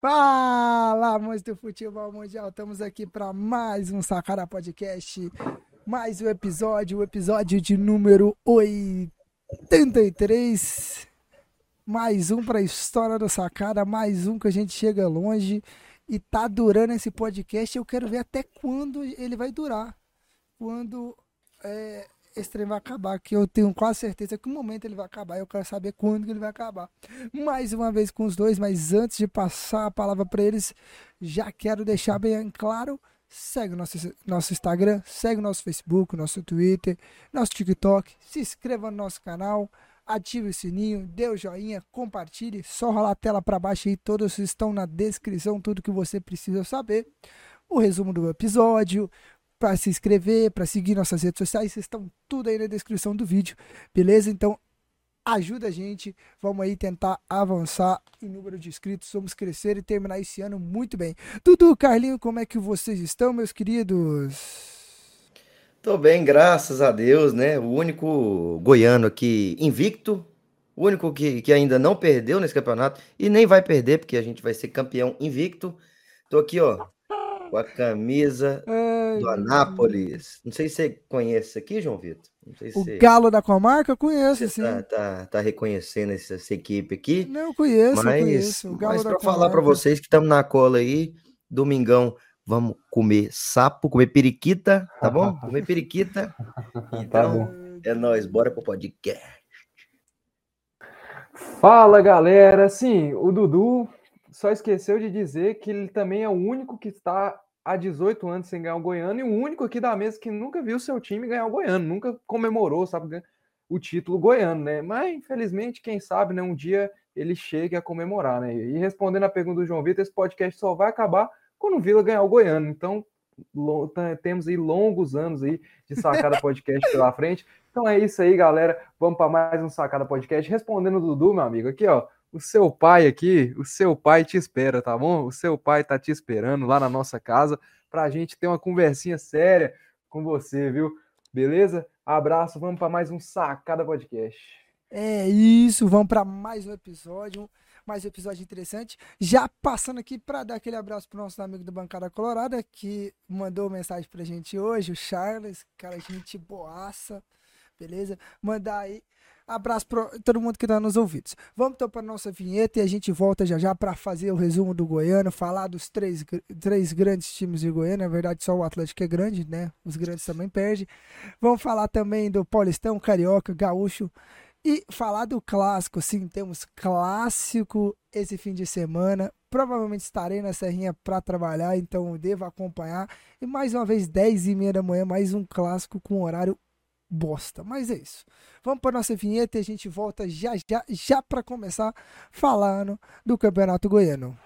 Fala, amantes do futebol mundial, estamos aqui para mais um Sacara Podcast, mais um episódio, o episódio de número 83, mais um para a história do Sacara, mais um que a gente chega longe e tá durando esse podcast, eu quero ver até quando ele vai durar, quando é, esse trem vai acabar, que eu tenho quase certeza que um momento ele vai acabar, eu quero saber quando que ele vai acabar. Mais uma vez com os dois, mas antes de passar a palavra para eles, já quero deixar bem claro, segue o nosso, nosso Instagram, segue o nosso Facebook, nosso Twitter, nosso TikTok, se inscreva no nosso canal, ative o sininho, dê o joinha, compartilhe, só rolar a tela para baixo aí, todos estão na descrição, tudo que você precisa saber. O resumo do episódio, para se inscrever, para seguir nossas redes sociais, vocês estão tudo aí na descrição do vídeo, beleza? Então ajuda a gente, vamos aí tentar avançar em número de inscritos, vamos crescer e terminar esse ano muito bem. Dudu, Carlinho, como é que vocês estão, meus queridos? Tô bem, graças a Deus, né? O único goiano aqui invicto, o único que, que ainda não perdeu nesse campeonato e nem vai perder, porque a gente vai ser campeão invicto. Tô aqui, ó, com a camisa Ai, do Anápolis. Não sei se você conhece aqui, João Vitor. o você... Galo da Comarca, eu conheço, você sim. Tá, tá, tá, reconhecendo essa, essa, equipe aqui. Não, eu conheço, mas, eu conheço. O Galo mas para falar para vocês que estamos na cola aí, domingão, vamos comer sapo, comer periquita, tá bom? comer periquita. Então, tá é nóis, bora pro podcast. Fala, galera. Sim, o Dudu só esqueceu de dizer que ele também é o único que está há 18 anos sem ganhar o Goiano e o único aqui da mesa que nunca viu seu time ganhar o Goiano, nunca comemorou, sabe, o título goiano, né? Mas infelizmente, quem sabe, né, um dia ele chegue a comemorar, né? E respondendo a pergunta do João Vitor, esse podcast só vai acabar quando o Vila ganhar o Goiano. Então, temos aí longos anos aí de sacada podcast pela frente. Então é isso aí, galera. Vamos para mais um sacada podcast. Respondendo o Dudu, meu amigo, aqui, ó o seu pai aqui, o seu pai te espera, tá bom? O seu pai tá te esperando lá na nossa casa pra gente ter uma conversinha séria com você, viu? Beleza? Abraço, vamos para mais um Sacada Podcast. É isso, vamos para mais um episódio, mais um episódio interessante. Já passando aqui para dar aquele abraço pro nosso amigo da Bancada Colorada que mandou mensagem pra gente hoje, o Charles, cara, gente boaça, beleza? Mandar aí Abraço para todo mundo que está nos ouvidos. Vamos então para nossa vinheta e a gente volta já já para fazer o resumo do Goiano, falar dos três, três grandes times de Goiânia. Na verdade, só o Atlético é grande, né? Os grandes também perdem. Vamos falar também do Paulistão, Carioca, Gaúcho e falar do clássico. Sim, temos clássico esse fim de semana. Provavelmente estarei na Serrinha para trabalhar, então devo acompanhar. E mais uma vez, 10 e meia da manhã, mais um clássico com horário bosta. Mas é isso. Vamos para nossa vinheta e a gente volta já já já para começar falando do Campeonato Goiano.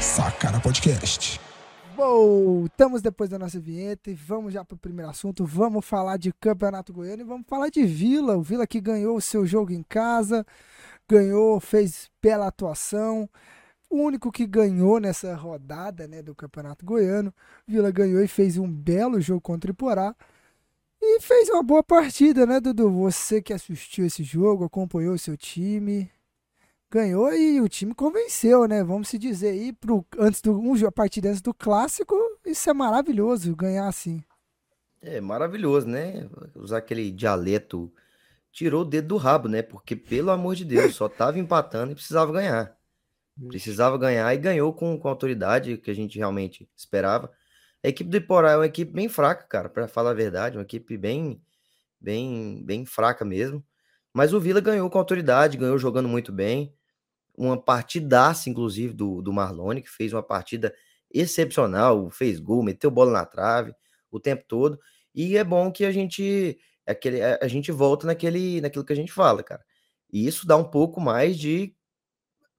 Sacana Podcast. Voltamos depois da nossa vinheta e vamos já para o primeiro assunto. Vamos falar de Campeonato Goiano e vamos falar de Vila. O Vila que ganhou o seu jogo em casa, ganhou, fez bela atuação. O único que ganhou nessa rodada né, do Campeonato Goiano. Vila ganhou e fez um belo jogo contra o Iporá. E fez uma boa partida, né, Dudu? Você que assistiu esse jogo, acompanhou o seu time. Ganhou e o time convenceu, né? Vamos se dizer aí, pro, antes do um, a partida antes do clássico, isso é maravilhoso, ganhar assim. É maravilhoso, né? Usar aquele dialeto tirou o dedo do rabo, né? Porque, pelo amor de Deus, só tava empatando e precisava ganhar. Precisava ganhar e ganhou com, com a autoridade que a gente realmente esperava. A equipe do Iporá é uma equipe bem fraca, cara, para falar a verdade, uma equipe bem, bem, bem fraca mesmo. Mas o Vila ganhou com autoridade, ganhou jogando muito bem. Uma partidaça, inclusive, do, do Marlone, que fez uma partida excepcional, fez gol, meteu bola na trave o tempo todo. E é bom que a gente aquele, a, a gente volta naquele, naquilo que a gente fala, cara. E isso dá um pouco mais de,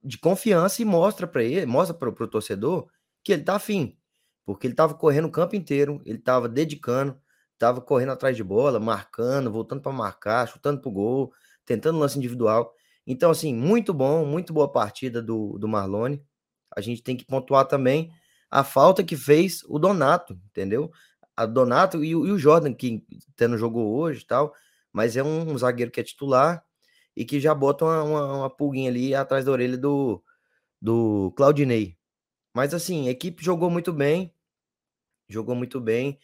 de confiança e mostra para ele, mostra para o torcedor que ele tá afim. Porque ele tava correndo o campo inteiro, ele tava dedicando, tava correndo atrás de bola, marcando, voltando para marcar, chutando pro gol, tentando lance individual. Então, assim, muito bom, muito boa partida do, do Marlone. A gente tem que pontuar também a falta que fez o Donato, entendeu? A Donato e, o- e o Jordan, que até não jogou hoje e tal, mas é um, zagueiro que é titular e que já bota uma, uma, uma pulguinha ali atrás da orelha do, do Claudinei. Mas assim, a equipe jogou muito bem, jogou muito bem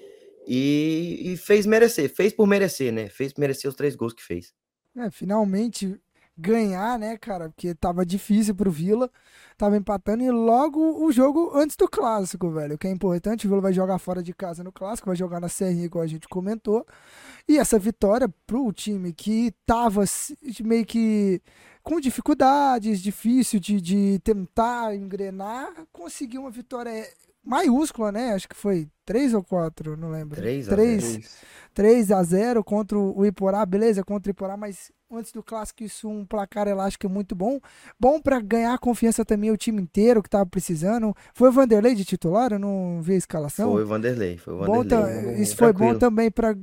e, e fez merecer, fez por merecer, né? Fez merecer os três gols que fez. É, finalmente ganhar, né, cara? Porque tava difícil pro Vila, tava empatando e logo o jogo antes do clássico, velho. O que é importante, o Vila vai jogar fora de casa no clássico, vai jogar na Serrinha, igual a gente comentou. E essa vitória pro time que tava meio que com dificuldades, difícil de, de tentar engrenar, conseguiu uma vitória maiúscula, né? Acho que foi 3 ou 4, não lembro. 3 a 3 0. 3 a 0 contra o Iporá, beleza, contra o Iporá, mas antes do clássico isso um placar elástico muito bom. Bom pra ganhar confiança também o time inteiro que tava precisando. Foi o Vanderlei de titular, eu não vi a escalação. Foi o Vanderlei, foi o Bom Vanderlei. tam- isso foi bom também pra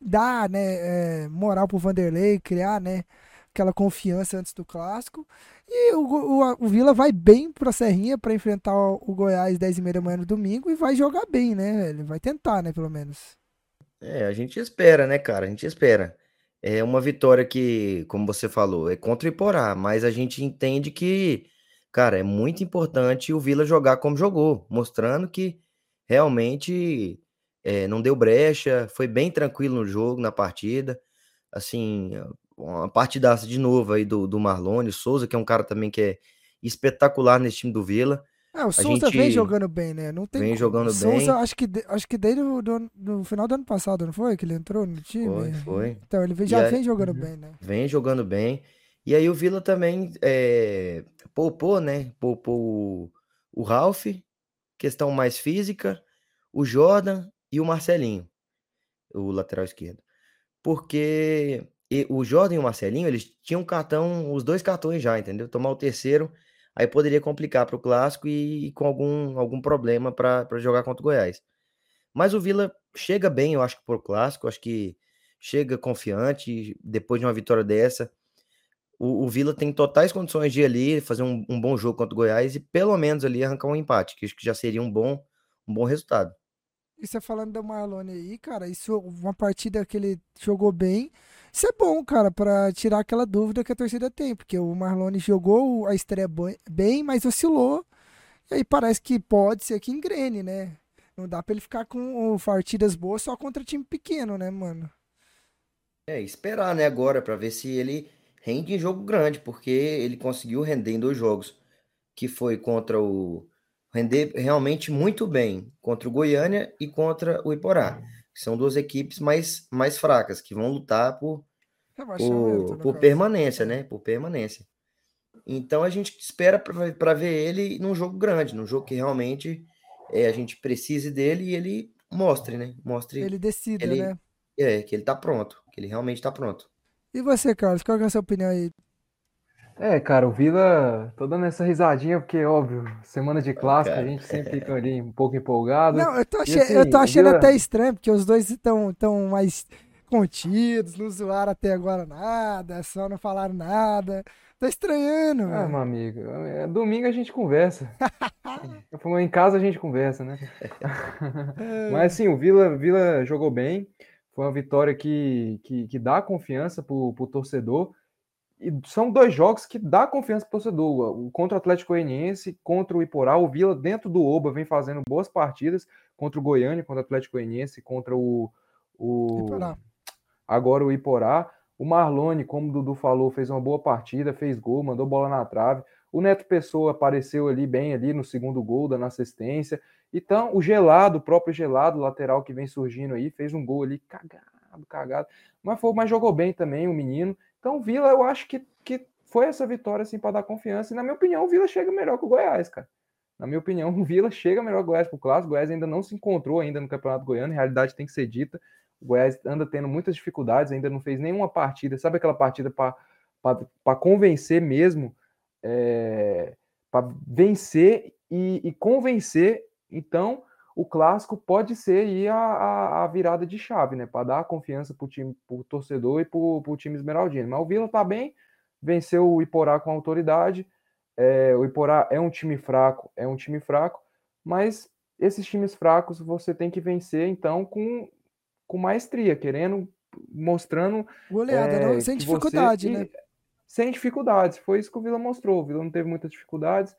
dar, né, é, moral pro Vanderlei, criar, né, aquela confiança antes do clássico. E o, o, o Vila vai bem pra Serrinha pra enfrentar o, o Goiás 10 e meia da manhã no domingo e vai jogar bem, né, ele vai tentar, né, pelo menos. É, a gente espera, né, cara? A gente espera. É uma vitória que, como você falou, é contra o Iporá, mas a gente entende que, cara, é muito importante o Vila jogar como jogou, mostrando que realmente é, não deu brecha, foi bem tranquilo no jogo, na partida. Assim, uma partidaça de novo aí do, do Marlone Souza, que é um cara também que é espetacular nesse time do Vila. É, o Souza vem jogando bem, né? Não tem vem como. jogando Souza, bem. acho que, de- acho que desde o do, no final do ano passado, não foi? Que ele entrou no time? Foi, foi. Então, ele vem- E já aí- vem jogando Uhum. bem, né? Vem jogando bem. E aí o Vila também é, poupou, né? Poupou o, o Ralph, questão mais física, o Jordan e o Marcelinho, o lateral esquerdo. Porque e- o Jordan e o Marcelinho, eles tinham cartão, os dois cartões já, entendeu? Tomar o terceiro, aí poderia complicar para o clássico e, e com algum, algum problema para jogar contra o Goiás. Mas o Vila chega bem, eu acho que pro clássico, acho que chega confiante depois de uma vitória dessa. O, o Vila tem totais condições de ir ali fazer um, um bom jogo contra o Goiás e pelo menos ali arrancar um empate, que acho que já seria um bom, um bom resultado. E você falando do Marlone aí, cara, isso uma partida que ele jogou bem. Isso é bom, cara, pra tirar aquela dúvida que a torcida tem, porque o Marlone jogou a estreia bem, mas oscilou. E aí parece que pode ser que engrene, né? Não dá pra ele ficar com partidas boas só contra time pequeno, né, mano? É, esperar, né, agora, para ver se ele rende em jogo grande, porque ele conseguiu render em dois jogos, que foi contra o. Render realmente muito bem contra o Goiânia e contra o Iporá, que são duas equipes mais, mais fracas, que vão lutar por, Rebaixamento, por, por permanência, né? Por permanência. Então a gente espera para ver ele num jogo grande, num jogo que realmente é, a gente precise dele e ele mostre, né? Mostre Ele decida, ele- né? é, que ele tá pronto, que ele realmente tá pronto. E você, Carlos, qual que é a sua opinião aí? É, cara, o Vila, tô dando essa risadinha porque, óbvio, semana de clássico, a cara. gente sempre fica ali um pouco empolgado. Não, eu tô, E ache- assim, eu tô achando Vila- até estranho, porque os dois estão tão mais contidos, não zoaram até agora nada, só não falaram nada. Tô estranhando, Ah, meu amigo, é, domingo a gente conversa. Em casa a gente conversa, né? Mas assim, o Vila, Vila jogou bem. Foi uma vitória que, que, que dá confiança pro, pro torcedor. E são dois jogos que dá confiança pro torcedor. O contra o Atlético Goianiense, contra o Iporá. O Vila, dentro do Oba, vem fazendo boas partidas contra o Goiânia, contra o Atlético Goianiense, contra o, o Iporá. Agora o Iporá. O Marlone, como o Dudu falou, fez uma boa partida, fez gol, mandou bola na trave. O Neto Pessoa apareceu ali bem ali no segundo gol, dando assistência. Então, o Gelado, o próprio Gelado, lateral que vem surgindo aí, fez um gol ali cagado, cagado. Mas, foi, mas jogou bem também o menino. Então, o Vila, eu acho que, que foi essa vitória assim para dar confiança. E, na minha opinião, o Vila chega melhor que o Goiás, cara. Na minha opinião, o Vila chega melhor que o Goiás pro clássico. O Goiás ainda não se encontrou ainda no Campeonato Goiano, a realidade tem que ser dita. O Goiás anda tendo muitas dificuldades, ainda não fez nenhuma partida. Sabe aquela partida para convencer mesmo? É, para vencer e, e convencer. Então, o clássico pode ser aí a, a, a virada de chave, né? Para dar confiança para o time, pro torcedor e para o time esmeraldino. Mas o Vila tá bem, venceu o Iporá com autoridade. É, o Iporá é um time fraco, é um time fraco, mas esses times fracos você tem que vencer, então, com, com maestria, querendo, mostrando. Goleada, é, não, sem dificuldade, você, né? Sem dificuldades. Foi isso que o Vila mostrou. O Vila não teve muitas dificuldades.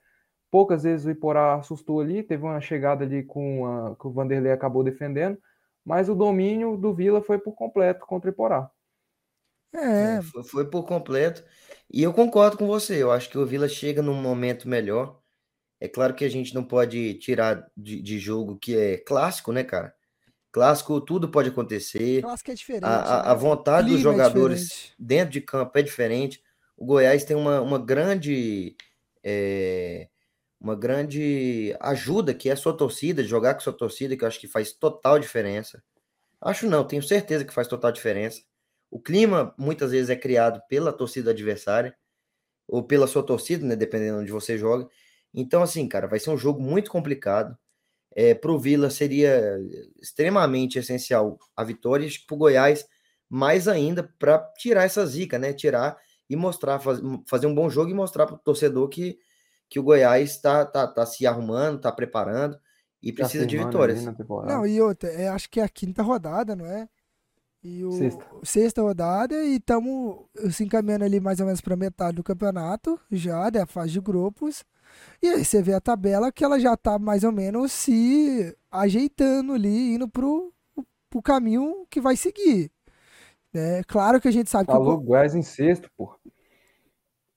Poucas vezes o Iporá assustou ali. Teve uma chegada ali com a, que o Vanderlei acabou defendendo. Mas o domínio do Vila foi por completo contra o Iporá. É, Foi, foi por completo. E eu concordo com você. Eu acho que o Vila chega num momento melhor. É claro que a gente não pode tirar de, de jogo que é clássico, né, cara? Clássico, tudo pode acontecer. clássico é diferente. A, a- né? a vontade dos é jogadores diferente. dentro de campo é diferente. O Goiás tem uma, uma grande é, uma grande ajuda que é a sua torcida, jogar com sua torcida, que eu acho que faz total diferença. Acho não, tenho certeza que faz total diferença. O clima muitas vezes é criado pela torcida adversária ou pela sua torcida, né, dependendo onde você joga. Então, assim, cara, vai ser um jogo muito complicado. É, para o Vila seria extremamente essencial a vitória, e para o Goiás mais ainda para tirar essa zica, né? Tirar e mostrar, faz- fazer um bom jogo e mostrar para o torcedor que, que o Goiás está tá, tá se arrumando, está preparando e Já precisa de vitórias. Não, e outra, é, acho que é a quinta rodada, não é? E o Sexta. sexta rodada e estamos se encaminhando ali mais ou menos para metade do campeonato, já da fase de grupos. E aí você vê a tabela que ela já tá mais ou menos se ajeitando ali, indo pro, pro caminho que vai seguir. É claro que a gente sabe que o Falou Go- Goiás em sexto, pô.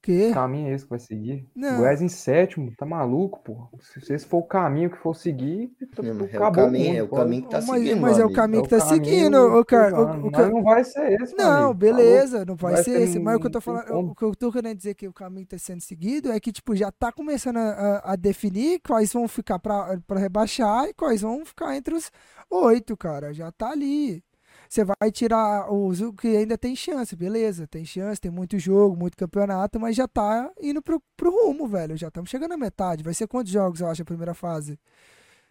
Que Que caminho é esse que vai seguir? Não. Goiás em sétimo, tá maluco, pô. Se se esse for o caminho que for seguir, tá- Não, é o acabou caminho, mundo, é o pô. caminho que tá mas, seguindo, mas é o caminho É que tá caminho seguindo. O, cara, o, o, não vai ser esse, Não, amigo. Tá beleza, não vai, Vai ser ser esse. Mas o que eu tô falando, o que eu tô querendo dizer que o caminho tá sendo seguido é que, tipo, já tá começando a, a- a definir quais vão ficar pra, pra rebaixar e quais vão ficar entre os oito, cara. Já tá ali. Você vai tirar os o que ainda tem chance, beleza, tem chance, tem muito jogo, muito campeonato, mas já tá indo pro, pro rumo, velho. Já estamos chegando na metade. Vai ser quantos jogos, eu acho, a primeira fase?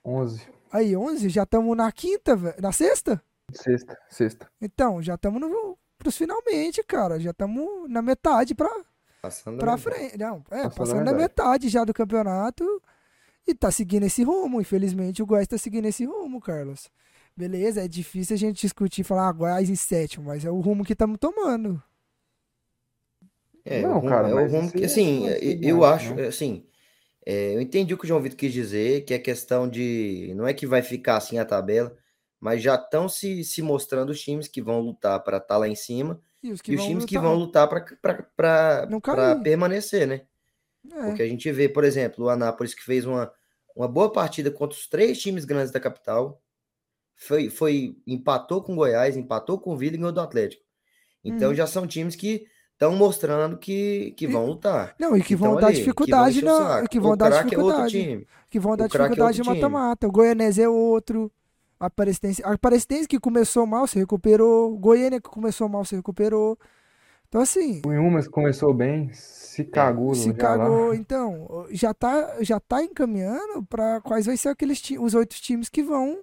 11. Aí, 11, já estamos na quinta, velho. Na sexta? Sexta, sexta. Então, já estamos no, pros finalmente, cara. Já estamos na metade pra, Passando pra frente. Não, é, Passando passando na metade já do campeonato e tá seguindo esse rumo. Infelizmente, o Goiás tá seguindo esse rumo, Carlos. Beleza, é difícil a gente discutir e falar ah, Goiás em sétimo, mas é o rumo que estamos tomando. É, Não, o rumo, cara, é o rumo que, aí assim, vai eu, eu acho, né? assim, é, eu entendi o que o João Vitor quis dizer, que é questão de, não é que vai ficar assim a tabela, mas já estão se, se mostrando os times que vão lutar para estar lá em cima E os que e os times que lutar- vão lutar para permanecer, né? É, Porque a gente vê, por exemplo, o Anápolis que fez uma, uma boa partida contra os três times grandes da capital, foi, foi empatou com o Goiás, empatou com o Vila e ganhou do Atlético. Então Uhum. já são times que estão mostrando que, que vão lutar. Não, e que vão Então, dar ali, dificuldade que vão encher o na. saco. Que vão o dar craque é outro dificuldade. time. que vão dar O é dificuldade time. mata-mata. O Goianese é outro. A Aparecidense, a Aparecidense que começou mal, se recuperou. O Goiânia que começou mal, se recuperou. Então, assim, O Inhumas começou bem, se cagou se já lá. cagou. Então, já tá, já tá encaminhando para quais vai ser aqueles os oito times que vão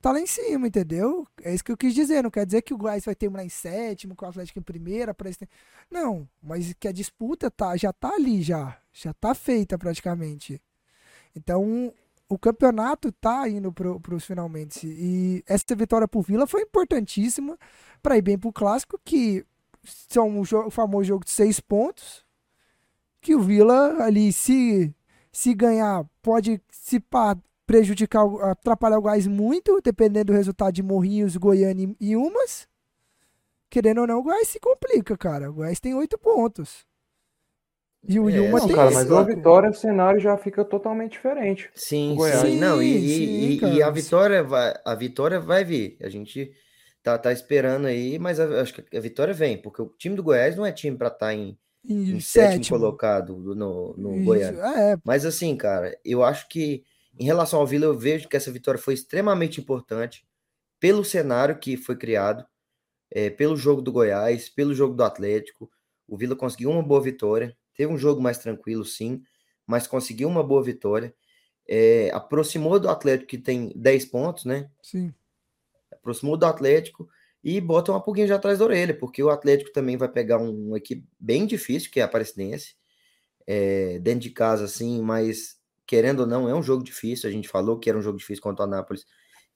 tá lá em cima, entendeu? É isso que eu quis dizer. Não quer dizer que o Goiás vai terminar em sétimo, que o Atlético em primeira. a Aparecidense- Não, mas que a disputa tá, já tá ali, já. Já tá feita praticamente. Então, o campeonato tá indo pro, pros finalmente. E essa vitória pro Vila foi importantíssima para ir bem pro clássico, que são um jo- o famoso jogo de seis pontos. Que o Vila ali, se, se ganhar, pode se pá, prejudicar, atrapalhar o Gás muito, dependendo do resultado de Morrinhos, Goiânia e Umas. Querendo ou não, o Goiás se complica, cara. O Goiás tem oito pontos. E o É, Yuma não, tem cara, isso, mas uma vitória, o cenário já fica totalmente diferente. Sim, Goiás. sim, não, e, Sim, e- e- a vitória vai, a vitória vai vir. A gente tá, tá esperando aí, mas a- acho que a vitória vem, porque o time do Goiás não é time para estar em, em em sétimo, sétimo. colocado no, no Isso, Goiânia. É, Mas assim, cara, eu acho que em relação ao Vila, eu vejo que essa vitória foi extremamente importante pelo cenário que foi criado, é, pelo jogo do Goiás, pelo jogo do Atlético. O Vila conseguiu uma boa vitória, teve um jogo mais tranquilo, sim, mas conseguiu uma boa vitória. É, aproximou do Atlético, que tem 10 pontos, né? sim. aproximou do Atlético e bota uma pulguinha já atrás da orelha, porque o Atlético também vai pegar um, uma equipe bem difícil, que é a Aparecidense, é, dentro de casa, assim, mas querendo ou não, é um jogo difícil. A gente falou que era um jogo difícil contra o Anápolis.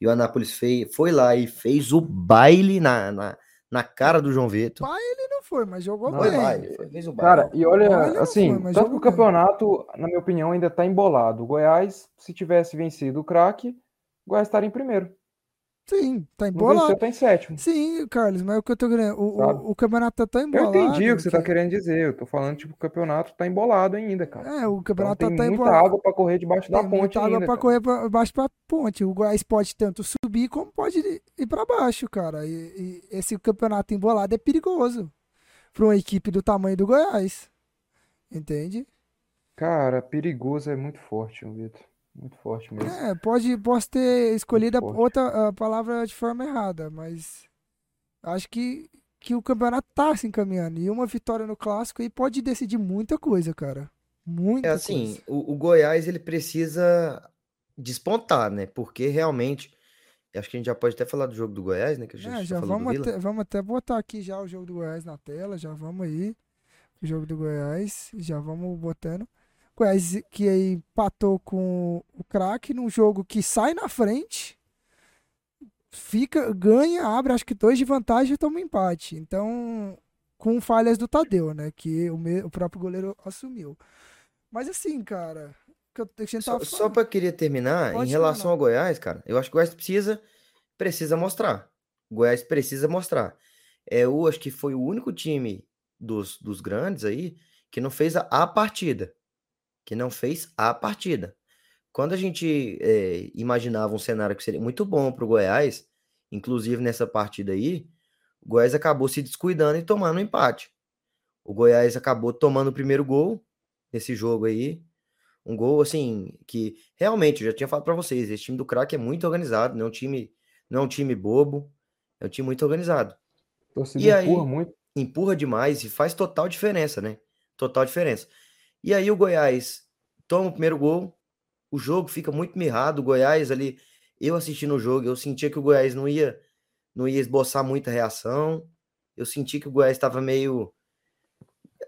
E o Anápolis fez, foi lá e fez o baile na, na, na cara do João Vitor. Baile não foi, mas jogou Não, Foi bem. baile, foi, fez o baile. Cara, e olha, assim, foi, tanto que o bem. campeonato, na minha opinião, ainda tá embolado. O Goiás, se tivesse vencido o craque, o Goiás estaria em primeiro. Sim, tá Não embolado. venceu, tá em sétimo. Sim, Carlos, mas o que eu tô querendo. O, o, o campeonato tá tão Eu embolado. entendi o que você tá que- querendo dizer. Eu tô falando, tipo, o campeonato tá embolado ainda, cara. É, o Então campeonato tem tá tão muita embolado. água pra correr debaixo da Tem ponte muita água ainda, pra cara. correr pra baixo pra ponte. O Goiás pode tanto subir como pode ir pra baixo, cara. E, e esse campeonato embolado é perigoso pra uma equipe do tamanho do Goiás. Entende? Cara, perigoso é muito forte, Vitor. Muito forte mesmo. É, pode, posso ter escolhido a outra a palavra de forma errada, mas acho que, que o campeonato tá se encaminhando. E uma vitória no clássico aí pode decidir muita coisa, cara. Muita É assim, coisa. o, o Goiás ele precisa despontar, né? Porque realmente, acho que a gente já pode até falar do jogo do Goiás, né? Que a gente É, já já falou do vamos Vila. até, vamos até botar aqui já o jogo do Goiás na tela, já vamos aí. O jogo do Goiás, já vamos botando. Goiás que aí empatou com o craque num jogo que sai na frente, fica, ganha, abre acho que dois de vantagem e toma um empate. Então, com falhas do Tadeu, né? Que o, o próprio goleiro assumiu. Mas assim, cara, que eu, que Só, tava só falando- para querer terminar, em Pode relação terminar. ao Goiás, cara, eu acho que o Goiás precisa, precisa mostrar. O Goiás precisa mostrar. É, eu acho que foi o único time dos, dos grandes aí que não fez a, a partida. Que não fez a partida. Quando a gente é, imaginava um cenário que seria muito bom para o Goiás, inclusive nessa partida aí, o Goiás acabou se descuidando e tomando um empate. O Goiás acabou tomando o primeiro gol nesse jogo aí. Um gol, assim, que realmente, eu já tinha falado para vocês, esse time do craque é muito organizado, não é um time, não é um time bobo, é um time muito organizado. Torcida E aí- empurra muito. Empurra demais e faz total diferença, né? Total diferença. E aí o Goiás toma o primeiro gol, o jogo fica muito mirrado, o Goiás ali, eu assistindo o jogo, eu sentia que o Goiás não ia não ia esboçar muita reação. Eu senti que o Goiás estava meio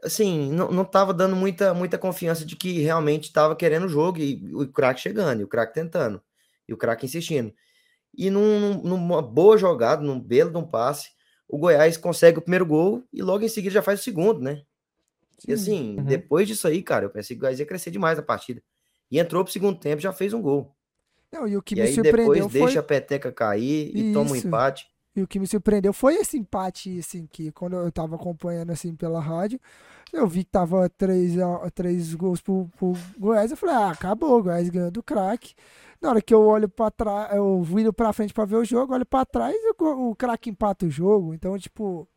assim, não, não tava dando muita, muita confiança de que realmente estava querendo o jogo e o craque chegando, e o craque tentando, e o craque insistindo. E num- numa boa jogada, num belo de um passe, o Goiás consegue o primeiro gol e logo em seguida já faz o segundo, né? E assim, Uhum. depois disso aí, cara, eu pensei que o Goiás ia crescer demais a partida. E entrou pro segundo tempo, já fez um gol. Não, e o que e me aí surpreendeu depois foi deixa a peteca cair e toma um Isso. empate. E o que me surpreendeu foi esse empate, assim, que quando eu tava acompanhando, assim, pela rádio, eu vi que tava três, três gols pro, pro Goiás, eu falei, ah, acabou, o Goiás ganhou do craque. Na hora que eu olho pra trás, eu viro pra frente pra ver o jogo, olho pra trás e o, go- o craque empata o jogo. Então, tipo,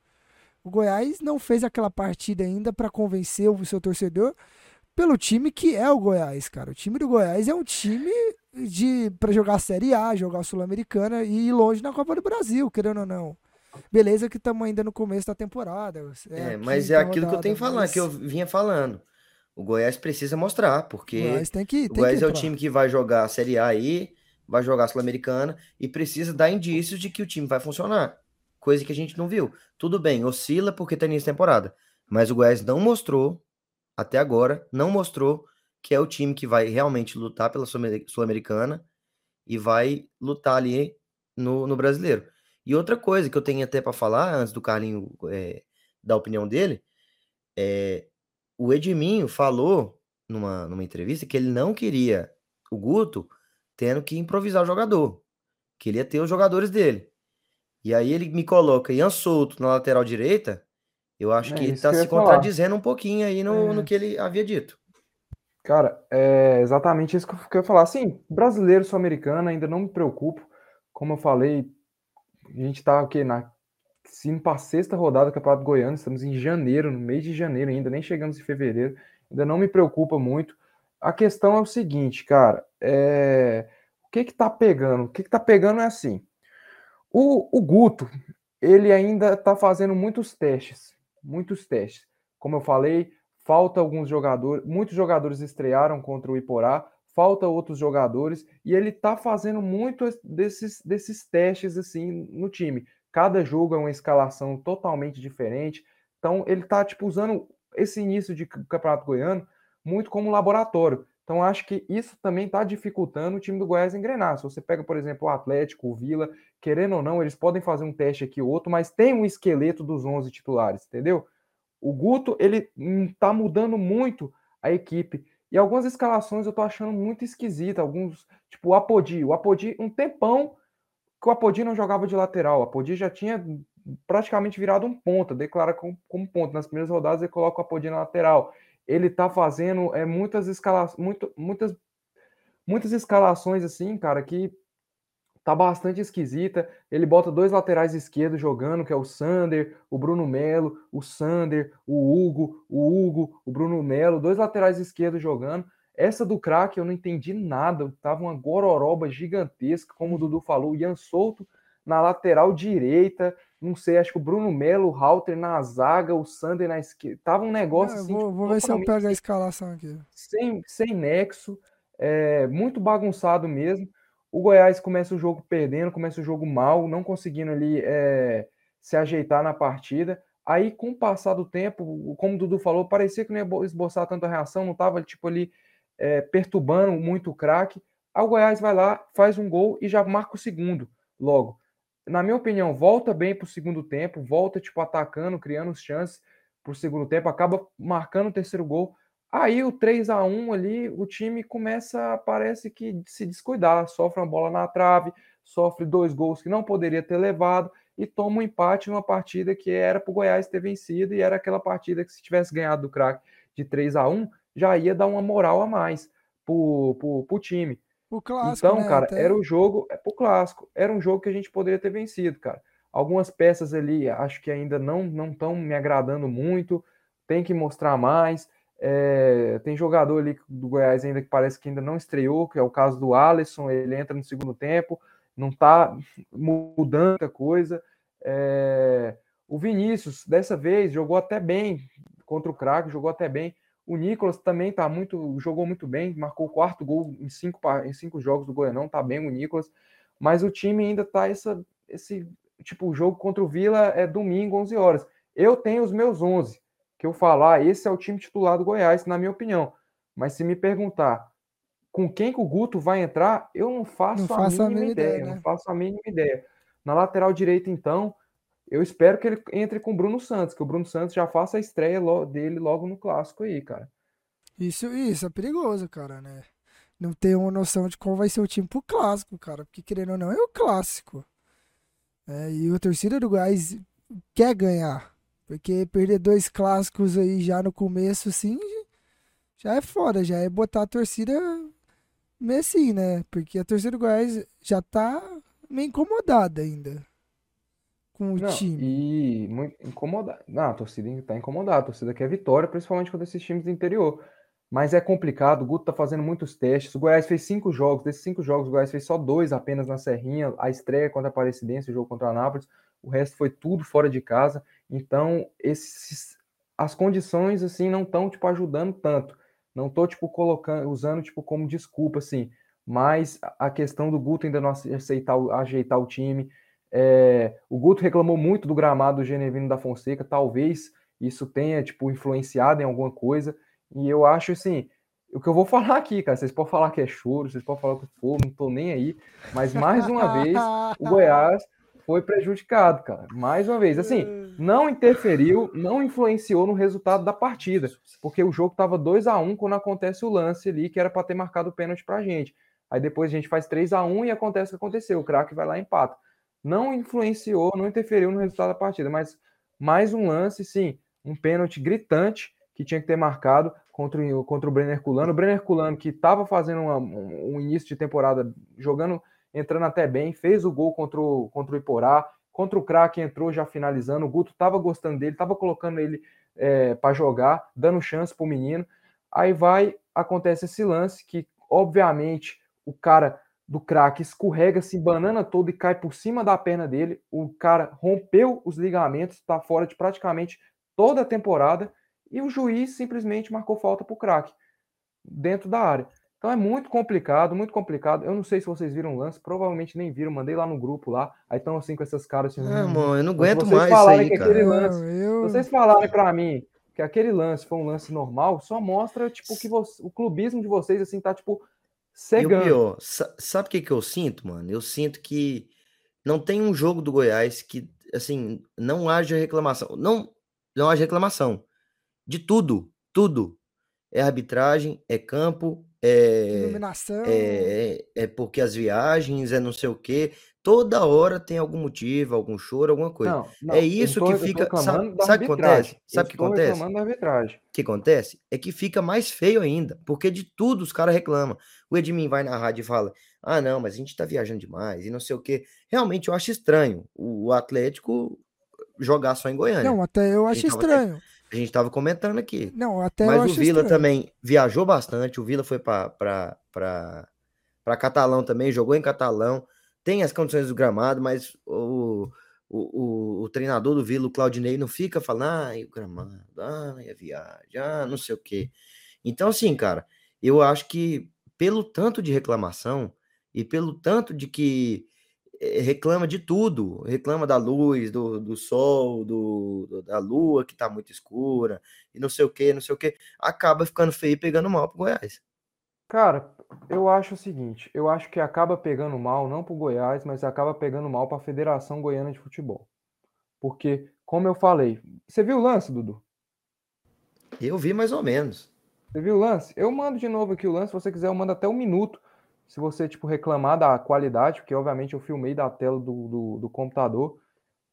o Goiás não fez aquela partida ainda pra convencer o seu torcedor pelo time que é o Goiás, cara. O time do Goiás é um time de para jogar a Série A, jogar a Sul-Americana e ir longe na Copa do Brasil, querendo ou não. Beleza que estamos ainda no começo da temporada. É, a mas é aquilo que eu tenho que rodada, falar, mas que eu vinha falando. O Goiás precisa mostrar, O porque Goiás tem que, o tem Goiás que é o time que vai jogar a Série A aí, vai jogar a Sul-Americana e precisa dar indícios de que o time vai funcionar. Coisa que a gente não viu. Tudo bem, oscila porque tá início de temporada. Mas o Goiás não mostrou, até agora, não mostrou que é o time que vai realmente lutar pela Sul- Sul-Americana e vai lutar ali no, no brasileiro. E outra coisa que eu tenho até para falar, antes do Carlinho é, dar a opinião dele, é o Edminho falou numa, numa entrevista que ele não queria o Guto tendo que improvisar o jogador. Queria ter os jogadores dele. E aí ele me coloca Ian Souto na lateral direita. Eu acho É que ele tá eu se ia falar. contradizendo um pouquinho aí no, É. no que ele havia dito. Cara, é exatamente isso que eu que eu ia falar. Assim, brasileiro sul-americano ainda não me preocupo. Como eu falei, a gente tá o quê? Na, indo para a sexta rodada do Campeonato Goiano, estamos em janeiro, no mês de janeiro ainda, nem chegamos em fevereiro. Ainda não me preocupa muito. A questão é o seguinte, cara, é... o que que tá pegando? O que que tá pegando é assim, o, o Guto, ele ainda tá fazendo muitos testes, muitos testes. Como eu falei, falta alguns jogadores, muitos jogadores estrearam contra o Iporá, falta outros jogadores e ele tá fazendo muito desses, desses testes assim no time. Cada jogo é uma escalação totalmente diferente. Então ele tá tipo usando esse início de campeonato goiano muito como laboratório. Então, acho que isso também está dificultando o time do Goiás engrenar. Se você pega, por exemplo, o Atlético, o Vila, querendo ou não, eles podem fazer um teste aqui ou outro, mas tem um esqueleto dos 11 titulares, entendeu? O Guto, ele está mudando muito a equipe. E algumas escalações eu tô achando muito esquisita. Alguns, tipo o Apodi. O Apodi, um tempão que o Apodi não jogava de lateral. O Apodi já tinha praticamente virado um ponta, declara como, como ponta. Nas primeiras rodadas ele coloca o Apodi na lateral ele tá fazendo é, muitas escalações, muito, muitas, muitas escalações assim, cara, que tá bastante esquisita. Ele bota dois laterais esquerdos jogando, que é o Sander, o Bruno Melo, o Sander, o Hugo, o Hugo, o Bruno Melo, dois laterais esquerdos jogando. Essa do craque eu não entendi nada, tava uma gororoba gigantesca, como o Dudu falou, o Ian Souto na lateral direita, não sei, acho que o Bruno Melo, o Halter na zaga, o Sander na esquerda. Tava um negócio É, assim. vou, tipo, vou ver se eu pego a escalação aqui. sem, sem nexo, é, muito bagunçado mesmo. O Goiás começa o jogo perdendo, começa o jogo mal, não conseguindo ali é, se ajeitar na partida. Aí, com o passar do tempo, como o Dudu falou, parecia que não ia esboçar tanta reação, não estava tipo ali é, perturbando muito o craque. Aí o Goiás vai lá, faz um gol e já marca o segundo logo na minha opinião, volta bem para o segundo tempo, volta tipo atacando, criando chances para o segundo tempo, acaba marcando o terceiro gol. Aí o 3 a 1 ali, o time começa, parece que se descuidar, sofre uma bola na trave, sofre dois gols que não poderia ter levado e toma um empate numa partida que era para o Goiás ter vencido e era aquela partida que se tivesse ganhado do craque de 3 a 1 já ia dar uma moral a mais para o time. O clássico, Então, né? cara, Até- era o jogo, é pro clássico, era um jogo que a gente poderia ter vencido, cara. Algumas peças ali acho que ainda não não estão me agradando muito, tem que mostrar mais. É, tem jogador ali do Goiás ainda que parece que ainda não estreou, que é o caso do Alisson, ele entra no segundo tempo, não tá mudando muita coisa. É, o Vinícius, dessa vez, jogou até bem contra o craque, jogou até bem. O Nicolas também tá muito, jogou muito bem, marcou o quarto gol em cinco, em cinco jogos do Goianão, tá bem o Nicolas, mas o time ainda tá essa, esse, tipo, o jogo contra o Vila é domingo, 11 horas. Eu tenho os meus 11, que eu falar, esse é o time titular do Goiás, na minha opinião. Mas se me perguntar com quem que o Guto vai entrar, eu não faço, Não faço a a mínima mínima ideia, ideia, não né? faço a mínima ideia. Na lateral direita, então, eu espero que ele entre com o Bruno Santos, que o Bruno Santos já faça a estreia dele logo no clássico aí, cara. Isso, isso é perigoso, cara, né? Não ter uma noção de qual vai ser o time pro clássico, cara. Porque querendo ou não, é o clássico. É, e a torcida do Goiás quer ganhar. Porque perder dois clássicos aí já no começo, assim, já é foda. Já é botar a torcida meio assim, né? Porque a torcida do Goiás já tá meio incomodada ainda com o Não, time. e muito incomodado. Não, a torcida está incomodada, a torcida quer vitória, principalmente contra esses times do interior. Mas é complicado, o Guto tá fazendo muitos testes. O Goiás fez cinco jogos, desses cinco jogos, o Goiás fez só dois apenas na Serrinha, a estreia contra a Aparecidense, o jogo contra a Nápoles, o resto foi tudo fora de casa. Então, esses, as condições assim não estão tipo ajudando tanto. Não tô tipo colocando, usando tipo como desculpa assim, mas a questão do Guto ainda não aceitar, ajeitar o time, é, o Guto reclamou muito do gramado do Genevino da Fonseca, talvez isso tenha tipo influenciado em alguma coisa. E eu acho assim, o que eu vou falar aqui, cara, vocês podem falar que é choro, vocês podem falar o que for, não tô nem aí, mas mais uma vez o Goiás foi prejudicado, cara. Mais uma vez, assim, não interferiu, não influenciou no resultado da partida, porque o jogo tava 2 a 1 quando acontece o lance ali que era para ter marcado o pênalti pra gente. Aí depois a gente faz 3 a 1 e acontece o que aconteceu, o craque vai lá e empata. Não influenciou, não interferiu no resultado da partida, mas mais um lance, sim, um pênalti gritante que tinha que ter marcado contra, o- contra o Brenner Culano. O Brenner Culano, que estava fazendo uma- um, início de temporada, jogando, entrando até bem, fez o gol contra o, contra o Iporá, contra o craque entrou já finalizando. O Guto estava gostando dele, estava colocando ele para jogar, dando chance para o menino. Aí vai, acontece esse lance que, obviamente, o cara do craque escorrega, se banana todo e cai por cima da perna dele. O cara rompeu os ligamentos, está fora de praticamente toda a temporada e o juiz simplesmente marcou falta para o craque dentro da área. Então é muito complicado, muito complicado. Eu não sei se vocês viram o lance, provavelmente nem viram, mandei lá no grupo lá. Aí estão assim com essas caras assim. Ah, "Hum". mano, eu não aguento vocês mais isso falarem aí, que cara. aquele Não, lance, eu... se vocês falarem para mim que aquele lance foi um lance normal, só mostra, tipo, que você, o clubismo de vocês, assim, tá, tipo, E o cegando. pior, sa- sabe o que que eu sinto, mano? Eu sinto que não tem um jogo do Goiás que, assim, não haja reclamação. Não, não haja reclamação. De tudo, tudo. É arbitragem, é campo, é, Iluminação. é, é porque as viagens, é não sei o quê. Toda hora tem algum motivo, algum choro, alguma coisa. Não, não, É isso tô- que fica- sabe- sabe o que acontece? Sabe o que acontece? O que acontece é que fica mais feio ainda, porque de tudo os caras reclamam. O Edmin vai na rádio e fala: ah, não, mas a gente tá viajando demais e não sei o quê. Realmente eu acho estranho o Atlético jogar só em Goiânia. Não, até eu acho tava estranho. A gente tava comentando aqui. Não, até Mas o Vila estranho. também viajou bastante. O Vila foi para Catalão também, jogou em Catalão. Tem as condições do gramado, mas o, o, o, o treinador do Vila, o Claudinei, não fica falando, ai, o gramado, ai, a viagem, ah, não sei o quê. Então, assim, cara, eu acho que pelo tanto de reclamação e pelo tanto de que reclama de tudo, reclama da luz, do, do sol, do, do- da lua que tá muito escura, e não sei o que, não sei o que, acaba ficando feio e pegando mal pro Goiás. Cara, eu acho o seguinte, eu acho que acaba pegando mal, não pro Goiás, mas acaba pegando mal para a Federação Goiana de Futebol. Porque, como eu falei, você viu o lance, Dudu? Eu vi mais ou menos. Você viu o lance? Eu mando de novo aqui o lance, se você quiser eu mando até um minuto, se você, tipo, reclamar da qualidade, porque obviamente eu filmei da tela do, do, do computador,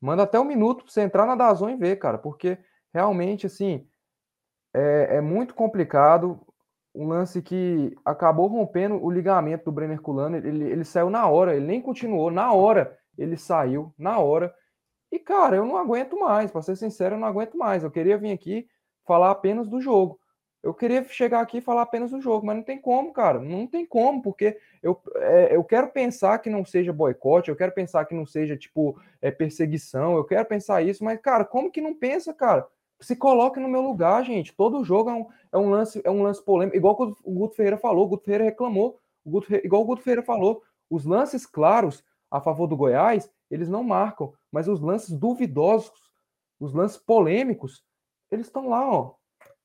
manda até um minuto pra você entrar na Dazon e ver, cara, porque realmente, assim, é, é muito complicado, um lance que acabou rompendo o ligamento do Brenner Culano, ele, ele saiu na hora, ele nem continuou, na hora ele saiu, na hora, e cara, eu não aguento mais, pra ser sincero, eu não aguento mais, eu queria vir aqui falar apenas do jogo, eu queria chegar aqui e falar apenas do jogo, mas não tem como, cara. Não tem como, porque eu, é, eu quero pensar que não seja boicote, eu quero pensar que não seja, tipo, é, perseguição, eu quero pensar isso, mas, cara, como que não pensa, cara? Se coloque no meu lugar, gente. Todo jogo é um, é um lance, é um lance polêmico, igual que o Guto Ferreira falou, o Guto Ferreira reclamou, o Guto, igual o Guto Ferreira falou, os lances claros a favor do Goiás, eles não marcam, mas os lances duvidosos, os lances polêmicos, eles estão lá, ó,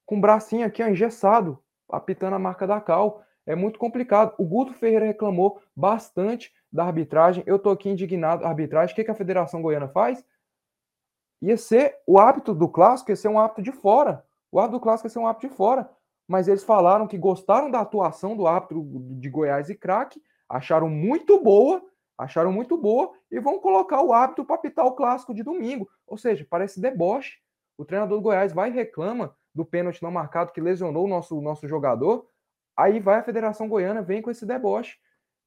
com o bracinho aqui, ó, engessado, apitando a marca da Cal. É muito complicado. O Guto Ferreira reclamou bastante da arbitragem. Eu tô aqui indignado. Arbitragem, o que, que a Federação Goiana faz? Ia ser o hábito do clássico, ia ser um hábito de fora. O hábito do clássico ia ser um hábito de fora. Mas eles falaram que gostaram da atuação do árbitro de Goiás e craque, acharam muito boa, acharam muito boa, e vão colocar o hábito para apitar o clássico de domingo. Ou seja, parece deboche. O treinador do Goiás vai e reclama do pênalti não marcado que lesionou o nosso, nosso jogador. Aí vai a Federação Goiana, vem com esse deboche.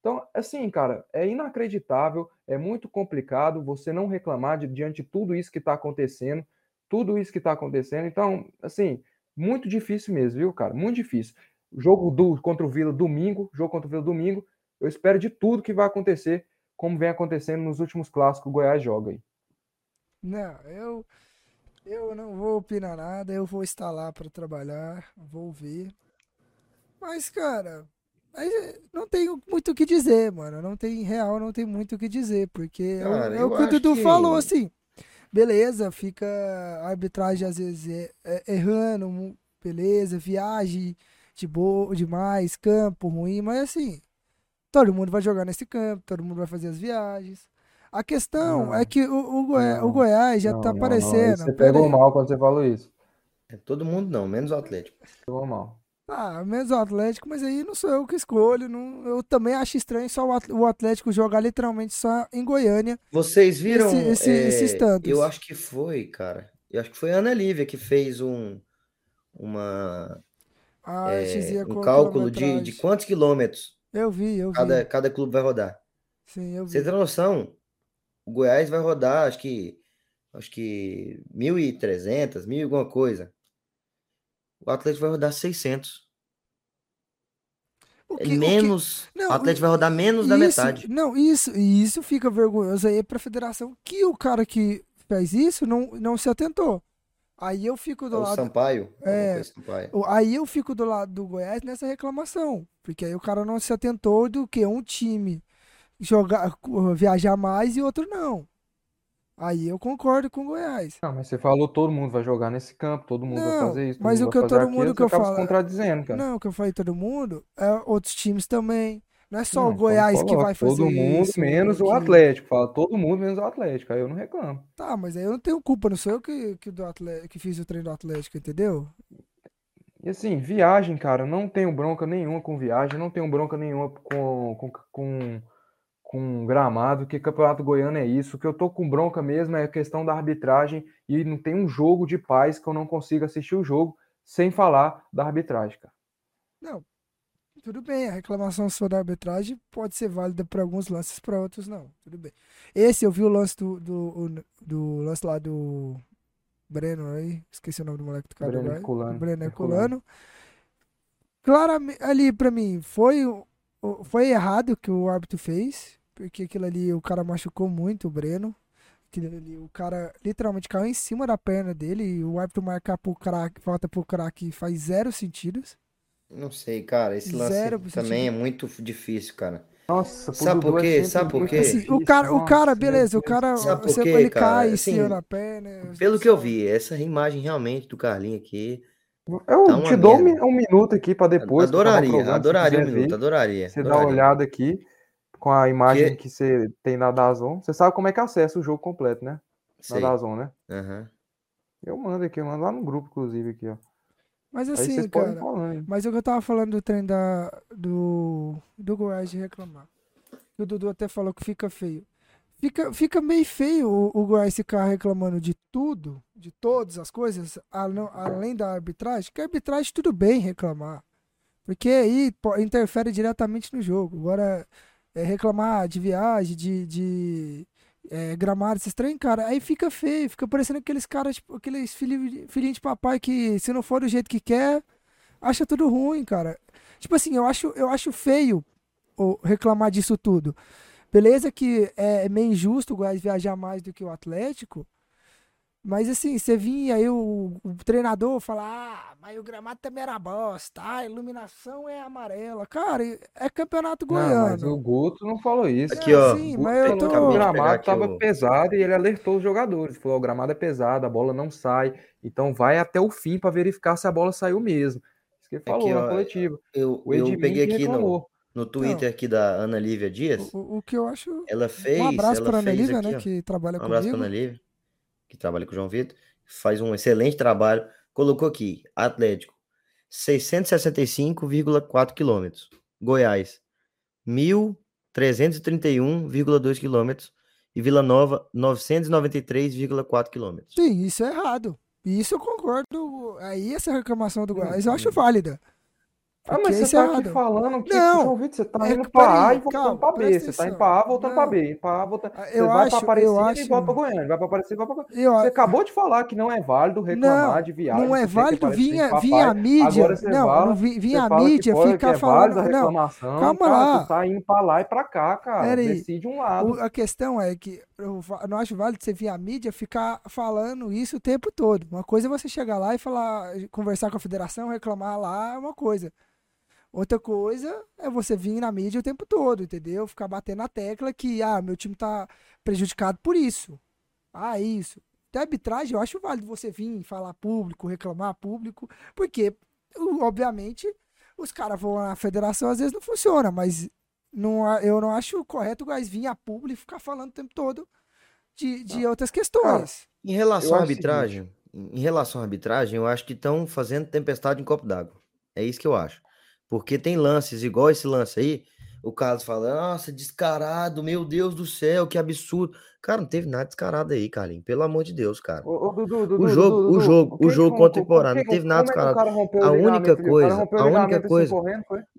Então, assim, cara, é inacreditável, é muito complicado você não reclamar de, diante de tudo isso que está acontecendo, tudo isso que está acontecendo. Então, assim, muito difícil mesmo, viu, cara? Muito difícil. Jogo do, contra o Vila domingo, jogo contra o Vila domingo. Eu espero de tudo que vai acontecer, como vem acontecendo nos últimos clássicos o Goiás joga aí. Não, eu, eu não vou opinar nada, eu vou estar lá para trabalhar, vou ver. Mas, cara, não tenho muito o que dizer, mano. Não tem real, não tem muito o que dizer, porque é o- Cara, é o que o Dudu que- falou, assim. Beleza, fica a arbitragem às vezes é- é- errando, beleza, viagem de boa, demais, campo ruim, mas assim, todo mundo vai jogar nesse campo, todo mundo vai fazer as viagens. A questão Não, é que o, o, Goi- não, o Goiás já Não, tá não, não, aparecendo. Você pegou mal quando você falou isso. É todo mundo não, menos o Atlético. Pegou mal. Ah, menos o Atlético, mas aí não sou eu que escolho. Não, eu também acho estranho só o At- o Atlético jogar literalmente só em Goiânia. Vocês viram? Esse- esse- é, esses tantos. Eu acho que foi, cara. Eu acho que foi a Ana Lívia que fez um, uma, A é, um cálculo de, de quantos quilômetros Eu vi, eu vi. cada, cada clube vai rodar. Sim, eu vi. Você tem noção? O Goiás vai rodar, acho que, acho que 1.300, mil e alguma coisa. O Atlético vai rodar 600. O É que- o que- menos. Não, o Atlético vai rodar menos da isso- metade. Não, isso, isso fica vergonhoso aí pra federação que o cara que fez isso não, não se atentou. Aí eu fico É do o lado. Sampaio. É. Sampaio. O- Aí eu fico do lado do Goiás nessa reclamação. Porque aí o cara não se atentou do que um time jogar, viajar mais e outro não. Aí eu concordo com o Goiás. Não, mas você falou todo mundo vai jogar nesse campo, todo mundo vai Não, fazer isso, mas o que vai eu- todo mundo que eu falo- se contradizendo, cara. Não, o que eu falei todo mundo, é outros times também. Não é só Não, o então Goiás que vai fazer Todo mundo isso, menos o. Atlético. Fala todo mundo menos o Atlético. Aí eu não reclamo. Tá, mas aí eu não tenho culpa, não sou eu que, que, do Atlético, que fiz o treino do Atlético, entendeu? E assim, viagem, cara, não tenho bronca nenhuma com viagem, não tenho bronca nenhuma com, com, com, com gramado, que Campeonato Goiano é isso. O que eu tô com bronca mesmo é a questão da arbitragem e não tem um jogo de paz que eu não consiga assistir o jogo sem falar da arbitragem, cara. Não, tudo bem, a reclamação sobre a arbitragem pode ser válida para alguns lances, para outros não. Tudo bem. Esse eu vi o lance do, do, do lance lá do Breno aí, esqueci o nome do moleque do cara do Breno. Herculano, Breno. Herculano. Claramente, ali pra mim, foi, foi errado o que o árbitro fez, porque aquilo ali, o cara machucou muito o Breno. Aquilo ali, o cara literalmente caiu em cima da perna dele e o árbitro marcar pro craque, falta pro craque faz zero sentidos. Não sei, cara. Esse lance Zero também sentido. é muito difícil, cara. Nossa, pro Sabe por é quê? Sabe por quê? Assim, o cara, o nossa, cara, meu beleza, o cara, Sabe por você- quê, ele cara? cai, Assim, na perna. Pelo que eu vi, essa imagem realmente do Carlinho aqui. Eu Tá te dou um, merda. um minuto aqui pra depois. o adoraria, adoraria um minuto, ver, adoraria. Você dá uma adoraria. olhada aqui com a imagem Que- que você tem na Dazon. Você sabe como é que acessa o jogo completo, né? Na Sei. Dazon, né? Aham. Eu mando aqui, eu mando lá no grupo, inclusive, aqui, ó. Mas assim, cara, mas o que eu tava falando do trem da, do, do Goiás de reclamar. O Dudu até falou que fica feio. Fica, fica meio feio o, o Goiás ficar reclamando de tudo, de todas as coisas, além da arbitragem, que a arbitragem tudo bem reclamar. Porque aí interfere diretamente no jogo. Agora, é, reclamar de viagem, de, de é, gramado, esses trem, cara, aí fica feio, fica parecendo aqueles caras, tipo, aqueles filhinhos filhinho de papai que, se não for do jeito que quer, acha tudo ruim, cara. Tipo assim, eu acho, eu acho feio reclamar disso tudo. Beleza que é meio injusto o Goiás viajar mais do que o Atlético, mas assim, você vinha aí o, o treinador falar, ah, mas o gramado também era bosta, ah, a iluminação é amarela. Cara, é campeonato Não, mas goiano. o Guto não falou isso. Aqui, ó. sim, Guto mas eu tô- O gramado aqui estava o- pesado e ele alertou os jogadores. Falou: o gramado é pesado, a bola não sai. Então vai até o fim para verificar se a bola saiu mesmo. Isso que ele falou Aqui, na ó, coletiva. Eu, O eu peguei aqui no, reclamou. no Twitter aqui da Ana Lívia Dias. O, o que eu acho. Ela fez. Um abraço ela para Ana fez Lívia, aqui, né, ó. que trabalha Um abraço para comigo. Ana Lívia, que trabalha com o João Vitor. Faz um excelente trabalho. Colocou aqui: Atlético, 665,4 quilômetros. Goiás, 1.331,2 quilômetros. E Vila Nova, 993,4 quilômetros. Sim, isso é errado. E isso eu concordo. Aí essa reclamação do Goiás eu acho válida. Ah, mas você isso é tá aqui falando que, Não, João Vitor, você tá é indo peraí, A e voltando pra B. Você tá indo pra A, voltando pra Não. B. Pra A, voltando... Você Eu vai acho, pra eu Aparecida e acho. volta pra Goiânia. Vai pra Aparecida e volta pra Goiânia. Eu, Você acabou de falar que não é válido reclamar Não, de viagem. não é você válido vir, em a- mídia. Agora você Não, fala, não vi- vir você a mídia pode- ficar é válida a falando. Não, reclamação. calma cara, lá. Tu tá indo pra lá e pra cá, cara. Pera. Decide um lado. O- a questão é que eu não acho válido você vir a mídia ficar falando isso o tempo todo. Uma coisa é você chegar lá e falar, conversar com a federação, reclamar lá, é uma coisa. Outra coisa é você vir na mídia o tempo todo, entendeu? Ficar batendo na tecla que, ah, meu time tá prejudicado por isso. Ah, isso. Até arbitragem, eu acho válido você vir falar público, reclamar público, porque, obviamente, os caras vão na federação, às vezes não funciona, mas não, eu não acho correto o Gás vir a público e ficar falando o tempo todo de, de outras questões. Em relação à arbitragem, em relação à arbitragem, eu acho que estão fazendo tempestade em copo d'água. É isso que eu acho. Porque tem lances, igual esse lance aí, o Carlos fala, nossa, descarado, meu Deus do céu, que absurdo. Cara, não teve nada descarado aí, Carlinhos, pelo amor de Deus, cara. Ô, ô, Dudu, Dudu, O jogo, Dudu, o jogo, o jogo contemporâneo, não teve nada é descarado. o A única coisa, a única coisa.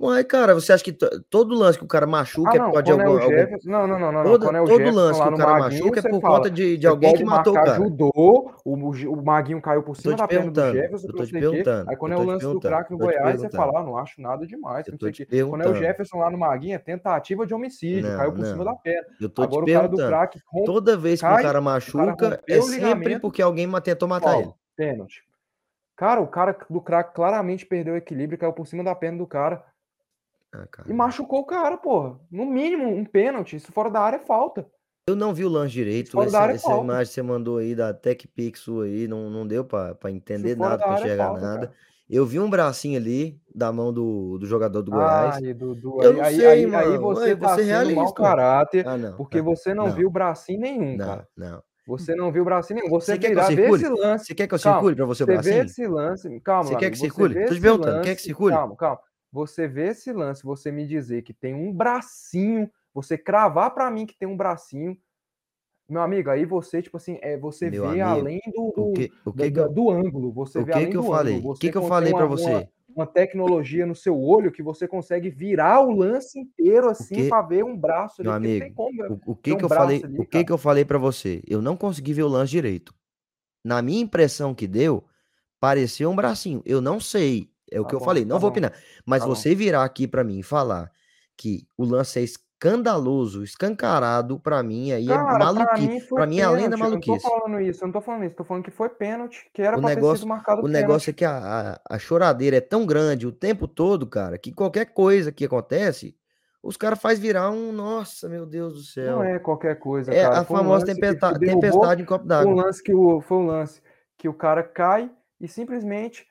Ué, cara, você acha que to- todo lance que o cara machuca Ah, é não, por causa de é algum, algum-. Não, não, não, não. todo, é todo Jefferson lance que o cara Maguinho, machuca é por fala, conta de, de alguém que matou o cara. judô, o, o, o Maguinho caiu por cima da perna do Jefferson, eu tô te perguntando, Aí quando é o lance do craque no Goiás, você fala, ah, não acho nada demais. Quando é o. Jefferson lá no Maguinho, é tentativa de homicídio, caiu por cima da perna. Agora o cara do craque Toda vez que o cai, cara o cara machuca, é o sempre ligamento, porque alguém tentou matar ele. Pênalti. Cara, o cara do craque claramente perdeu o equilíbrio, caiu por cima da perna do cara Ah, cara. e machucou o cara, porra. No mínimo, um pênalti, isso fora da área é falta. Eu não vi o lance direito. Essa, é essa falta. imagem que você mandou aí da TechPix aí, não, não deu pra, pra entender nada, da pra é enxergar falta, nada. cara. Eu vi um bracinho ali da mão do, do jogador do Goiás. Ai, Dudu, Eu aí, não aí, sei, aí, aí mano. você Ué, tá você é sendo mau realista. caráter, Ah, não. porque ah, você não, não. viu bracinho nenhum, Não, cara. não. Você não viu bracinho nenhum. Você, Você quer que eu virar, circule? esse lance. Você quer que eu circule pra você o Você vê bracinho? esse lance. Calma, Você meu quer amigo, que circule? Tô te esse perguntando, quer que lance- circule? Calma, calma. Você vê esse lance, você me dizer que tem um bracinho, você cravar pra mim que tem um bracinho, meu amigo, aí você, tipo assim, é, você Meu vê amigo, além do, do, que, que, eu, do ângulo, você o vê que além que eu do falei? ângulo. O que que eu falei uma- uma- você? uma tecnologia no seu olho que você consegue virar o lance inteiro assim pra ver um braço ali, Meu amigo, como. velho. O, o que que um eu falei? ali, o que cara. que eu falei para você? Eu não consegui ver o lance direito. Na minha impressão que deu, pareceu um bracinho. Eu não sei. É o Tá que eu bom, falei. Não tá vou bom, opinar. Mas tá bom. você virar aqui para mim e falar que o lance é escandaloso, escancarado, para mim aí é Cara, pra maluquice. mim Para mim é além da pênalti. Eu não tô maluquice. falando isso, eu não tô falando isso, tô falando que foi pênalti, que era O pra ter negócio, sido marcado o pênalti. negócio é que a, a, a choradeira é tão grande o tempo todo, cara, que qualquer coisa que acontece, os caras faz virar um, nossa, meu Deus do Não céu. é qualquer coisa, É cara. a Foi um famosa lance que, tempesta- que derrubou, tempestade em copo foi um d'água. lance que o, foi um lance que o cara cai e simplesmente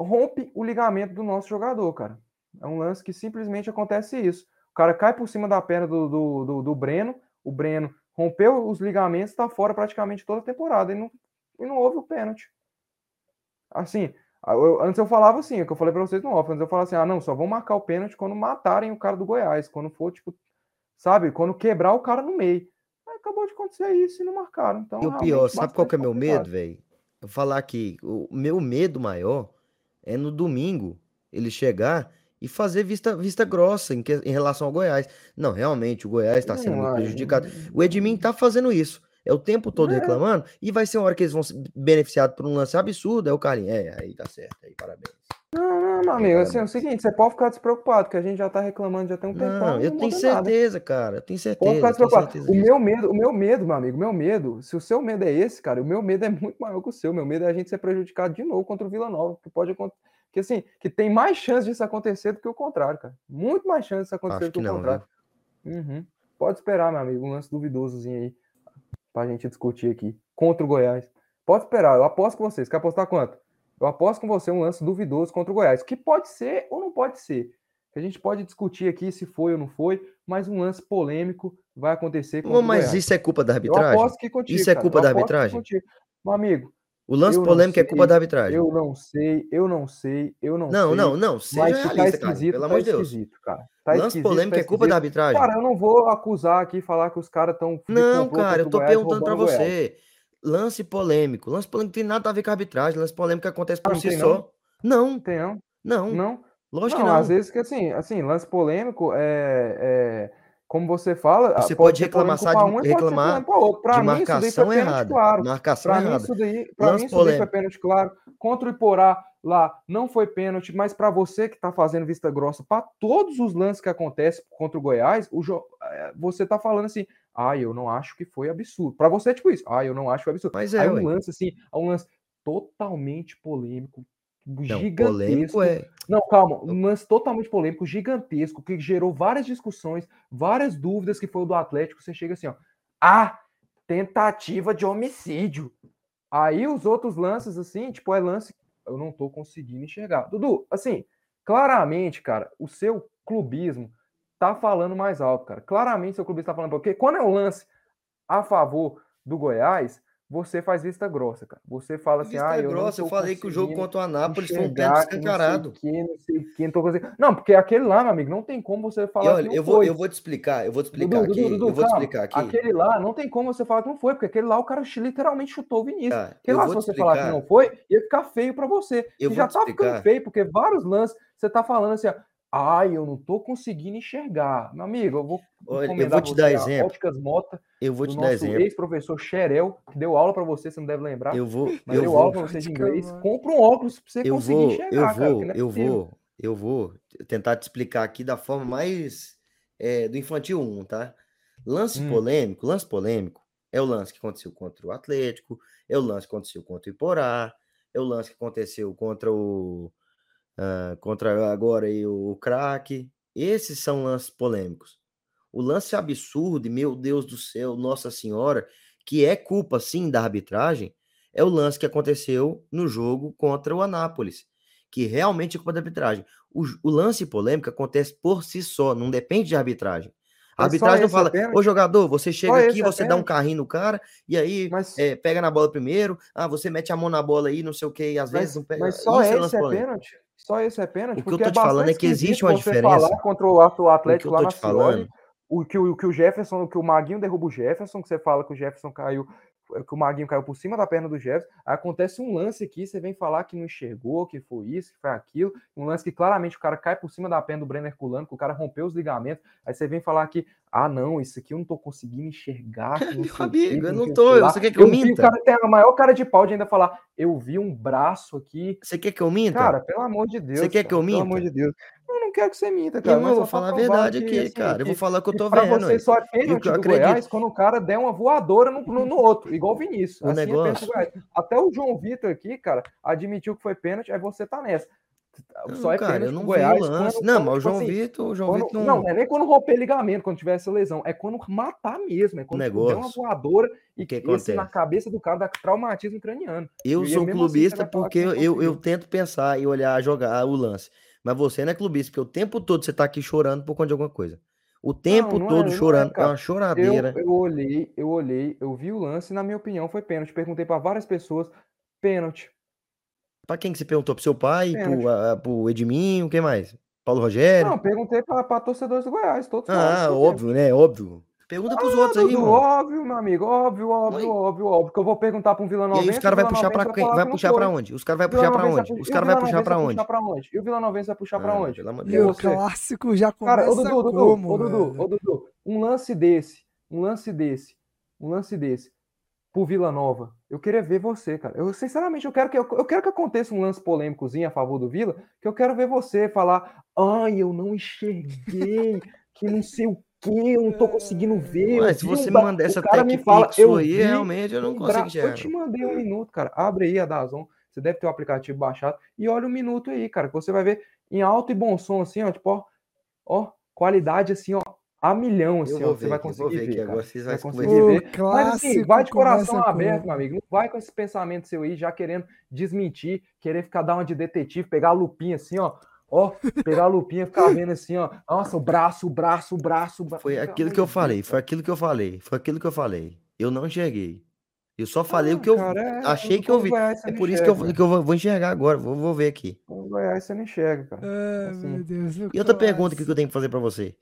rompe o ligamento do nosso jogador, cara. É um lance que simplesmente acontece isso. O cara cai por cima da perna do, do, do, do Breno, o Breno rompeu os ligamentos, tá fora praticamente toda a temporada e não, e não houve o pênalti. Assim, eu- antes eu falava assim, o que eu falei pra vocês no off, antes eu falava assim, ah, não, só vão marcar o pênalti quando matarem o cara do Goiás, quando for, tipo, sabe, quando quebrar o cara no meio. Aí acabou de acontecer isso e não marcaram. Então, E o pior, sabe qual que é meu medo, velho? Eu falar que o meu medo maior é no domingo ele chegar e fazer vista, vista grossa em, que- em relação ao Goiás. Não, realmente, o Goiás está sendo Não, muito prejudicado. O Edmin tá fazendo isso. É o tempo todo É. reclamando e vai ser uma hora que eles vão se beneficiar por um lance absurdo. É o Carlinhos. É, aí tá certo. Aí, parabéns. Não, não, meu amigo, assim, é o seguinte, você pode ficar despreocupado, que a gente já tá reclamando já tem um tempão. Não, e eu não tenho muda nada. certeza, cara. Eu tenho Pode certeza. ficar eu tenho despreocupado. certeza O meu medo, o meu medo, meu amigo, o meu medo, se o seu medo é esse, cara, o meu medo é muito maior que o seu. Meu medo é a gente ser prejudicado de novo contra o Vila Nova, que pode acontecer. Que assim, que tem mais chance disso acontecer do que o contrário, cara. Muito mais chance disso acontecer Acho do que, que o não, contrário. Uhum. Pode esperar, meu amigo, um lance duvidosozinho aí pra gente discutir aqui. Contra o Goiás. Pode esperar, eu aposto com vocês. Quer apostar quanto? Eu aposto com você um lance duvidoso contra o Goiás, que pode ser ou não pode ser. A gente pode discutir aqui se foi ou não foi, mas um lance polêmico vai acontecer mas isso é culpa da Eu arbitragem? aposto que contigo, Isso é culpa Eu da arbitragem? Meu amigo, O lance eu não polêmico é culpa sei, da arbitragem. eu não sei, eu não sei, eu não, Não, sei. não, não. Seja mas tá realista, cara. esquisito, Pelo tá amor de Deus. esquisito, cara. Tá Lance polêmico tá é culpa da arbitragem. Cara, eu não vou acusar aqui e falar que os caras estão. Não, cara, eu tô perguntando pra você. Lance polêmico. Lance polêmico tem nada a ver com a arbitragem. Lance polêmico acontece por Ah, não si só. Não, Tem, não? não. Não. Lógico não, que não. às vezes que assim, assim, lance polêmico é, é como você fala, Você pode, pode reclamar de- um reclamar de mim, isso daí marcação foi pênalti errada. claro. Marcação Pra mim, errada. isso daí, pra Lance mim, isso daí foi pênalti claro. Contra o Iporá lá não foi pênalti, mas pra você que tá fazendo vista grossa pra todos os lances que acontecem contra o Goiás, o jo... eh, você tá falando assim, ah, eu não acho que foi absurdo. Pra você é tipo isso, ah, eu não acho que foi absurdo. Mas é, Aí ué. um lance assim, é um lance totalmente polêmico, Não, gigantesco. é. Não, calma, um lance totalmente polêmico, gigantesco, que gerou várias discussões, várias dúvidas, que foi o do Atlético. Você chega assim, ó, ah, tentativa de homicídio. Aí os outros lances, assim, tipo, é lance. Eu não tô conseguindo enxergar. Dudu, assim, claramente, cara, o seu clubismo tá falando mais alto, cara. Claramente seu clubismo tá falando, porque quando é um lance a favor do Goiás, você faz vista grossa, cara. Você fala assim, Vista ah, eu não grossa, eu falei que o jogo contra o Anápolis foi um pênalti que não sei escancarado. que, não sei que, não tô conseguindo. Não, porque aquele lá, meu amigo, não tem como você E falar que olha, não eu vou, foi. eu vou te explicar, eu vou te explicar Dudu, aqui. Dudu, Dudu, eu vou te explicar aqui. Aquele lá, não tem como você falar que não foi, porque aquele lá o cara literalmente chutou o Vinícius. Tá, Aquele eu lá, se vou você falar que explicar. não foi, ia ficar feio pra você. Eu e vou já tá ficando explicar. feio, porque vários lances você tá falando assim, ó, ai, eu não tô conseguindo enxergar. Meu amigo, eu vou Olha, eu vou te dar exemplo. Óticas Mota, Eu vou te dar nosso exemplo. ex-professor Xerel, que deu aula pra você, você não deve lembrar. Eu vou, Mas eu deu vou, aula pra você de inglês. Compra um óculos pra você eu conseguir vou, enxergar, eu cara, vou, não é eu vou, eu vou tentar te explicar aqui da forma mais é, do infantil 1, tá? Lance Hum. polêmico, lance polêmico é o lance que aconteceu contra o Atlético, é o lance que aconteceu contra o Iporá, é o lance que aconteceu contra o ah, contra agora aí o craque. Esses são lances polêmicos. O lance absurdo, e meu Deus do céu, Nossa Senhora, que é culpa sim da arbitragem, é o lance que aconteceu no jogo contra o Anápolis, que realmente é culpa da arbitragem. O, o lance polêmico acontece por si só, não depende de arbitragem. A arbitragem não é fala, ô jogador, você chega aqui, é você dá um carrinho no cara, e aí Mas, é, pega na bola primeiro, ah, você mete a mão na bola aí, não sei o que, e às vezes mas, não pega. mas só Isso é esse é pênalti? Só esse é pênalti? O que eu tô te falando é que existe uma diferença. falar contra o Atlético O lá na falando, o que o, que o Jefferson, que o Maguinho derruba o Jefferson, que você fala que o Jefferson caiu, que o Maguinho caiu por cima da perna do Jefferson, aí acontece um lance aqui, você vem falar que não enxergou, que foi isso, que foi aquilo, um lance que claramente o cara cai por cima da perna do Brenner Culano, que o cara rompeu os ligamentos, aí você vem falar que, ah não, isso aqui eu não tô conseguindo enxergar, meu amigo, eu não tô, você quer que eu Eu vi o minta? cara tem a maior cara de pau de ainda falar, eu vi um braço aqui, Você quer que eu minta? Cara, pelo amor de Deus. Você quer que eu cara, Pelo amor minta? de Deus. Eu não quero que você minta, cara. Eu vou falar a verdade aqui, assim, cara. Eu vou falar o que eu tô pra vendo. você aí. só é pênalti eu do acredito, Goiás quando o cara der uma voadora no, no, no outro, igual o Vinícius. o Assim é negócio. Goiás. Até o João Vitor aqui, cara, admitiu que foi pênalti, aí você tá nessa. Só Não, é cara, eu não Goiás lance. quando, Não, quando mas o tipo João assim, Vitor, o João quando, Vitor não, não. é nem quando romper ligamento, quando tiver essa lesão, é quando matar mesmo, é quando tipo, der uma negócio. voadora e que assim, na cabeça do cara dá traumatismo craniano. Eu E sou assim clubista falar porque eu, eu, eu tento pensar e olhar, jogar o lance. Mas você não é clubista, porque o tempo todo você tá aqui chorando por conta de alguma coisa. O Não, tempo não é, todo não é, chorando. É cara. uma Eu, choradeira. eu olhei, eu olhei, eu vi o lance, e na minha opinião foi pênalti. Perguntei para várias pessoas, pênalti, Pra quem que você perguntou? Pro seu pai, pênalti. pro, a- pro Edminho, quem mais? Paulo Rogério? Não, perguntei para torcedores do Goiás, todos Ah, óbvio, né? Óbvio. Pergunta pros Ah, outros aí, Dudu, irmão. óbvio, meu amigo, óbvio, óbvio, Oi. óbvio, óbvio, que eu vou perguntar para um E aí os caras vai puxar pra quem? Vai puxar pra onde? Os caras vai O puxar pra onde? Os caras vai puxar pra vai onde? puxar para onde? E o vilanovense vai puxar para Ah, onde? E o clássico já Cara, ô começa Dudu, Dudu, como, ô Dudu, ô Dudu, um lance desse, um lance desse, um lance desse, pro Vila Nova, eu queria ver você, cara. Eu, sinceramente, eu quero que, eu, eu quero que aconteça um lance polêmicozinho a favor do Vila, que eu quero ver você falar, ai, eu não enxerguei, que não sei o que, eu não tô conseguindo ver, Ué, se você um mandar essa cara me fala, eu sua aí, vi realmente eu não um consigo braço. Eu te mandei um minuto, cara. Abre aí a Dazon. Você deve ter o aplicativo baixado. E olha o minuto aí, cara. Que você vai ver em alto e bom som, assim, ó. Tipo, ó, ó qualidade assim, ó. A milhão, assim, ó. Você ver vai eu vou conseguir ver aqui ver, cara. agora, vocês Você vai vão conseguir ver. Mas assim, vai de coração aberto, como? meu amigo. Não vai com esse pensamento seu aí, já querendo desmentir, querer ficar dar uma de detetive, pegar a lupinha assim, ó. Ó, pegar a lupinha e ficar vendo assim, ó. Nossa, o braço, o braço, o braço, o braço. Foi aquilo que eu falei, foi aquilo que eu falei, foi aquilo que eu falei. Eu não enxerguei. Eu só falei o que eu cara, é. achei que eu vi. Goiás É por isso que eu, que eu vou enxergar agora, vou, vou ver aqui. O Goiás você não enxerga, cara. Ai, Assim. meu Deus. E outra pergunta que eu tenho que fazer pra você.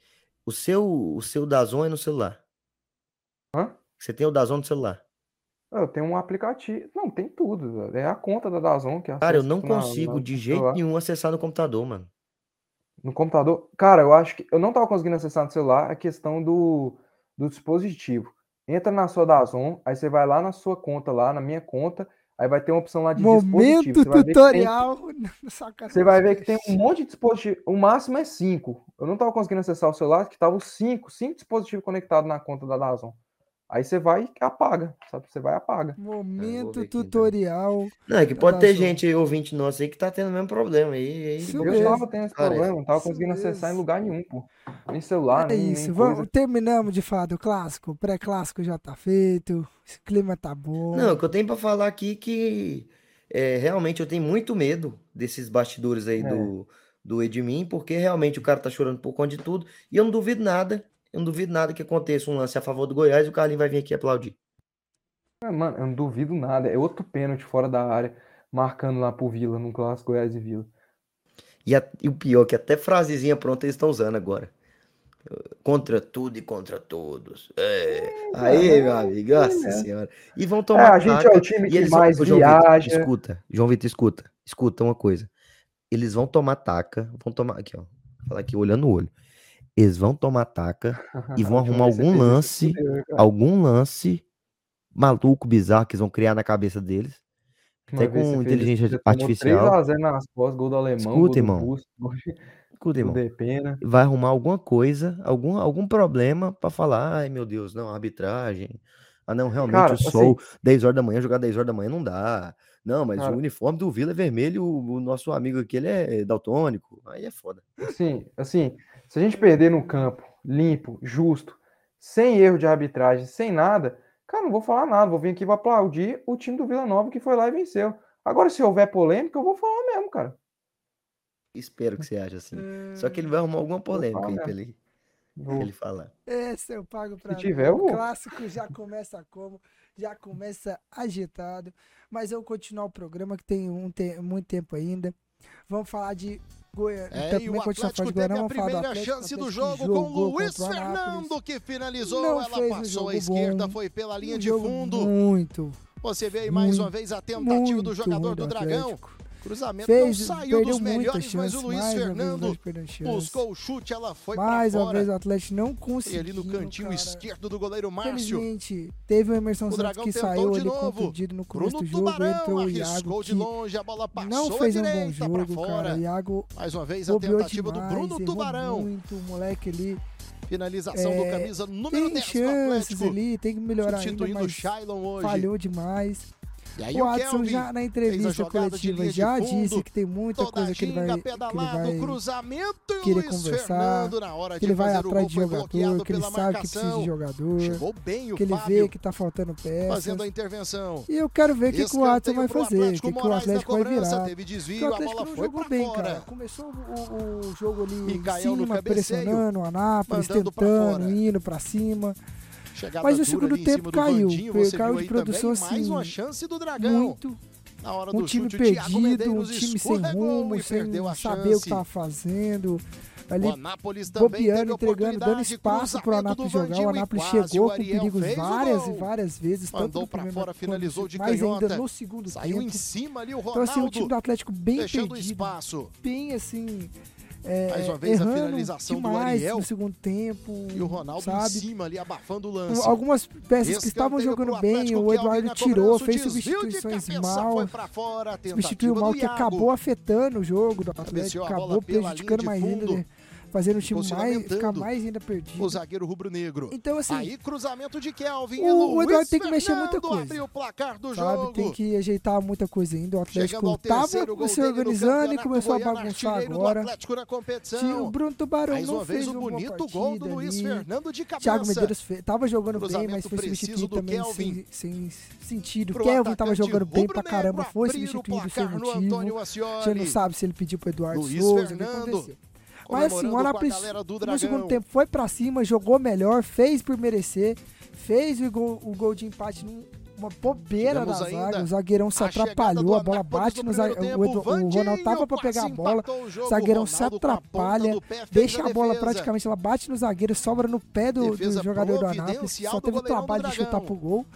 O seu, o seu Dazon é no celular? Hã? Você tem o Dazon no celular? Eu tenho um aplicativo. Não, tem tudo. velho. É a conta da Dazon que Cara, eu não na, consigo na- de jeito celular. nenhum acessar no computador, mano. No computador. Cara, eu acho que eu não tava conseguindo acessar no celular a questão do, do dispositivo. Entra na sua Dazon, aí você vai lá na sua conta, lá na minha conta, aí vai ter uma opção lá de dispositivo. Momento Você vai ver que tem, tutorial. Sacanagem. você vai ver que tem um monte de dispositivo. O máximo é cinco. Eu não tava conseguindo acessar o celular, que tava os cinco, cinco dispositivos conectados na conta da Dazon. Aí você vai e apaga, sabe? Você vai e apaga. Momento aqui, então. tutorial. Não, é que pode ter Dazon. gente ouvinte nosso aí, que tá tendo o mesmo problema aí. Eu mesmo. tava tendo esse parece. problema, não tava Isso conseguindo acessar em mesmo. lugar nenhum, pô. Nem celular, É nem, isso. nem Vamos, coisa. terminamos de falar do clássico. O pré-clássico já tá feito. Esse clima tá bom. Não, o que eu tenho pra falar aqui que é, realmente eu tenho muito medo desses bastidores aí É. do, do Edmin, porque realmente o cara tá chorando por conta de tudo. E eu não duvido nada, eu não duvido nada que aconteça um lance a favor do Goiás e o Carlinhos vai vir aqui aplaudir. É, Mano, eu não duvido nada. É outro pênalti fora da área, marcando lá pro Vila, no clássico Goiás e Vila. E, a- e o pior é que até frasezinha pronta eles estão usando agora. Contra tudo e contra todos. É. Aí, meu amigo, nossa é. senhora. E vão É, tomar a gente é o time que vão. mais Ô, João Vitor, viaja. escuta. João Vitor, escuta. Escuta uma coisa. Eles vão tomar taca. Vão tomar. Aqui, ó. Falar aqui, olhando no olho. Eles vão tomar taca e vão arrumar algum lance, algum lance maluco, bizarro, que eles vão criar na cabeça deles. Uma até com inteligência fez, artificial. 3 nas costas, gol do alemão, Escuta, irmão. Escuta, irmão. Vai arrumar alguma coisa, algum, algum problema para falar, ai meu Deus, não, arbitragem. Ah, não, realmente Cara, o sol, assim, 10 horas da manhã, jogar 10 horas da manhã não dá. Não, mas Cara, o uniforme do Vila é vermelho, o, o nosso amigo aqui, ele é, é daltônico. Aí é foda. Sim, assim, se a gente perder no campo limpo, justo, sem erro de arbitragem, sem nada, cara, não vou falar nada, vou vir aqui para aplaudir o time do Vila Nova que foi lá e venceu. Agora, se houver polêmica, eu vou falar mesmo, cara. Espero que você ache assim. Só que ele hum. vai arrumar alguma polêmica aí pra ele, pra ele falar. É, Esse eu pago pra Se tiver, O clássico já começa como? Já começa agitado. Mas eu vou continuar o programa que tem, um, tem muito tempo ainda. Vamos falar de Goiânia. É, e o Atlético teve a primeira do Atlético, chance do jogo com o Luiz Fernando, que finalizou. Não ela passou à esquerda, bom, foi pela linha de fundo. Muito. Você vê aí mais uma vez a tentativa do jogador do Dragão. Atlético. Cruzamento Fez, não saiu dos melhores, chance, mas o Luiz Fernando buscou o chute, ela foi mais para fora. Mais uma vez o Atlético não conseguiu. E ali no cantinho cara. esquerdo do goleiro Márcio. Felizmente, teve uma imersão Santos que saiu de ali novo. no começo Bruno do jogo. Tubarão, entrou o Iago, de longe, a bola passou não fez um bom jogo, fora. cara. Iago mais uma vez a tentativa demais, do Bruno Tubarão. muito, o moleque ali... Finalização é, do camisa número tem 10 chances ali, tem que melhorar ainda, mas hoje. falhou demais o Adson já na entrevista coletiva já fundo, disse que tem muita coisa que ele vai, que ele vai querer conversar, que ele vai atrás de jogador, que ele sabe que precisa de jogador, que ele vê que tá faltando peças. Fazendo a intervenção. E eu quero ver o que, que o Adson vai fazer, o que, que o Atlético vai virar. Teve desvio, o Atlético não jogou bem, cara. Começou o, o jogo ali em cima, pressionando o Anápolis, tentando, indo pra cima. Chegada Mas o segundo tempo caiu. Bandinho, caiu de produção também, assim. Mais uma chance do Dragão. Muito. Na hora um do time chute, perdido, um time sem rumo, sem saber o que estava fazendo ali bobeando, entregando, dando espaço para o Anápolis jogar. O Anápolis chegou com perigos várias e várias vezes. Mandou para fora, finalizou de mais ainda no segundo Saiu tempo. em cima ali o Ronaldo. Então assim, o time do Atlético bem perdido. Espaço. Bem assim, é, Mais uma vez a finalização do Ariel. No segundo tempo. E o Ronaldo sabe? em cima ali, abafando o lance. Algumas peças Esse que estavam jogando bem, o Eduardo tirou, fez substituições mal. Fora, substituiu mal, que acabou afetando o jogo do Atlético, acabou prejudicando mais ainda fazendo o time mais, ficar mais ainda perdido. O zagueiro rubro-negro. Então, assim. Aí, cruzamento de Kelvin. O, o Eduardo tem que mexer muita coisa. o placar do sabe? jogo. Tem que ajeitar muita coisa ainda. O Atlético tava se organizando e começou a bagunçar agora. O Bruno Tubarão Mais uma não vez, fez um bonito gol do Luiz Fernando de cabeça. Thiago Medeiros fe... tava jogando bem, mas foi substituído também sem, sem, sentido. Pro Kelvin tava jogando bem pra caramba, foi substituído sem motivo. Você não sabe se ele pediu pro Eduardo Luiz Souza, o que aconteceu. Mas assim, o Anápolis no segundo tempo foi para cima, jogou melhor, fez por merecer, fez o gol, o gol de empate num uma bobeira Tivemos da zaga, o zagueirão se atrapalhou, a bola bate no zagueiro. O, o, Ronaldo tava para pegar a bola, o zagueirão Ronaldo se atrapalha, pé, deixa a defesa. bola praticamente, ela bate no zagueiro, sobra no pé do, do jogador do Anápolis, só teve o trabalho de chutar pro gol.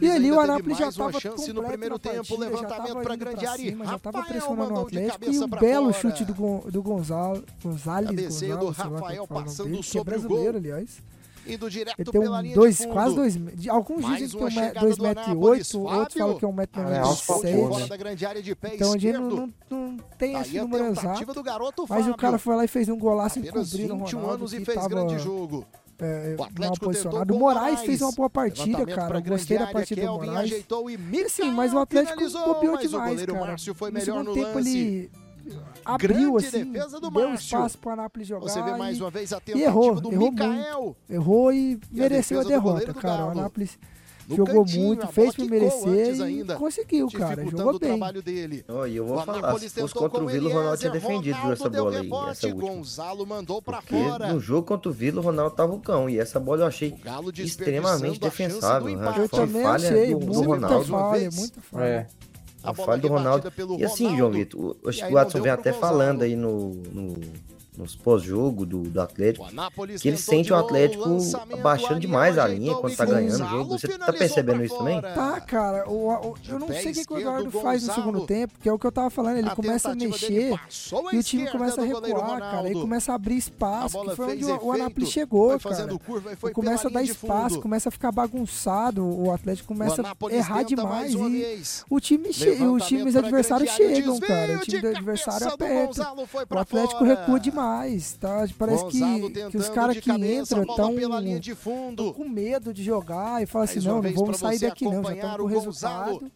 E ali o Anápolis já tava chance no primeiro tempo, levantamento para grande área, já tava pressionando o Atlético e um belo chute do Gonzalo, Gonzales, Gonzales, Rafael é passando é sobre o gol. aliás. Indo direto ele tem um pela linha dois, Quase dois, de, alguns Mais dizem que tem 2,8m, outros falam que é 1,96m. É, então a gente não, não, não tem Daí esse número exato. mas o cara foi lá e fez um golaço encobrindo o Ronaldo. Anos e fez grande jogo. É, é o Atlético mal posicionado. O Moraes fez uma boa partida, cara. Eu gostei da partida do Moraes. Ajeitou e Sim, mas o Atlético copiou demais, cara. no segundo tempo ele abriu Grande assim, defesa do deu espaço para Anápolis jogar. Você vê mais e, uma vez a tentativa errou, do errou Mikael. Muito, errou e, e mereceu a, a derrota, cara. O Anápolis no jogou cantinho, muito, fez por merecer ainda, e conseguiu, cara. Jogou bem. trabalho dele. Oh, eu vou o falar, os contra o Vila, o é Ronaldo tinha defendido Ronaldo essa bola aí, essa última. Gonzalo mandou pra Porque fora. no jogo contra o Vila, o Ronaldo tava o cão, e essa bola eu achei extremamente defensável. Né? Eu também achei, do, Ronaldo. falha, muita falha a falha do Ronaldo. E assim, João Vitor, acho que o Watson vem até falando aí no, no, nos pós-jogo do, do Atlético, que ele sente o Atlético baixando demais a linha quando tá ganhando o jogo. Você tá percebendo isso também? Tá, cara. O, o, eu não sei o que o Eduardo faz no segundo tempo, que é o que eu tava falando. Ele começa a mexer e o time começa a recuar, cara. Ele começa a abrir espaço, que foi onde o, o chegou, cara. Ele começa a dar espaço, começa a ficar bagunçado. O Atlético começa a errar demais. E o time os times adversários chegam, cara. O time do adversário aperta. O Atlético recua demais tá? Parece Gonzalo que, que os caras que entram estão com medo de jogar e falam assim, não, não vamos sair daqui não, já estamos com o resultado.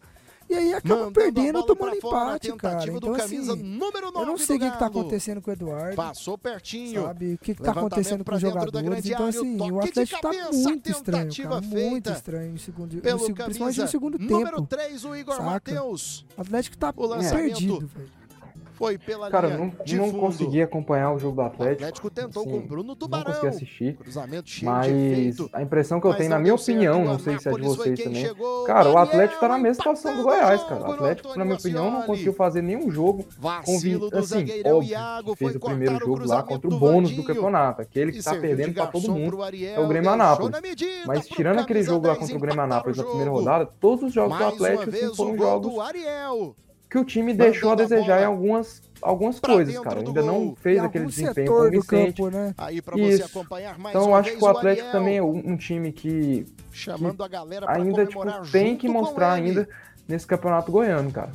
E aí acabam perdendo perdendo, tomando empate, cara. Então, assim, eu não sei o que, está acontecendo com o Eduardo. Passou pertinho. Sabe? O que, está acontecendo com os jogadores. Então, assim, o Atlético está muito estranho, cara. Muito estranho. Segundo, pelo no, principalmente no segundo tempo. Número 3, o Igor Matheus. Tá o Atlético está perdido, velho. Foi pela Cara, linha não, de não fundo. consegui acompanhar o jogo do Atlético. O Atlético tentou assim, com o Bruno Tubarão. Não consegui assistir. Cruzamento cheio mas efeito, a impressão que eu tenho, na minha opinião, não sei se é de vocês também. Cara, o Atlético tá na mesma situação do Goiás, cara. O Atlético, na minha opinião, não conseguiu fazer nenhum jogo com assim, óbvio, Iago fez o primeiro jogo lá contra o bônus do, campeonato. Aquele que tá perdendo pra todo mundo é o Grêmio Anápolis. Mas tirando aquele jogo lá contra o Grêmio Anápolis na primeira rodada, todos os jogos do Atlético assim, foram jogos que o time deixou a desejar em algumas, algumas coisas, cara. Ainda gol. não fez aquele desempenho convincente. Campo, né? Aí você acompanhar mais Então eu acho que o Atlético também é um, um time que, Chamando que a galera ainda tipo, tem que mostrar ainda nesse campeonato goiano, cara.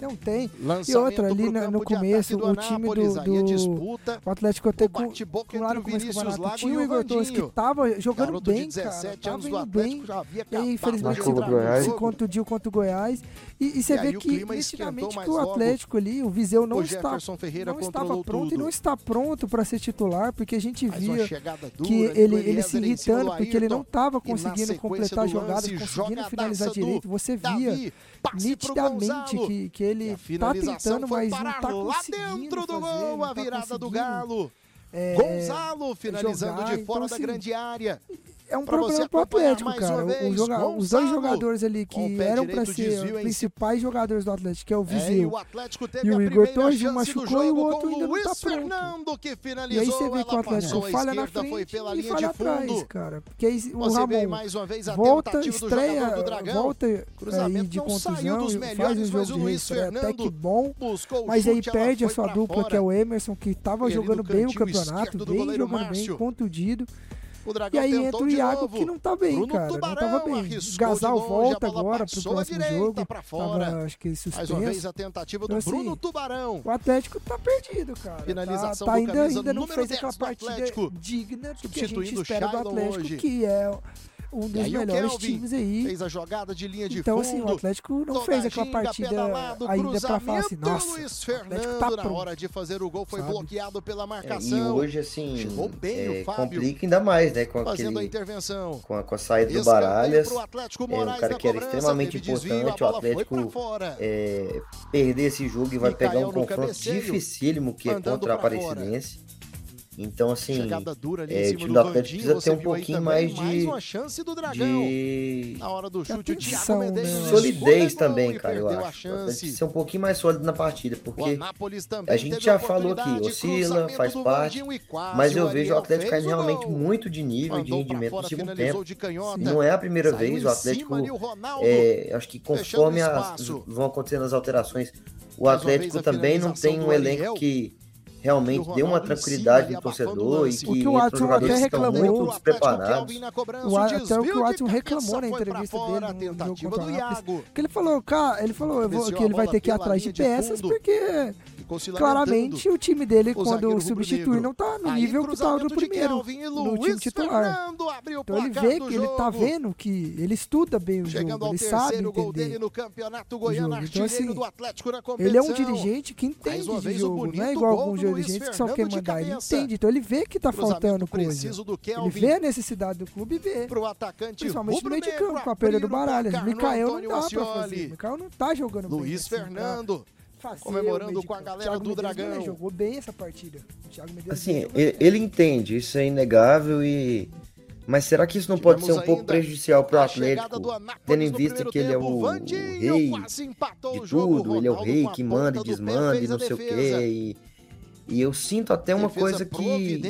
Não tem. Lançamento e outra, ali no começo, o time do, é do disputa, o Atlético até com, o lá no começo tinha o Igor Torres que tava jogando bem, cara, tava indo bem, e aí infelizmente se, se contundiu contra o Goiás, e, e você e vê que nitidamente que o Atlético logo, ali, o Viseu não, o está, não estava pronto tudo. e não está pronto para ser titular, porque a gente via dura, que ele, ele se irritando, porque Ayrton, ele não estava conseguindo completar jogadas, lance, conseguindo finalizar direito. Você via Davi, nitidamente que, que ele está tentando, mas não está conseguindo dentro do gol, a tá virada do Galo. É, Gonzalo finalizando jogar, de fora então, da assim, grande área é um pra problema pro Atlético, cara. Vez, o joga... Os dois jogadores ali que eram para ser os principais jogadores do Atlético, que é o Viseu é, e o, Igor Torres, um machucou e o outro ainda não tá pronto. Fernando, que e aí você vê que o Atlético falha na frente e falha atrás, cara. Porque aí o Ramon mais uma vez a volta, estreia, do volta é, aí de contusão, faz um jogo de né? até que bom, mas aí perde a sua dupla, que é o Emerson, que tava jogando bem o campeonato, bem jogando bem, contundido. O Dragão e aí entra o Iago, que não tá bem, Bruno cara. Tubarão, não tava bem. O Gasal volta agora pro próximo direita, jogo. Pra fora. Tava, acho que suspenso. Mais uma vez a tentativa do então, assim, Tubarão. O Atlético tá perdido, cara. Finalização tá, tá ainda, ainda não fez aquela partida digna que a gente espera do Atlético, que é um dos aí, melhores times aí. Fez a jogada de linha de então, fundo. Então, assim, o Atlético não fez aquela partida ainda pra falar assim, nossa, Luiz tá Fernando, tá na hora de fazer o gol foi sabe? bloqueado pela marcação. É, e hoje, assim, Chegou bem é, o Fábio, complica ainda mais, né? Com fazendo aquele, a intervenção. Com a, com a saída do Baralhas. É um cara que era extremamente importante. o Atlético é, perder esse jogo e vai e pegar um confronto dificílimo que é contra a Aparecidense. Então, assim, dura ali é, o time do, Atlético precisa ter um pouquinho mais de. Mais uma chance do Dragão. De... Na hora do chute, atenção, o Thiago Né? Solidez também, cara, eu acho. precisa Ser um pouquinho mais sólido na partida, porque a gente já falou aqui, oscila, faz parte. Mas eu vejo o Atlético caindo realmente muito de nível, de rendimento no segundo tempo. Não é a primeira vez, o Atlético. É, acho que conforme as, vão acontecendo as alterações, o Atlético também não tem um elenco que realmente deu uma tranquilidade no torcedor e que o que o Watson até muito despreparados. O, até que o Watson reclamou na entrevista dele no jogo contra o que ele falou, cara, ele falou que ele vai ter que ir atrás de peças porque ficou se lamentando. Claramente o time dele, o quando substitui, não tá no Aí, nível que tá do primeiro, Kelvin, no time titular. Então ele vê que ele tá vendo que ele estuda bem o Chegando jogo, ele sabe entender no campeonato goiano, então, assim, do Atlético na ele é um dirigente que entende de jogo, não é igual alguns dirigentes que só quer mandar, ele entende, então ele vê que tá faltando coisa, ele vê a necessidade do clube e vê, principalmente no meio de campo, com a perda do Baralhas, Micael não dá pra fazer, Micael não tá jogando bem. Luiz assim, Fernando. Comemorando com a galera do Medeiros Dragão. É, jogou bem essa partida. assim, ele, ele entende, isso é inegável e mas será que isso não Tivemos pode ser um pouco prejudicial para o Atlético, tendo em vista que ele é o, rei de tudo, ele é o rei que manda e desmanda e não sei o quê, e e eu sinto até uma Defesa coisa que. do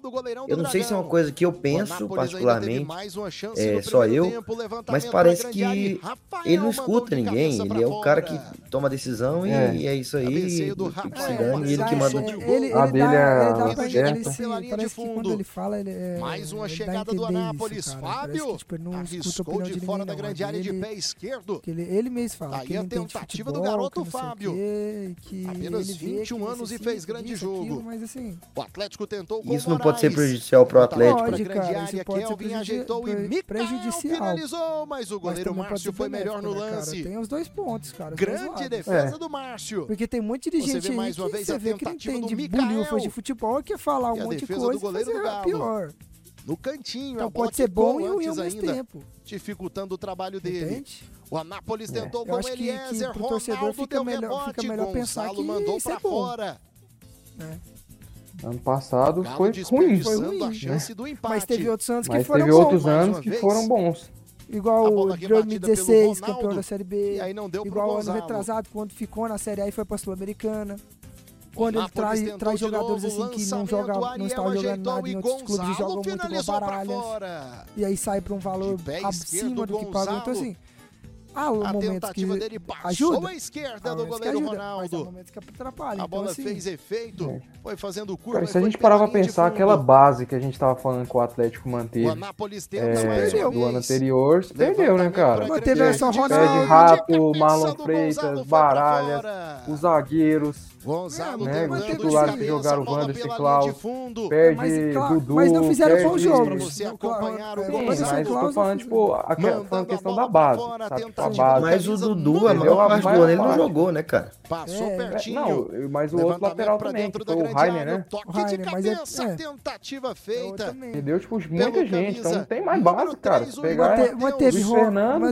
do Eu não sei se é uma coisa que eu penso Anápolis particularmente, mais uma chance é, só eu, tempo, mas parece grande área e que Rafael ele não escuta de ninguém. Ele é o cara fora. que toma a decisão e É. e é isso aí. Do e- e Rafael, ele que manda. É, ele, ele A dá, dele é ele dá pra aberta. ele se- de parece que quando ele fala, ele é. Mais uma ele dá a chegada do entender Anápolis. isso, cara. Parece Fábio que, jogo. Aquilo, mas assim... O Atlético tentou Isso não pode ser prejudicial para o Atlético. Pode, cara, isso pode Kelvin ser ajeitou pre e prejudicial. finalizou, mas o goleiro mas Márcio foi melhor no né, lance. Tem os dois pontos, cara. Grande defesa é. do Márcio. Porque tem muito de gente você vê você vê que não entende bolhufas de futebol que quer falar um monte de coisa do goleiro e fazer pior. No cantinho, então pode ser bom e ruim ao mesmo tempo. Dificultando o trabalho dele. Entende? O Anápolis é. tentou é. com o Eliezer, que, que Ronaldo torcedor fica deu melhor, rebote, fica melhor Gonçalo pensar que mandou para é fora. É. Ano passado foi ruim, foi ruim, a chance né? do empate. Mas teve outros anos Mas que foram teve bons. outros né? anos que vez. foram bons. Igual o 2016, campeão da Série B. E aí não deu Igual ano retrasado, quando ficou na Série A e foi pra Sul-Americana. Quando ele traz, traz jogadores novo, assim que não jogam, não estavam jogando nada em outros Gonzalo clubes jogam muito igual Baralhas. E aí sai pra um valor acima do que pagam. Então assim, Há um a tentativa dele passou ajuda. à esquerda do goleiro ajuda, Ronaldo. a então, bola então, assim, fez efeito, é. foi fazendo curva. Cara, se a gente parava pra pensar aquela base que a gente tava falando que o Atlético manteve o Anápolis tenta é, mais uma do ano anterior, perdeu, né, cara? Manteve essa Ronaldo. Pé de rato, Marlon Freitas, Baralhas, os zagueiros, Gonzalo né, os titulares que jogaram o Wanderson e Klaus, perde é, mas, é Dudu, mas não fizeram perde, bom jogo. Pra não acompanhar o Sim, mas eu tô falando, tipo, a, uma questão da base, sabe, a base. Mas o Dudu, é a maior parte do ano, ele não jogou, né, cara? Passou pertinho. Não, mas o outro lateral também, foi o Rainer, né? Toque de cabeça, tentativa feita. Perdeu, tipo, muita gente, então não tem mais base, cara. Pegar o Fernando,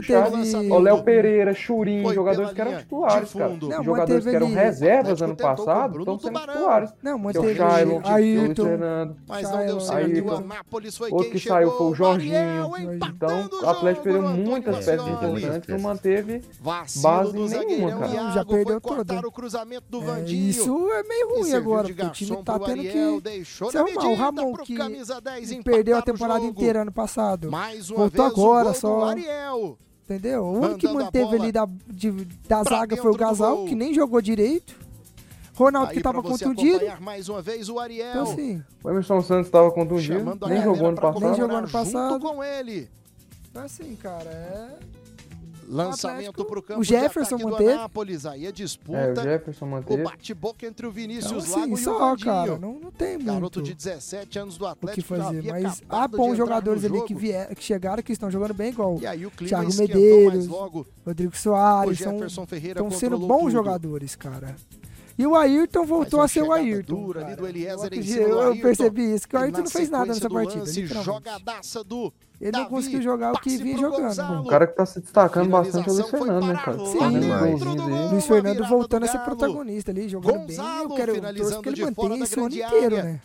o Léo Pereira, Churinho, jogadores que eram titulares, cara. Jogadores que eram reservas ano passado estão sendo titulares. Não, é manteve Shailon, Ayrton, Fernando. Mas não deu certo. O Anápolis foi Outro que chegou, saiu foi o Jorginho. Né? Então, o Atlético perdeu muitas peças importantes, não manteve base nenhuma, cara. Já perdeu toda. É, isso é meio ruim agora, porque o time tá tendo que se arrumar. O Ramon, que perdeu a temporada inteira ano passado, voltou agora só entendeu? O único que manteve ali da, de, da zaga foi o Gasal, que nem jogou direito. Ronaldo que tava contundido. mais uma vez o Ariel. Então, sim. o Emerson Santos tava contundido, nem jogou, passado, nem jogou ano passado. Junto com ele. Então, assim, cara, é... Lançamento para o campo. O Jefferson de manteve. Anápolis. Aí a disputa. É, o Jefferson manteve. O bate-boca entre o Vinícius então, Lago assim, e o só, cara, não, não tem muito. Garoto de 17 anos do Atlético. O que fazer, mas há bons jogadores ali que, vier, que chegaram, que estão jogando bem, igual e aí, o clima Thiago Medeiros, logo, Rodrigo Soares. O Jefferson são, Ferreira estão sendo bons tudo. jogadores, cara. E o Ayrton voltou a ser o Ayrton. Dura, ali do Eliezer eu, em cima eu, eu percebi isso, que o Ayrton não fez nada nessa partida. Jogadaça do ele Davi, não conseguiu jogar o que vinha jogando. Gonzalo. O cara que tá se destacando bastante é o Luiz Fernando, né, cara? Sim, Sim. Luiz Fernando voltando a ser protagonista ali, jogando Gonzalo, bem. Eu quero eu que ele mantenha isso o ano inteiro, né?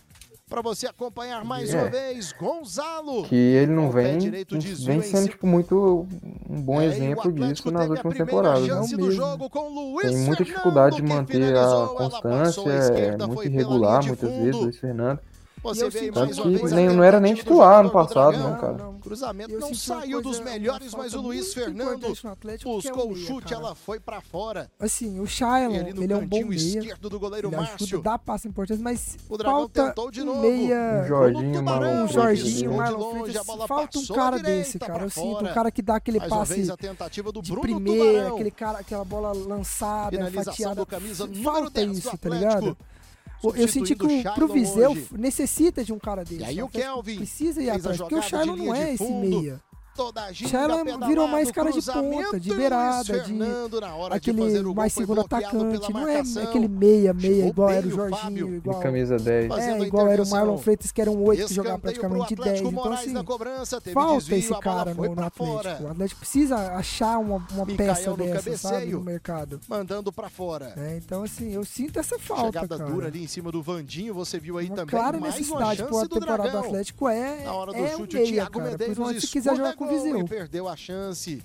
para você acompanhar mais é. uma vez. Gonzalo. Que ele não vem, vem sendo tipo, muito um bom é, exemplo disso nas últimas temporadas. Não. Tem muita dificuldade de manter a constância, é muito irregular muitas vezes, Luiz Fernando. Você vê mais uma vez. Nem, não era nem titular no passado, né, não, cara. Não. Cruzamento não saiu dos melhores, mas o Luiz Fernando é buscou o chute, ela foi pra fora. Assim, o Shailon, ele, ele é um bom meia. esquerdo do goleiro ele é Márcio. Dá passe importante, mas o Dragão tentou de novo. Meia, um Jorginho, Marlon, um Jorginho, Marlon Freitas. Falta um cara desse, cara. Eu sinto um cara que dá aquele passe de primeira, aquele cara, aquela bola lançada, fatiada. Falta isso, tá ligado? Eu senti que o, pro Viseu hoje. necessita de um cara desse. E aí o Kelvin precisa ir atrás, porque o Shailon não é fundo, esse meia toda a virou mais cara de ponta, de beirada, de aquele mais segundo atacante, não é aquele meia, meia igual era o Jorginho, igual, camisa 10. É, igual era o Marlon Freitas que era um 8 que jogava praticamente dez. 10. Então assim, falta esse cara no, no Atlético. O Atlético precisa achar uma, uma peça dessa, sabe, no mercado. Mandando para fora. É, então assim, eu sinto essa falta, Chegada cara. dura ali em cima do Vandinho, você viu aí também, clara necessidade uma temporada do, do Atlético é na hora do é chute, meia, o se quiser jogar com o Viseu. e perdeu a chance.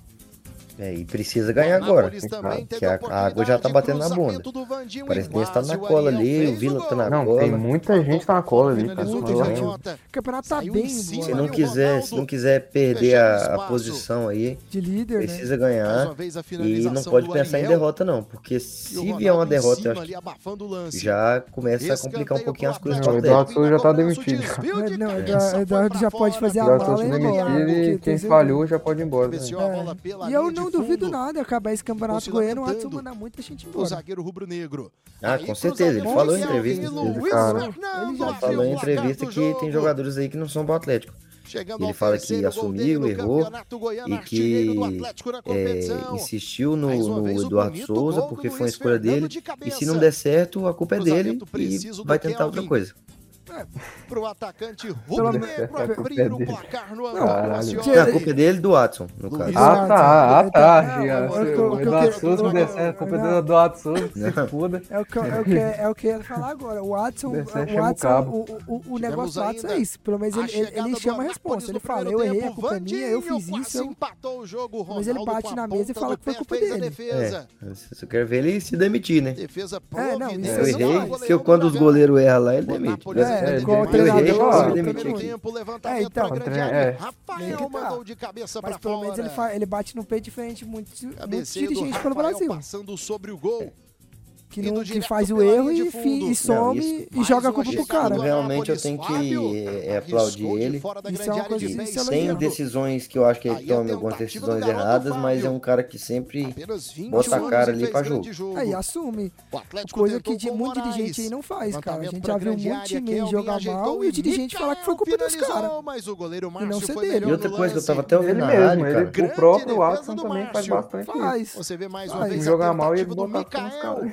É, e precisa ganhar agora. Também Que a, a água já tá batendo na bunda. e que tá na o cola ali, o Vila tá na Não, cola. tem muita gente na cola ali, cara. O campeonato tá bem Se não o quiser, se não quiser perder a, a posição aí, de líder, né? precisa Mais ganhar. E não pode pensar em derrota, não. Porque E o se vier uma derrota, eu acho que o já começa a complicar um pouquinho as coisas Não, pro o. Eduardo já tá o demitido. Não, o Eduardo- já pode fazer a Eduardo mala e ir demitido embora. e quem falhou já pode ir embora não duvido nada. Acabar esse campeonato goiano, o Adson manda muita gente embora. O zagueiro rubro-negro. Ah, aí, com certeza. Ele falou em entrevista. Ele, cara, ele falou em entrevista que tem jogadores aí que não são pro Atlético. Chegando ele fala que assumiu, errou e que é, insistiu no, no Eduardo Souza porque foi uma escolha dele. E se não der certo, a culpa é dele e vai tentar outra coisa pro atacante rubro-negro abrir o placar no Antônio Não, a culpa é dele do Watson, no caso. Ah, tá, ah, tá, Gia. Culpa dele é do Eduardo que se foda. É o que, é que, é o que eu ia falar agora. O Watson, o, Watson, o, o, negócio do Watson é isso. Pelo menos ele, ele, chama a resposta. Ele fala, eu errei a culpa é minha, eu fiz isso. Empatou o jogo, Mas ele bate na mesa e fala que foi culpa dele. É, eu quero ver ele se demitir, né? Defesa é, providencial. Eu é errei, se eu, quando os goleiros erram lá, ele demite. É, é, é com o treinador. Tempo, levantamento é, então, pra grande área. É. Rafael mandou tá. de cabeça Mas pra Mas. Pelo menos ele, ele bate no peito diferente muito, muito dirigente pelo Brasil. Passando sobre o gol. É que, não, que faz o erro e, fi, e some não, e joga a culpa pro cara. Realmente eu tenho que é, aplaudir ele. Isso é uma coisa que Tem decisões que eu acho que ele tome algumas decisões erradas, mas é um cara que sempre bota a cara ali pra jogo. Aí assume. Coisa que muito dirigente aí não faz, cara. A gente já viu muito time jogar mal e o dirigente falar que foi culpa dos caras. E não ser dele. E outra coisa que eu tava até ouvindo mesmo. rádio, cara. O próprio Watson também faz bastante isso. Você vê mais uma vez jogar mal e ele botar a culpa nos caras.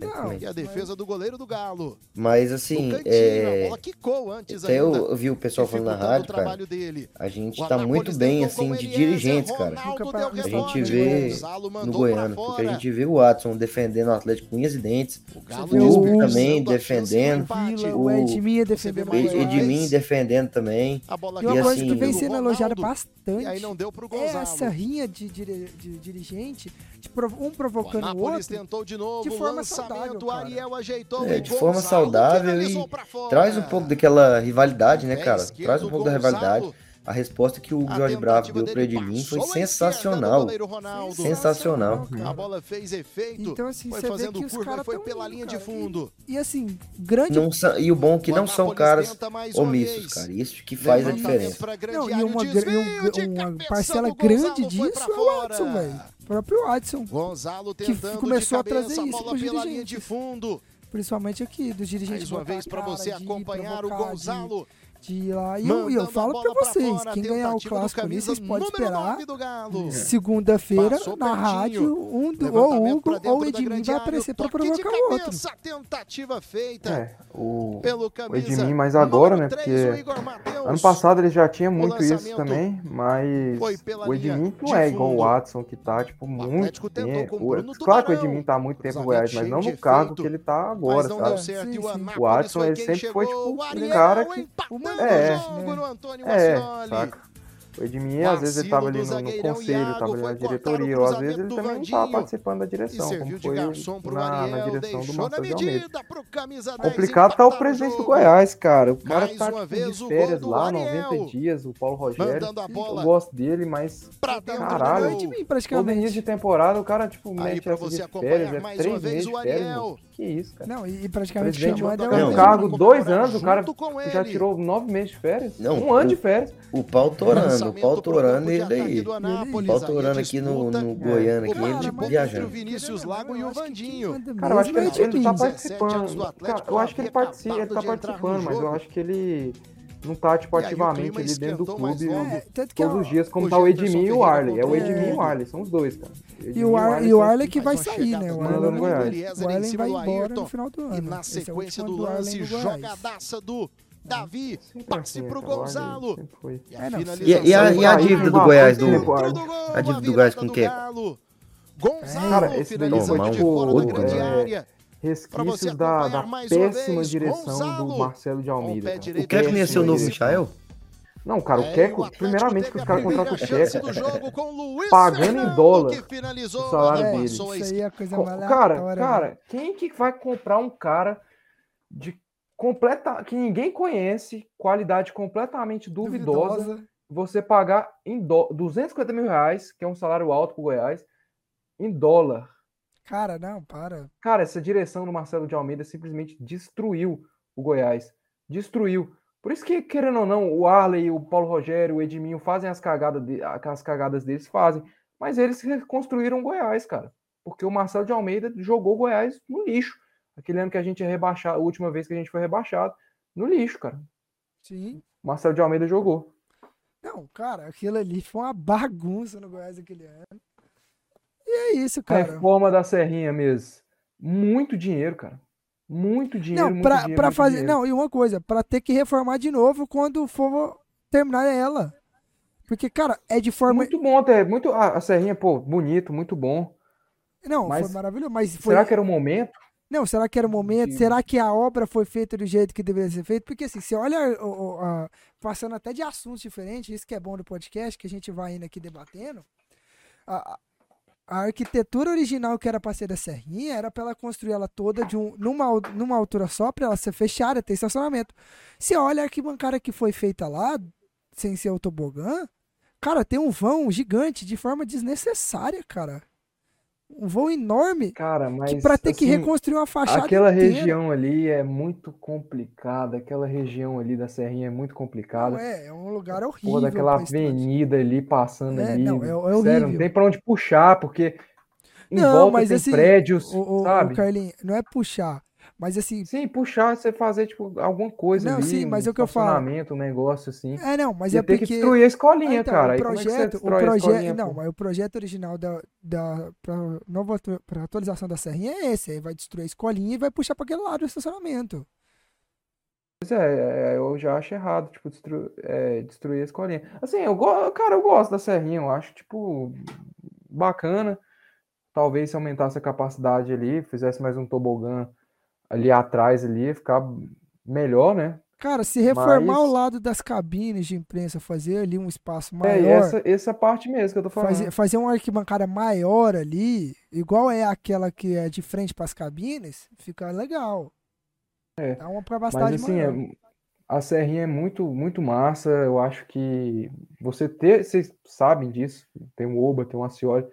Não, e a defesa do goleiro do Galo. Mas assim, cantinho, é... a bola quicou antes Até ainda. eu vi o pessoal falando na rádio, cara. A gente tá muito bem assim de dirigentes, cara. A gente vê no Goiânia, porque a gente vê o Watson defendendo o Atlético com unhas e dentes. O Galo também defendendo. O Edminha defendendo. Edminha defendendo também. E uma coisa assim, que vem sendo elogiada bastante. É essa rinha de dirigente, um provocando o outro. de de forma o Ariel ajeitou é, de forma saudável e traz um pouco daquela rivalidade, né, cara? Traz um pouco da rivalidade. A resposta que o a Jorge Bravo deu para Edilson foi sensacional. Ronaldo, sensacional. Uhum. A bola fez efeito. Então, assim, foi fazendo que curva caras foi pela linha cara, de fundo. E, e assim, grande. Não, e o bom é que não são caras omissos, cara. Isso que faz a diferença. Não, e uma, um, uma parcela grande disso é o Watson, velho. O próprio Watson. Gonzalo que começou a trazer isso para os linha de fundo principalmente aqui dos dirigentes. Mais uma vez para você acompanhar o Gonzalo. De de ir lá. E Mandando eu, eu falo para vocês, quem ganhar o clássico ali, vocês podem esperar. Uhum. Segunda-feira, na rádio, um do, ou Hugo ou Edmin vai aparecer para provocar o outro. Tentativa feita é, o, pelo mais né, o Edmin, mas agora, né? Porque ano passado ele já tinha muito isso também, mas o Edmin não é igual o Watson, que tá, tipo, muito tempo. Claro que o Edmin tá muito tempo em Goiás, mas não no cargo que ele tá agora, sabe? O Watson, ele é sempre foi, tipo, um cara que Mano é, Jogo, no Antônio é, Saca. O Edmir, às vezes, ele estava ali no, no conselho, estava ali na diretoria, ou às vezes ele também não estava participando da direção, como foi na, na direção do Matheus Almeida. Complicado tá o presidente do Goiás, cara. O cara está de férias lá, 90 dias, o Paulo Rogério. Eu gosto dele, mas então, caralho, é todo início de temporada o cara, tipo, mete essa de férias, é três meses de férias, que isso, cara. Não, e praticamente chamando... um cargo dois anos, o cara já tirou nove meses de férias, um ano de férias. O pau torando o Paulo Torano, ele daí. Paulo Torano aqui no, no Goiânia, aqui, ele viajando. Tá é Vinícius Lago e o Vandinho. Cara, eu acho que ele, ele tá participando. Cara, eu acho que ele, participa, ele tá participando, mas eu acho que ele não tá, tipo, ativamente ali dentro do clube né? é, todos é os dias, como tá o Edmir é e o Arley. É o Edmir e o Arley, são os dois, cara. e o, Ar, e o Arley que vai sair, né? O Arley, vai embora no final do ano. E na sequência do lance, jogadaça do Davi, passe pro Gonzalo. E a, é, dívida do Goiás do. A dívida do Goiás com o quê? Cara, esse daí foi tipo de outro, né? resquícios da, da péssima direção Gonzalo, do Marcelo de Almeida. Cara. O Keco nem é seu novo Michael? Não, cara, o Keco, primeiramente que os caras contratam o Keco, pagando em dólar o salário dele. Isso aí é coisa cara, cara, quem que vai comprar um cara de completa que ninguém conhece, qualidade completamente duvidosa, você pagar em dó, 250 mil reais, que é um salário alto pro Goiás, em dólar. Cara, não, para. Cara, essa direção do Marcelo de Almeida simplesmente destruiu o Goiás. Destruiu. Por isso que, querendo ou não, o Arley, o Paulo Rogério, o Edminho fazem as cagadas, de, as cagadas deles, fazem. Mas eles reconstruíram Goiás, cara. Porque o Marcelo de Almeida jogou Goiás no lixo. Aquele ano que a gente é rebaixado, a última vez que a gente foi rebaixado, no lixo, cara. Sim. Marcelo de Almeida jogou. Não, cara, aquilo ali foi uma bagunça no Goiás aquele ano. E é isso, A cara. reforma da Serrinha mesmo. Muito dinheiro, cara. Muito dinheiro, Não, muito pra, dinheiro, pra muito fazer. dinheiro. Não, e uma coisa, pra ter que reformar de novo quando for terminar ela. Porque, cara, é de forma. Muito bom até, muito a, a Serrinha, pô, bonito, muito bom. Não, Mas foi maravilhoso. Mas foi. Será que era o momento? Não, será que era o momento? de- Será que a obra foi feita do jeito que deveria ser feita? Porque assim, você olha, o- a- passando até de assuntos diferentes, isso que é bom do podcast, que a gente vai indo aqui debatendo. A, a- arquitetura original que era para ser da Serrinha era para ela construir ela toda de um, numa, numa altura só, para ela ser fechada, ter estacionamento. Você olha a arquibancada que foi feita lá, sem ser o tobogã, cara, tem um vão gigante de forma desnecessária, cara. Um vão enorme Cara, mas que pra ter que assim, reconstruir uma fachada aquela inteira. região ali é muito complicada. Aquela região ali da Serrinha é muito Não complicada. é, é um lugar horrível. Porra, daquela avenida ali passando É, ali. não, é- é Sério, horrível. não tem pra onde puxar, porque em Não, volta mas tem assim, prédios, O, o, o sabe? Carlinhos, não é puxar, mas assim, Sim, puxar, você fazer, tipo, alguma coisa Não, ali, sim, mas é o que eu falo. estacionamento, um negócio assim. é não, mas é ter que porque destruir a escolinha, Ah, então, cara. o é que projeto, o destrói a projeto, não, pô? mas o projeto original da, da pra nova pra atualização da Serrinha é esse, aí vai destruir a escolinha e vai puxar para aquele lado o estacionamento. Pois é, é, eu já acho errado, tipo, destru- é, destruir a escolinha. Assim, eu gosto, cara, eu gosto da Serrinha, eu acho, tipo, bacana. Talvez se aumentasse a capacidade ali, fizesse mais um tobogã ali atrás ali, ficar melhor, né? Cara, se reformar Mas- o lado das cabines de imprensa, fazer ali um espaço É, maior, e essa, essa parte mesmo que eu tô falando. fazer, fazer uma arquibancada maior ali, igual é aquela que é de frente para as cabines, fica legal. É, Dá uma capacidade Mas assim, maior. é- a Serrinha é muito, muito massa. Eu acho que você ter, vocês sabem disso, tem um Oba, tem um Acioli.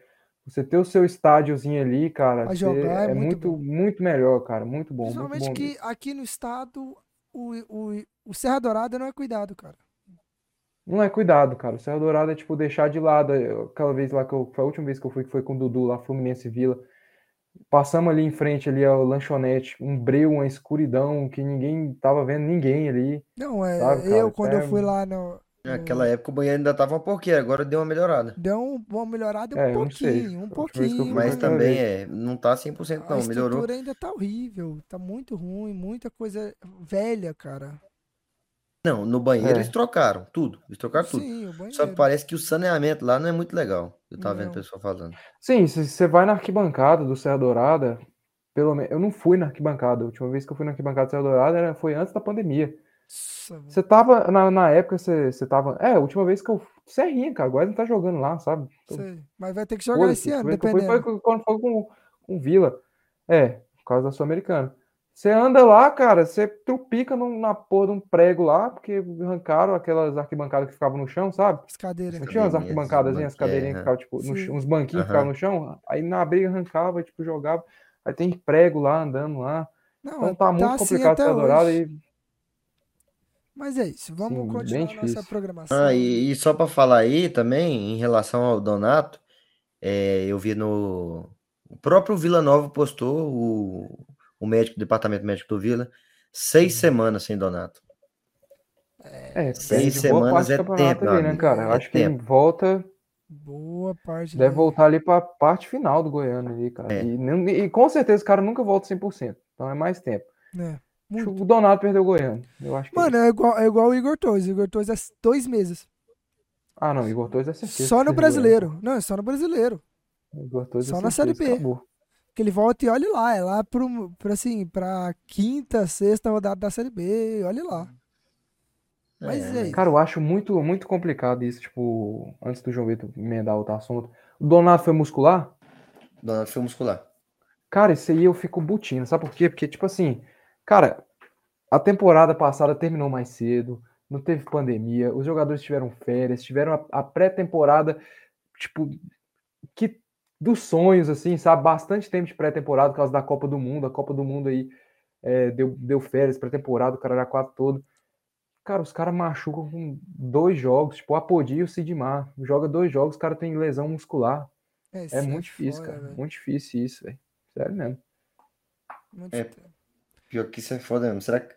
Você ter o seu estádiozinho ali, cara, Pra jogar é é muito muito, muito melhor, cara. Muito bom, muito Principalmente bom que mesmo. aqui no estado o, o, o Serra Dourada não é cuidado, cara. Não é cuidado, cara. O Serra Dourada é tipo deixar de lado. Eu- Aquela vez lá que eu, foi a última vez que eu fui, que foi com o Dudu lá, Fluminense Vila. Passamos ali em frente ali ao lanchonete, um breu, uma escuridão que ninguém tava vendo ninguém ali. Não, é. Sabe, eu, quando eu é- fui lá no. Naquela época o banheiro ainda tava uma porqueira, agora deu uma melhorada. Deu um- uma melhorada um É, eu não sei. pouquinho, um a pouquinho. Mas também é, não tá 100% a não, melhorou. estrutura ainda tá horrível, tá muito ruim, muita coisa velha, cara. Não, no banheiro É. eles trocaram tudo, eles trocaram tudo. Sim, o Só que parece que o saneamento lá não é muito legal. Eu tava vendo Não. o pessoal falando. Sim, se você vai na arquibancada do Serra Dourada, pelo menos. Eu não fui na arquibancada. A última vez que eu fui na arquibancada do Serra Dourada era, foi antes da pandemia. Você tava. Na, na época, você, você tava. É, a última vez que eu. Serrinha, cara. Agora não tá jogando lá, sabe? Então, sei. Mas vai ter que jogar esse a ano, que fui foi dependendo. quando foi com, com o Vila. É, por causa da Sul-Americana. Você anda lá, cara, você trupica num- na porra de um prego lá, porque arrancaram aquelas arquibancadas que ficavam no chão, sabe? As cadeiras. Não tinha umas arquibancadas, ban- as cadeirinhas que é, ficavam, tipo, no uns banquinhos que Aham. ficavam no chão, aí na briga arrancava, tipo, jogava. Aí tem prego lá, andando lá. Não, Então tá muito assim complicado até essa dourada e Mas é isso, vamos Sim, continuar nossa difícil. programação. Ah, e, e só para falar aí também, em relação ao Donato, é, eu vi no. O próprio Vila Nova postou, o, o médico, o departamento médico do Vila, seis Uhum. semanas sem Donato. é, Seis boa parte semanas do é campeonato tempo, ali, né, cara? Eu é acho que ele tempo. volta, Boa parte. deve né? voltar ali pra parte final do Goiano ali, cara. É. E, e com certeza o cara nunca volta 100%. Então é mais tempo. É, Acho muito. que O Donato perdeu o Goiano. Eu acho que. Mano, é igual, é igual o Igor Torres. O Igor Torres é dois meses. Ah, não, Igor Torres é certeza. Só no o Goiano. brasileiro. Não, é só no brasileiro. Igor Torres é Só na Série B. acabou. Que ele volta e olhe lá. É lá pro, pra, assim, pra quinta, sexta rodada da Série B. Olhe lá. Mas é isso. Cara, eu acho muito, muito complicado isso, tipo, antes do João Vitor emendar outro assunto. O Donato foi muscular? Donato foi muscular. Cara, isso aí eu fico butindo, sabe por quê? Porque, tipo assim, cara, a temporada passada terminou mais cedo, não teve pandemia, os jogadores tiveram férias, tiveram a, a pré-temporada, tipo, que dos sonhos, assim, sabe? Bastante tempo de pré-temporada por causa da Copa do Mundo. A Copa do Mundo aí é, deu, deu férias, pré-temporada, o cara era quatro todo. Cara, os caras machucam com dois jogos, tipo, o Apodi e o Sidmar. Joga dois jogos, o cara tem lesão muscular. isso É muito difícil, foda, cara. velho. Muito difícil isso, velho. Sério mesmo. Muito É. Pior que isso é foda mesmo. Será que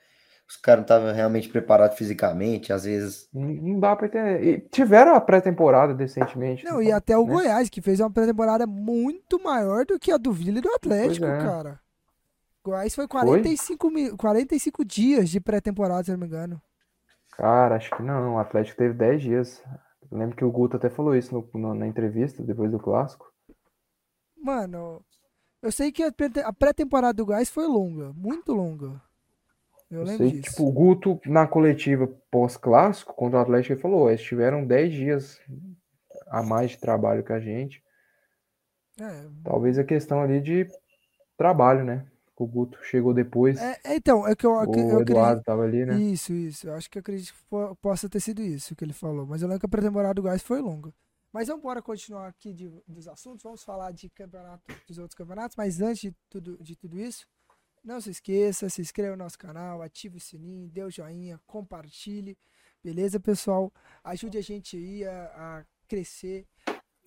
os caras não estavam realmente preparados fisicamente? Às vezes. Não, não dá pra entender. E tiveram a pré-temporada decentemente. Não, e até o né? Goiás, que fez uma pré-temporada muito maior do que a do Vila e do Atlético, é. cara. Goiás foi 45, mi- 45 dias de pré-temporada, se eu não me engano. Cara, acho que não. O Atlético teve 10 dias. Eu lembro que o Guto até falou isso no- no- na entrevista depois do clássico. Mano, eu sei que a pré- a pré-temporada do Goiás foi longa, muito longa. Eu Eu lembro sei que, disso. tipo, o Guto, na coletiva pós-clássico contra o Atlético, ele falou: eles tiveram 10 dias a mais de trabalho que a gente. É, Talvez a questão ali de trabalho, né? O Guto chegou depois. é, é, então, é que eu, o eu acredito. Eduardo tava ali, né? Isso, isso. Eu acho que eu acredito que po- possa ter sido isso que ele falou. Mas eu lembro que a pré-temporada do Goiás foi longa. Mas vamos embora continuar aqui de- dos assuntos. Vamos falar de campeonato, dos outros campeonatos. Mas antes de tudo, de tudo isso, não se esqueça, se inscreva no nosso canal, ative o sininho, dê o joinha, compartilhe. Beleza, pessoal? Ajude a gente aí a, a crescer.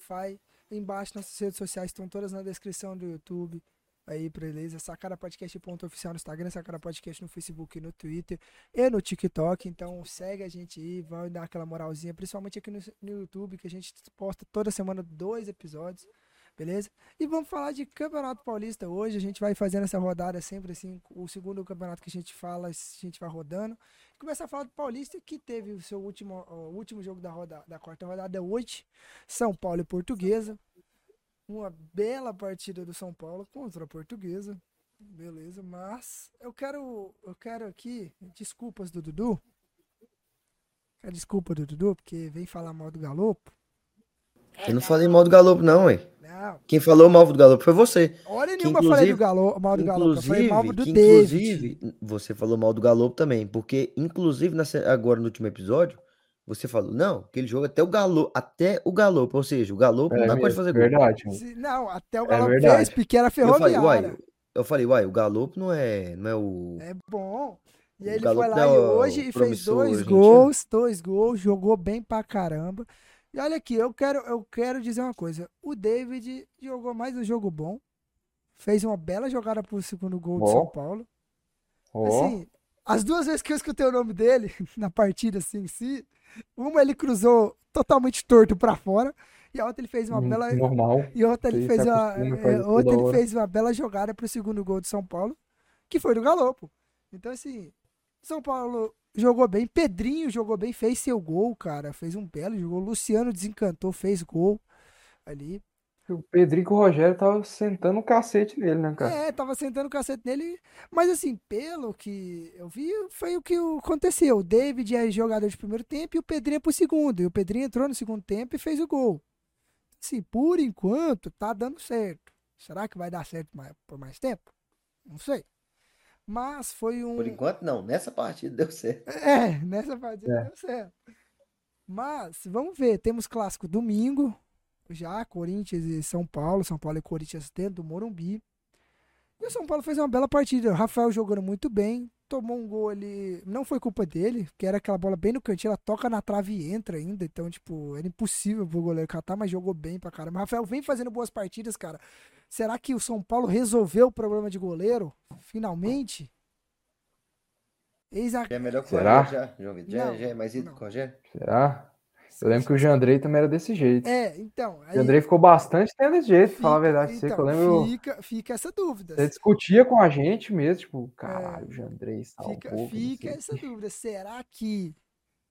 Vai. Embaixo nossas redes sociais estão todas na descrição do YouTube. Aí, beleza? Sacada Podcast ponto oficial no Instagram, Sacada Podcast no Facebook no Twitter e no TikTok. Então segue a gente aí, vai dar aquela moralzinha, principalmente aqui no, no YouTube, que a gente posta toda semana dois episódios, beleza? E vamos falar de Campeonato Paulista hoje. A gente vai fazendo essa rodada sempre assim, o segundo campeonato que a gente fala, a gente vai rodando. Começar a falar do Paulista, que teve o seu último, o último jogo da, roda, da quarta rodada hoje, São Paulo e Portuguesa. Uma bela partida do São Paulo contra a Portuguesa. Beleza, mas eu quero, eu quero aqui desculpas do Dudu. Quero desculpa do Dudu, porque vem falar mal do Galopo. Eu não falei mal do Galopo, não, ué. Não, Quem falou mal do Galopo foi você. hora nenhuma eu falei do inclusive- Galo, mal do Galopo. Eu falei mal do que David. inclusive, você falou mal do Galopo também, porque inclusive agora no último episódio, você falou, não, aquele jogo até o Galopo, até o Galopo, ou seja, o não É dá pra mesmo, fazer gol. verdade. Se- Não, até o É verdade. fez, porque era Eu falei, ferroviária. uai, eu falei, uai, o Galopo não é, não é o É bom. E aí ele Galo foi lá é e hoje e fez dois gols, dois gols, jogou bem pra caramba. E olha aqui, eu quero, eu quero dizer uma coisa. O David jogou mais um jogo bom. Fez uma bela jogada pro segundo gol de Ó. São Paulo. Ó, Assim, as duas vezes que eu escutei o nome dele na partida assim em si, uma ele cruzou totalmente torto pra fora e a outra ele fez uma hum, bela normal. e outra ele fez uma, é, outra ele fez uma bela jogada pro segundo gol de São Paulo, que foi do Galopo. Então assim, São Paulo jogou bem, Pedrinho jogou bem, fez seu gol, cara, fez um belo jogo. Luciano desencantou, fez gol ali. O Pedrinho e o Rogério tava sentando o cacete nele, né, cara? É, tava sentando o cacete nele, mas assim, pelo que eu vi, foi o que aconteceu. O David é jogador de primeiro tempo e o Pedrinho é pro segundo. E o Pedrinho entrou no segundo tempo e fez o gol. Assim, por enquanto, tá dando certo. Será que vai dar certo por mais tempo? Não sei. Mas foi um. Por enquanto, não. Nessa partida deu certo. É, nessa partida É. deu certo. Mas, vamos ver. Temos clássico domingo. Já, Corinthians e São Paulo. São Paulo e Corinthians dentro do Morumbi. E o São Paulo fez uma bela partida. O Rafael jogando muito bem. Tomou um gol ali. Não foi culpa dele, que era aquela bola bem no cantinho. Ela toca na trave e entra ainda. Então, tipo, era impossível pro goleiro catar, mas jogou bem pra caramba. O Rafael vem fazendo boas partidas, cara. Será que o São Paulo resolveu o problema de goleiro? Finalmente? Eis a Já é melhor que o Será? Rogério já, João Vitor. Já, Não, já é mais ídolo não. que o Rogério? Será? Eu lembro que o Jandrei também era desse jeito. É, então. O aí Jandrei ficou bastante tempo desse jeito, pra falar a fica- verdade. você, que eu então, lembro, fica, fica essa dúvida. você discutia com a gente mesmo, tipo, caralho, o Jandrei salvou. Fica, não fica o essa dúvida. Será que.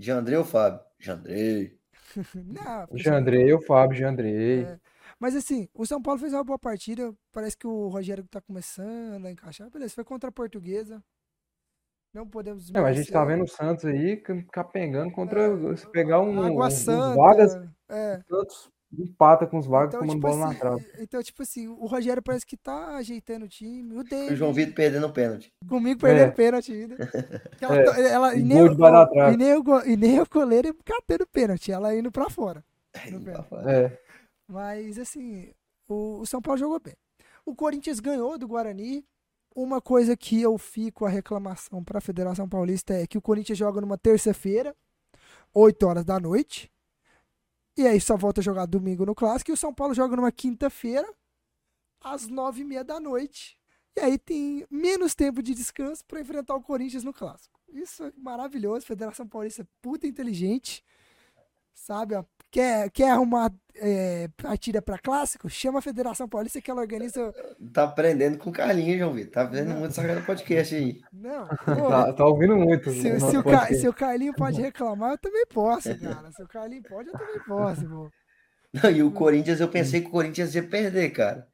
Jandrei ou Fábio? Jandrei. Não, O Jandrei, o Fábio Jandrei. É. Mas assim, o São Paulo fez uma boa partida. Parece que o Rogério tá começando a encaixar. Beleza, foi contra a Portuguesa. Não podemos Não, a gente tá vendo o Santos aí ca- capengando contra. Se pegar um, Água uns Santa. vagas, É. Santos empata com os vagas, Então, tomando tipo bola na assim, trave. então, tipo assim, o Rogério parece que tá ajeitando o time. O O David, João Vitor perdendo o pênalti. comigo perdendo É. pênalti ainda. Ela, É, to- ela- e, um nem, o- e, nem o, go- e nem o goleiro catando pênalti, ela indo pra fora. no pênalti. É, Mas, assim, o, o São Paulo jogou bem. O Corinthians ganhou do Guarani. Uma coisa que eu fico a reclamação para a Federação Paulista é que o Corinthians joga numa terça-feira, 8 horas da noite. E aí só volta a jogar domingo no clássico. E o São Paulo joga numa quinta-feira, às nove e meia da noite. E aí tem menos tempo de descanso para enfrentar o Corinthians no clássico. Isso é maravilhoso. Federação Paulista é puta inteligente. Sabe? ó, Quer, quer arrumar é, partida para clássico? Chama a Federação Paulista que ela organiza. Tá aprendendo com o Carlinhos, João Vitor. Tá aprendendo muito sacada podcast aí. Não, Tá, porra, tá ouvindo muito. se, o se o Ca- se o Carlinho pode reclamar, eu também posso, cara. Se o Carlinho pode, eu também posso, pô. Não, e o Corinthians, eu pensei que o Corinthians ia perder, cara.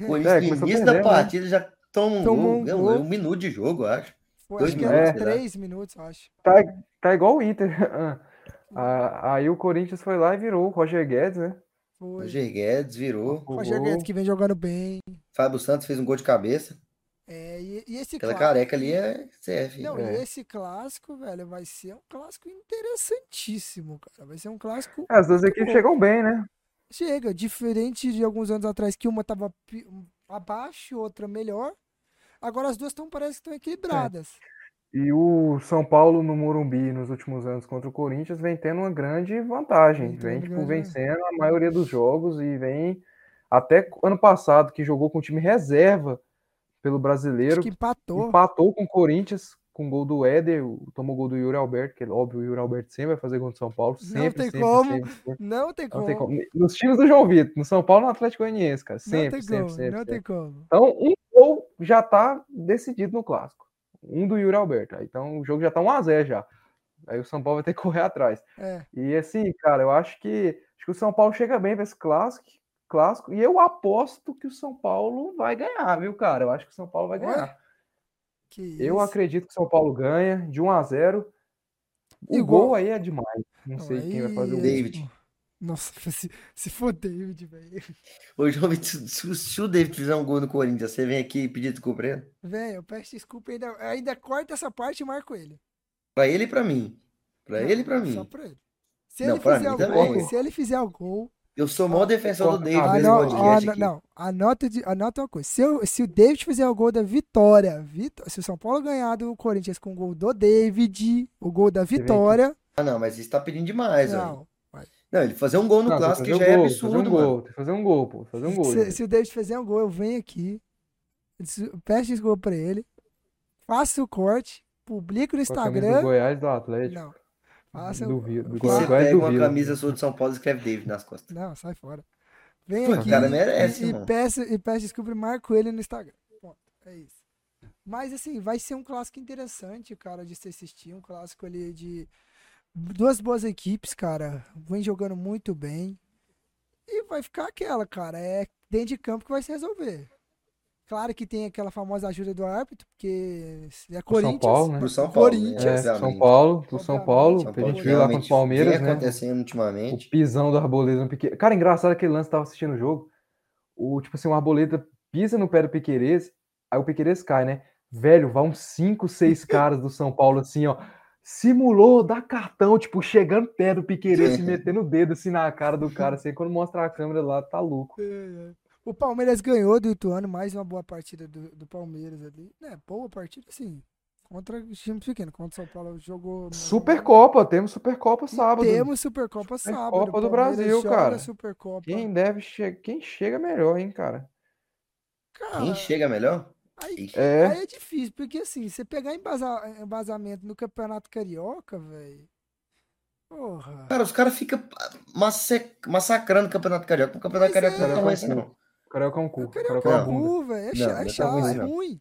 O Corinthians, É, no início da perdendo, né? partida, já toma um Tomou gol. um gol. é um minuto de jogo, eu acho. Foi, Dois acho que minutos, lá. três minutos, eu acho. Tá, tá igual o Inter. Ah, aí o Corinthians foi lá e virou o Roger Guedes, né? Foi. Roger Guedes virou. O Roger. Guedes que vem jogando bem. Fábio Santos fez um gol de cabeça. É, e, e esse Aquela clássico. careca ali é CF. Não, É. e esse clássico, velho, vai ser um clássico interessantíssimo, cara. Vai ser um clássico. É, As duas equipes chegam bem, né? Chega, diferente de alguns anos atrás que uma tava abaixo, outra melhor. Agora as duas estão parece que estão equilibradas. E o São Paulo no Morumbi nos últimos anos contra o Corinthians vem tendo uma grande vantagem. Vem tendo Vem, tipo, vencendo a maioria dos jogos e vem até ano passado, que jogou com o time reserva pelo Acho brasileiro, que empatou. empatou com o Corinthians com gol do Éder, o- tomou gol do Yuri Alberto, que óbvio, o Yuri Alberto sempre vai fazer gol do São Paulo, Não sempre, tem sempre, como. sempre, sempre. Não tem Não como. tem como. Nos times do João Vitor, no São Paulo no Atlético Goianiense, cara, Não sempre, tem sempre, como. sempre, não tem como. Então, um gol já tá decidido no clássico. Um do Yuri Alberto. Aí, Então, o jogo já tá 1 a 0 já. Aí o São Paulo vai ter que correr atrás. É. E assim, cara, eu acho que acho que o São Paulo chega bem para esse clássico, clássico e eu aposto que o São Paulo vai ganhar, viu, cara? Eu acho que o São Paulo vai ganhar. Que Eu acredito que o São Paulo ganha de 1 a 0. O Igual- gol aí é demais. Não sei quem vai fazer o aí, gol. David. Nossa, se, se for David, velho. Ô, se, se- o David fizer um gol no Corinthians, você vem aqui pedir desculpa pra ele? Velho, eu peço desculpa ainda. Ainda corta essa parte e marco ele. Pra ele e pra mim. Pra ele e pra Só mim. pra ele. Se Não, ele fizer o também. gol, se ele fizer o gol, Eu sou o maior defensor do Corta David a nesse cabeça. ano- podcast ano- aqui. não, anota, anota uma coisa. Se, eu- se o David fizer o gol da vitória, vitó- se o São Paulo ganhar do Corinthians com o gol do David, o gol da vitória, Ah, não, mas isso tá pedindo demais, não. Não, ele fazer um gol no Não, clássico fazer já um é gol, que fazer absurdo, um mano. gol, tem que fazer um gol, pô. Fazer um gol. Se, se o David fizer um gol, eu venho aqui, peço desculpa pra ele, faço o corte, publico no camisa do Instagram. Goiás do Atlético. Não. Faça Duvido. Do E Goiás, você Goiás pega uma camisa sua de São Paulo e escreve David nas costas. Não, sai fora. Vem Pô, aqui o cara merece, e, e peço, e peço desculpa e marco ele no Instagram. Ponto. É isso. Mas assim, vai ser um clássico interessante, cara, de se assistir. Um clássico ali de duas boas equipes, cara. Vem jogando muito bem. E vai ficar aquela, cara. É dentro de campo que vai se resolver. Claro que tem aquela famosa ajuda do árbitro, porque se é Pro São Corinthians. Paulo, né? Pro São Paulo, né? Corinthians. É, São. Paulo, do São. Paulo, São que a gente Paulo viu lá contra o Palmeiras, né? acontecendo O ultimamente. pisão do Arboleda no Piqueires. Cara, engraçado aquele lance, tava assistindo o jogo. O, tipo assim, o Arboleda pisa no pé do Piqueires, aí o Piqueires cai, né? Velho, vai uns 5, 6 caras do São Paulo, assim, ó. Simulou, dá cartão, tipo, chegando perto do Piqueires, se metendo o dedo assim na cara do cara, assim, quando mostra a câmera lá, tá louco. É, é. O Palmeiras ganhou do Ituano, mais uma boa partida do, do Palmeiras ali. É, boa partida, sim. Contra os times pequenos. Contra o São Paulo jogou. Supercopa, temos Supercopa E sábado. Temos Supercopa sábado. Copa do Brasil, cara. Supercopa. Quem deve chegar, quem chega melhor, hein, cara? Cara, Quem chega melhor? Aí, É. aí é difícil, porque assim, você pegar embasa- embasamento no Campeonato Carioca, velho. Porra. Cara, os caras ficam masse- massacrando o Campeonato Carioca. O Campeonato Pois Carioca é. não é tão ruim assim, não. Carioca é um cu. O Carioca Carioca é é bunda. cu, velho. É, é é chato, ruim, é não. ruim.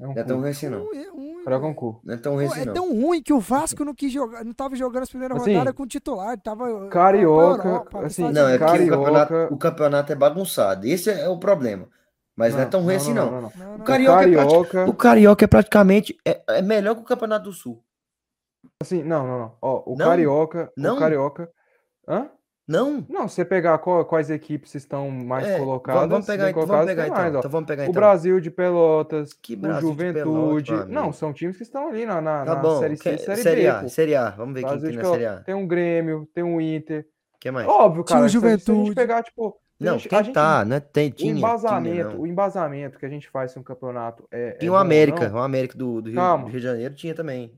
É um é tão ruim assim, não. É ruim. Carioca é um cu. Não é tão ruim assim, é não. tão ruim que o Vasco não quis jogar, não tava jogando as primeiras Assim, rodadas com titular, tava Carioca, pra Europa, assim, Não, é porque o Carioca- campeonato, o campeonato é bagunçado. Esse é o problema. Mas não, é tão ruim assim, não. Não, O não. Carioca, é Carioca, o Carioca é praticamente é, é melhor que o Campeonato do Sul. assim, não, não, não. Ó, o Não? Carioca, Não? o Carioca. Hã? Não? Não, se você pegar qual- quais equipes estão mais É, colocadas, vamos, vamos pegar, então, vamos colocadas, pegar tem então. mais. Então vamos pegar O então. Brasil de Pelotas, Que o Brasil de Pelotas, Juventude. amigo. Não, são times que estão ali na, na, Tá na bom. Série C que- e Série, série B, A, pô. Série A. Vamos ver quem tem na Série. A. Tem um Grêmio, tem um Inter. que mais? Óbvio, cara, o se a gente- se a gente Juventude. pegar, tipo, Não, gente- quem gente- tá, né? Tem, o tinha, tinha, embasamento, não. o embasamento que a gente faz se um campeonato é, é Tinha o América, o América do, do Rio, do Rio de Janeiro tinha também.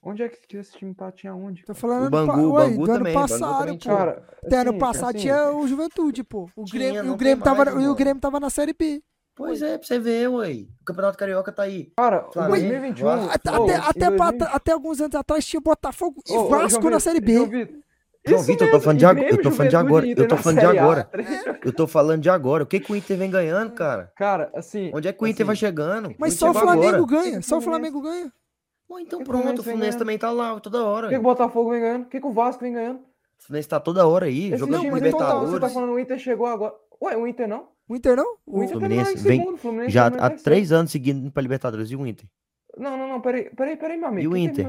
Onde é que esse time tá? Tinha onde? Tô falando O do pa- Bangu, o ué, Bangu do ano também, o Bangu passado, também pô. tinha. Cara, Até ano assim, passado assim, tinha o Juventude, pô. O Tinha, Grêmio, o Grêmio tem tava, mais, e o. Grêmio tava na Série B. Pois é, pra você ver, ué. O Campeonato Carioca tá aí. Cara, em Flamengo, 2021. Vasco, Até, ô, até, em até, pra- 2020 até alguns anos atrás tinha Botafogo e ô, Vasco na Série B. Vitor, João Vitor, eu tô falando de agora. Grêmio, Eu tô falando de agora. Eu tô na falando de agora. tá? Eu tô falando de agora. O que, que o Inter vem ganhando, cara? Cara, assim. Onde é que o Inter assim, vai chegando? Mas só o Flamengo agora. ganha. Só o. Flamengo ganha. Pô, então Que pronto, o Fluminense também tá lá toda O hora. que, que o Botafogo vem ganhando? O que, que o Vasco vem ganhando? O Fluminense tá toda hora aí, Esse jogando time então, Libertadores. Você tá falando o Inter chegou agora. Ué, o Inter não? O Inter não? O O- Inter Fluminense vem segundo. o Fluminense Já há três anos seguindo pra Libertadores. E o Inter? Não, não, não, peraí, peraí, peraí, meu amigo. E o Inter?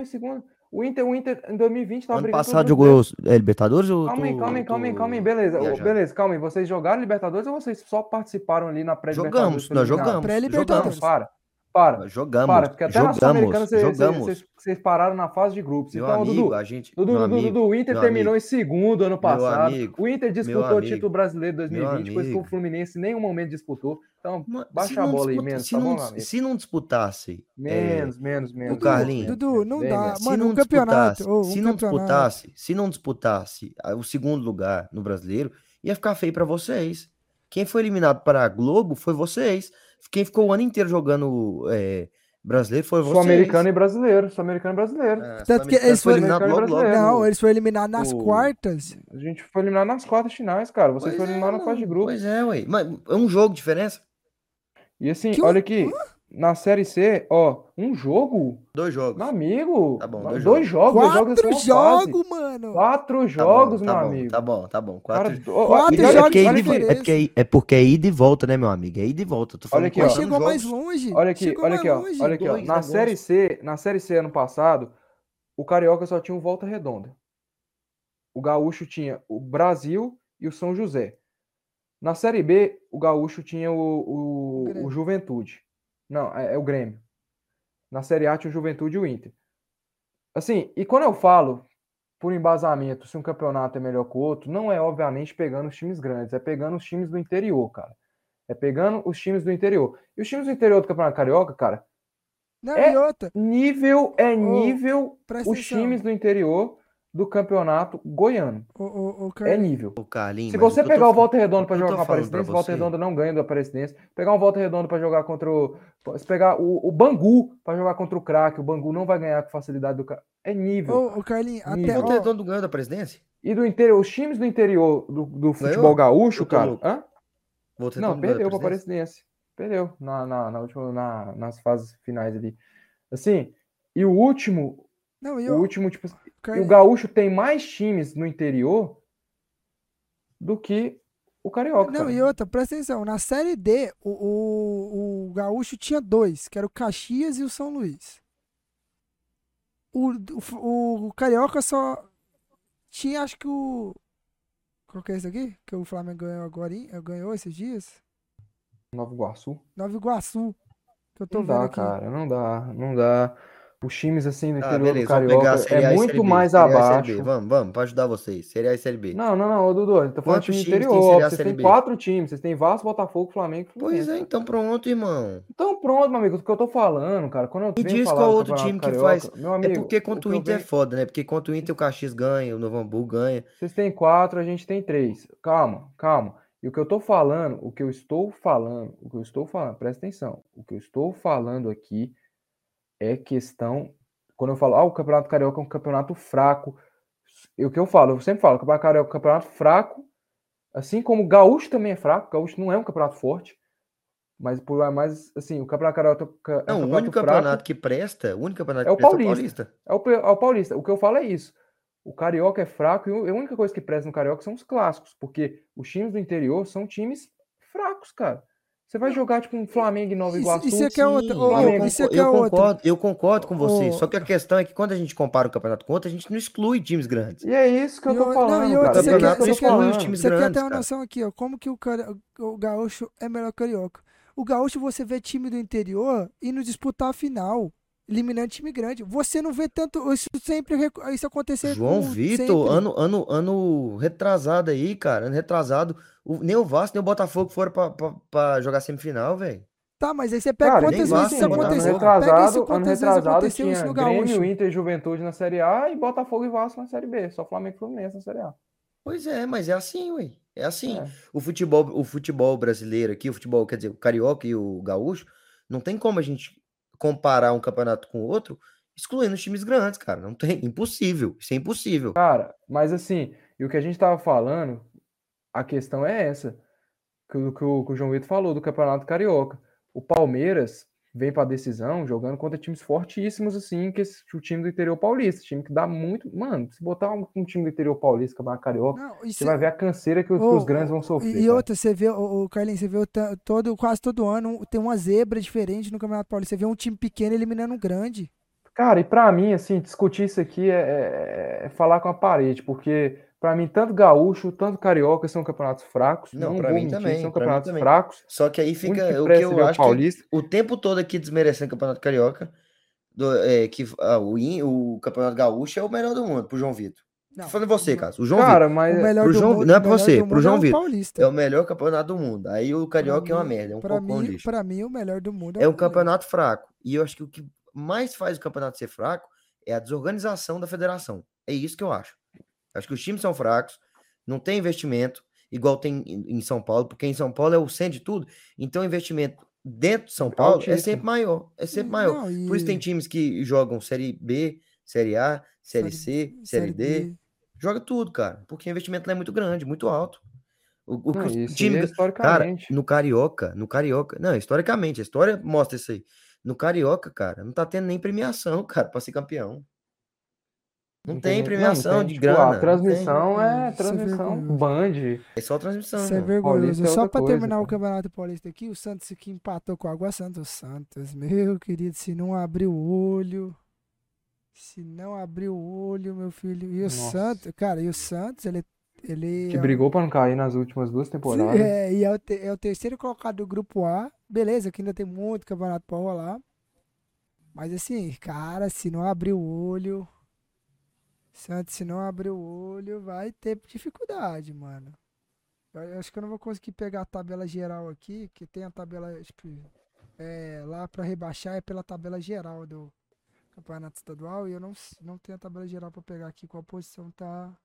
O Inter, o Inter em 2020 tava ano brigando passado jogou é, Libertadores ou Calma aí, calma aí, calma aí, calma aí, beleza. Viajando? Beleza, calma aí. Vocês jogaram Libertadores ou vocês só participaram ali na pré-Libertadores? Jogamos, nós jogamos. Pré-Libertadores. Jogamos. Para, para. Jogamos. Para, porque até na Sul-Americana jogamos. vocês- Jogamos. pararam na fase de grupos. Meu Então, amigo, Dudu, a gente. Dudu, meu Dudu, amigo, Dudu, o Inter terminou amigo. em segundo ano passado. amigo, o Inter disputou o título brasileiro 2020, coisa que o. Fluminense em nenhum momento disputou. Então, Ma- se baixa a não bola aí, disputa- menos, se tá não, bom, se não disputasse. é, Menos, menos, menos. o Carlinhos. menos, Dudu, não bem dá. menos. se Mano, não um campeonato. disputasse, ô, um se não campeonato. disputasse, se não disputasse ah, o segundo lugar no brasileiro, ia ficar feio pra vocês. Quem foi eliminado para a Globo foi vocês. Quem ficou o ano inteiro jogando é, brasileiro foi vocês. Sul-americano e brasileiro, sul-americano e brasileiro. Ah, Tanto que eles foram- eliminado logo, logo. Brasileiro. Não, eles foram eliminados nas o- quartas. A gente foi eliminado nas quartas finais, cara. Vocês Pois foram é, eliminados na fase de grupo. Pois é, ué. Mas é um jogo de diferença? E assim, Que olha aqui, na Série C, ó, um jogo, Dois jogos. meu amigo. Tá bom, dois, dois jogos, dois jogos Quatro é jogos, mano. Quatro Tá jogos, bom, meu tá bom, amigo. Tá bom, tá bom. Cara, Quatro... ó, Quatro olha é, jogos porque é, olha ida, aqui, e vo- é, porque é, é porque é ida e volta, né, meu amigo? É ida e volta. Eu tô falando aqui, ó. Chegou mais jogos. longe. olha aqui, Chegou olha mais aqui, ó. longe. Olha aqui, ó. dois Na negócios. Série C, na Série C ano passado, o Carioca só tinha o Volta Redonda. O Gaúcho tinha o Brasil e o São José. Na Série B, o Gaúcho tinha o, o, o Juventude. Não, é, é o Grêmio. Na Série A tinha o Juventude e o Inter. Assim, e quando eu falo por embasamento se um campeonato é melhor que o outro, não é obviamente pegando os times grandes, é pegando os times do interior, cara. É pegando os times do interior. E os times do interior do Campeonato Carioca, cara, Não, É- outra, nível é nível os atenção. times do interior do Campeonato Goiano. Ô, ô, ô, É Carlinhos, nível. Ô, Carlinhos, Se você eu tô pegar o Volta Redonda para jogar com pra Aparecidense, o Volta Redonda não ganha do Aparecidense. Pegar um Volta Redonda para jogar contra o. Se pegar o, o Bangu para jogar contra o Crack, o Bangu não vai ganhar com facilidade do. É nível. ô, ô, Carlinhos, até, O Volta Redondo ganhou da presidência? E do interior, os times do interior do, do futebol gaúcho, Eu tô cara. Hã? Volta Não, Redondo ganhou perdeu para presidência? Aparecidense. Perdeu na, na, na última, na- nas fases finais ali. Assim, e o último, não, e o último, tipo, e o Carlinhos, Gaúcho tem mais times no interior do que o Carioca. Não, cara. e outra, presta atenção. Na série D, o, o, o Gaúcho tinha dois, que era o Caxias e o São Luís. O, o, o Carioca só tinha, acho que o. Qual que é esse aqui? Que o Flamengo ganhou agora, ganhou esses dias? Nova Iguaçu. Nova Iguaçu. Que eu tô Não vendo dá, aqui. cara, não dá, não dá. Os times assim no Ah, interior beleza, do Carioca Série é muito Série mais Série Série abaixo. B. Vamos, vamos, pra ajudar vocês. Série A e Série B. Não, não, não, ô Dudu, ele tá falando Quantos time tem interior. Série A, Vocês Série têm quatro times, vocês têm Vasco, Botafogo, Flamengo Pois é, então pronto, irmão. Então pronto, meu amigo, o que eu tô falando, cara, quando eu E diz qual do outro time que Carioca, faz. meu É amigo, porque o contra que o eu Inter é venho- foda, né? Porque contra o Inter o Caxias ganha, o Novo Hamburgo ganha. Vocês têm quatro, a gente tem três. Calma, calma. E o que eu tô falando, o que eu estou falando, o que eu estou falando, presta atenção. O que eu estou falando aqui é questão. Quando eu falo, ah, o Campeonato Carioca é um campeonato fraco. E o que eu falo, eu sempre falo, o Campeonato Carioca é um campeonato fraco. Assim como o Gaúcho também é fraco. O Gaúcho não é um campeonato forte. Mas, por mais, assim, o Campeonato Carioca é um Não, o campeonato único fraco. campeonato que presta, o único campeonato É que o presta é o Paulista. Paulista. É o, é o Paulista. O que eu falo é isso. O Carioca é fraco e o- a única coisa que presta no Carioca são os clássicos, porque os times do interior são times fracos, cara. Você vai jogar tipo um Flamengo e Nova Isso- Iguaçu. isso é que é outra- eu Flamengo, isso é concordo- que é eu outra. concordo, eu concordo com você. Ô, Só que a questão é que quando a gente compara o campeonato com outro, a gente não exclui times grandes. E é isso que eu E tô não, falando, e outra, cara. você isso quer- que eu você quer- os times Você quer ter uma cara. noção aqui, ó, como que o, cara, o gaúcho é melhor que o carioca. O gaúcho você vê time do interior indo disputar a final, eliminando time grande. Você não vê tanto isso sempre isso acontecer João com- Vitor, sempre. ano, ano, ano retrasado aí, cara. Ano retrasado. o- nem o Vasco, nem o Botafogo foram pra, pra, pra jogar semifinal, velho. Tá, mas aí você pega Cara, quantas vezes Vasco, isso Botafogo. aconteceu. Ano Pega isso, retrasado, ano quantas vezes retrasado aconteceu tinha isso no Grêmio, Gaúcho. Inter e Juventude na Série A e Botafogo e Vasco na Série B. Só Flamengo e Fluminense na Série A. Pois é, mas é assim, ué. É assim. É. O futebol, o futebol brasileiro aqui, o futebol, quer dizer, o carioca e o gaúcho, não tem como a gente comparar um campeonato com outro, excluindo os times grandes, cara. Não tem, impossível. Isso é impossível. Cara, mas assim, e o que a gente tava falando, a questão é essa, que, que que o João Vitor falou do Campeonato Carioca. O Palmeiras vem pra decisão jogando contra times fortíssimos, assim, que esse, o time do interior paulista, time que dá muito. Mano, se botar um, um time do interior paulista, Campeonato Carioca, Não, você cê- vai ver a canseira que os, que Ô, os grandes vão sofrer. E cara. outra, você vê, o, o Carlinhos, você vê todo, quase todo ano tem uma zebra diferente no Campeonato Paulista. Você vê um time pequeno eliminando um grande. Cara, e pra mim, assim, discutir isso aqui é, é- é falar com a parede, porque pra mim, tanto gaúcho, tanto carioca são campeonatos fracos. Não, Não, pra vou mim mentir, também, são pra campeonatos também. fracos. Só que aí O fica que o que eu é o acho que paulista. o tempo todo aqui desmerecendo o Campeonato Carioca, do- é, que ah, o, In- o Campeonato Gaúcho é o melhor do mundo pro João Vitor. Tô falando de você, o- Caso. O João Vitor Cara, O mas melhor pro do João- mundo, não é o pra melhor você, pro mundo João é o Vitor. Paulista. é o melhor campeonato do mundo. Aí o Carioca é uma mim- merda, é um pra mim, lixo. Pra mim, o melhor do mundo É um Paulista. campeonato fraco. E eu acho que o que mais faz o campeonato ser fraco é a desorganização da federação. É isso que eu acho. Acho que os times são fracos, não tem investimento, igual tem em São Paulo, porque em São Paulo é o centro de tudo. Então, o investimento dentro de São Paulo é sempre maior. É sempre maior. Não, Por isso tem e- times que jogam Série B, Série A, Série C, Série D. Joga tudo, cara. Porque o investimento lá é muito grande, muito alto. O, o não, isso time é Cara, no Carioca, no Carioca, não, historicamente, a história mostra isso aí. No Carioca, cara, não tá tendo nem premiação, cara, pra ser campeão. Não, tem premiação tem, de tipo, grana. não A transmissão é é transmissão vergonhoso. Band. É só transmissão. Isso é vergonhoso. É Só pra coisa, terminar o cara. Campeonato Paulista aqui, o Santos que empatou com o Água Santa. O Santos, meu querido, se não abrir o olho. Se não abrir o olho, meu filho. E o Nossa. Santos, cara, e o Santos, ele. ele Que é o- brigou pra não cair nas últimas duas temporadas. É, e é o, te- é o terceiro colocado do grupo A. Beleza, que ainda tem muito campeonato pra rolar. Mas assim, cara, se não abrir o olho. Santos, se não abrir o olho, vai ter dificuldade, mano. Eu acho que eu não vou conseguir pegar a tabela geral aqui, que tem a tabela, tipo, é, lá pra rebaixar é pela tabela geral do campeonato estadual e eu não, não tenho a tabela geral pra pegar aqui qual posição tá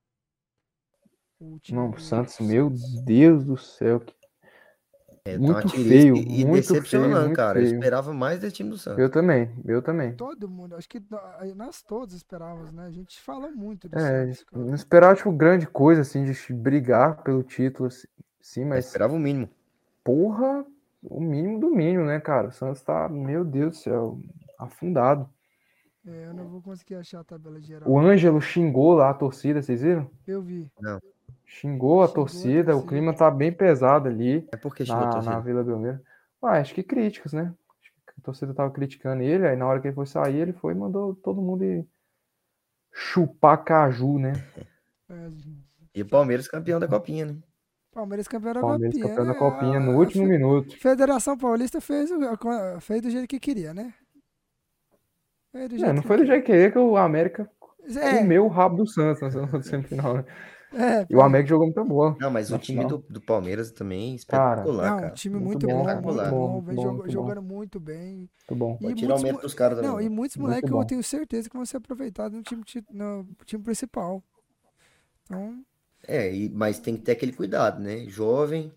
o Não, o Santos, meu Deus do céu. que- É, tá muito tirice feio, E, e muito feio, decepcionando, muito cara. Eu feio. esperava mais desse time do Santos. Eu também, eu também. Todo mundo, acho que nó- nós todos esperávamos, né? A gente fala muito do É, Santos, cara. não esperava, tipo, grande coisa, assim, de brigar pelo título, assim, sim, Eu mas, esperava o mínimo. porra, o mínimo do mínimo, né, cara? O Santos tá, meu Deus do céu, afundado. É, eu não vou conseguir achar a tabela geral. O Ângelo xingou lá a torcida, vocês viram? Eu vi. Xingou a Xingou a torcida, o torcida. clima tá bem pesado ali É porque chegou a na, torcida. na Vila Belmiro. Ué, acho que críticas, né? Acho que a torcida tava criticando ele, aí na hora que ele foi sair, ele foi e mandou todo mundo ir chupar caju, né? É, E o Palmeiras campeão da copinha, né? Palmeiras campeão da Palmeiras Copinha. campeão da né? Copinha no A- último a minuto. Federação Paulista fez, o- a- fez do jeito que queria, né? Fez do É, não que foi do jeito que queria que o América É, comeu o rabo do Santos na semifinal, né? É, E o América jogou muita bola. Não, mas o time do, do Palmeiras também Cara, espetacular, não, um cara. time Muito muito, bom, bom, muito muito bom, bom, muito vem bom, joga- muito bom. jogando muito bem. Muito bom. Vai E tirar o muitos mérito dos caras também. Não, e né? muitos Muito moleques eu tenho certeza que vão ser aproveitados no time, ti- no time principal. Então, É, e- mas tem que ter aquele cuidado, né? Jovem,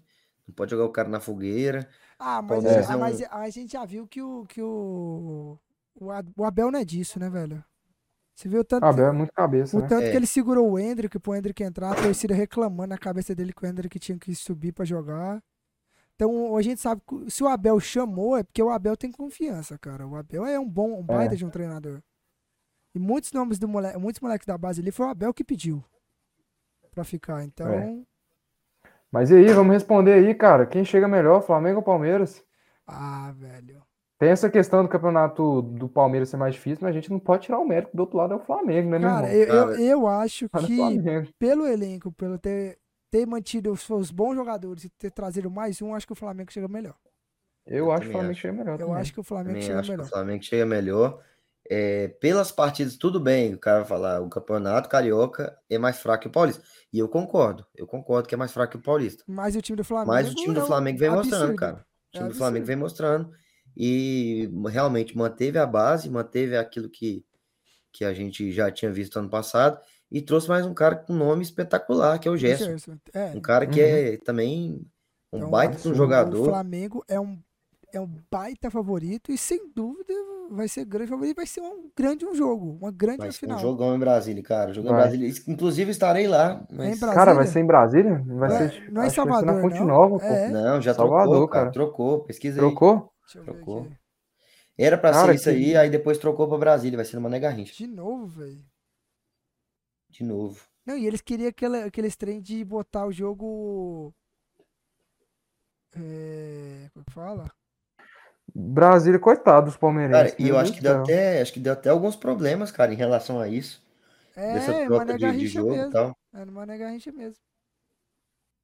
não pode jogar o cara na fogueira. ah, mas, ah, é um- mas a gente já viu que o que o o Abel não é disso, né, velho? Você viu o tanto, Abel é muito cabeça, o né? tanto É. que ele segurou o Hendrick pro Hendrick entrar, a torcida reclamando na cabeça dele que o Hendrick tinha que subir pra jogar. Então, a gente sabe que se o Abel chamou é porque o Abel tem confiança, cara. O Abel é um bom, um baita de um treinador. E muitos nomes do moleque, muitos moleques da base ali foi o Abel que pediu pra ficar. Então, É. Mas e aí, vamos responder aí, cara. Quem chega melhor, Flamengo ou Palmeiras? ah, velho. Tem essa questão do campeonato do Palmeiras ser mais difícil, mas a gente não pode tirar o mérito do outro lado é o Flamengo, né, meu Cara, irmão? eu, eu, Cara, eu acho no que pelo elenco, pelo ter, ter mantido os seus bons jogadores e ter trazido mais um, acho que o Flamengo chega melhor. Eu Eu acho que o Flamengo acho. chega melhor. Eu também. acho que o Flamengo Também chega acho que melhor. o Flamengo chega melhor. É, pelas partidas, tudo bem, o cara vai falar, o campeonato carioca é mais fraco que o Paulista. E eu concordo, eu concordo que é mais fraco que o Paulista. Mas o time do Flamengo. Mas o time do é Flamengo vem mostrando, absurdo. cara. O É time do Flamengo vem mostrando. E realmente manteve a base, manteve aquilo que, que a gente já tinha visto ano passado e trouxe mais um cara com um nome espetacular, que é o Gerson. Gerson. É, Um cara que é também um então, baita de um o- O jogador. Flamengo é um, é um baita favorito e sem dúvida vai ser grande favorito. Vai ser um grande um jogo, uma grande Vai ser final. um jogão em Brasília, cara. Jogão em. Brasília. Inclusive estarei lá. É em Mas... Brasília? Cara, vai ser em Brasília? Vai Não é- ser, não é em que vai ser Salvador, na Fonte não? Nova, pô. É. Não, já Salvador, trocou, cara. cara. Trocou, pesquisa aí. Trocou? Deixa eu ver Trocou. aqui. Era pra Cara, ser isso aí, que- aí depois trocou pra Brasília. Vai ser no Mané Garrincha. De novo, velho. De novo. Não, e eles queriam aquele, aqueles trem de botar o jogo. É. Como é que fala? Brasília, coitado dos palmeirenses. Cara, e meu eu acho que deu até, acho que deu até alguns problemas, cara, em relação a isso. dessa É, troca Mané de, de jogo e mesmo. tal. É no Mané Garrincha mesmo.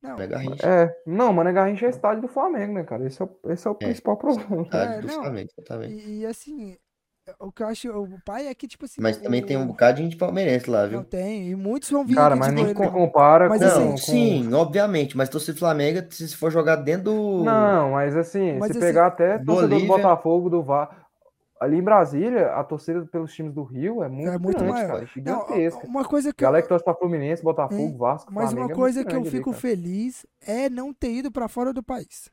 Não, Mané Garrincha. É, não, mano, Garrincha é estádio do Flamengo, né, cara? Esse é o, esse é o principal problema. Estádio É, do não. Flamengo, exatamente. e, e assim, o que eu acho. O pai é que, tipo assim. Mas também o- tem um bocado de gente palmeirense lá, viu? Não tem, e muitos vão vir Cara, aqui mas nem Goiânia. compara Mas com, assim- Não, com- sim, obviamente, mas torcida do Flamengo, se for jogar dentro do. Não, mas assim, Mas se assim, pegar até torcedor do Botafogo, do VAR, ali em Brasília, a torcida pelos times do Rio é muito, É muito grande, maior. cara, Não, gigantesca. uma coisa que eu, Galera que torce pra Fluminense, Botafogo, Hein? Vasco, mas Flamengo uma é coisa muito que eu ali, fico cara. feliz é não ter ido pra fora do país.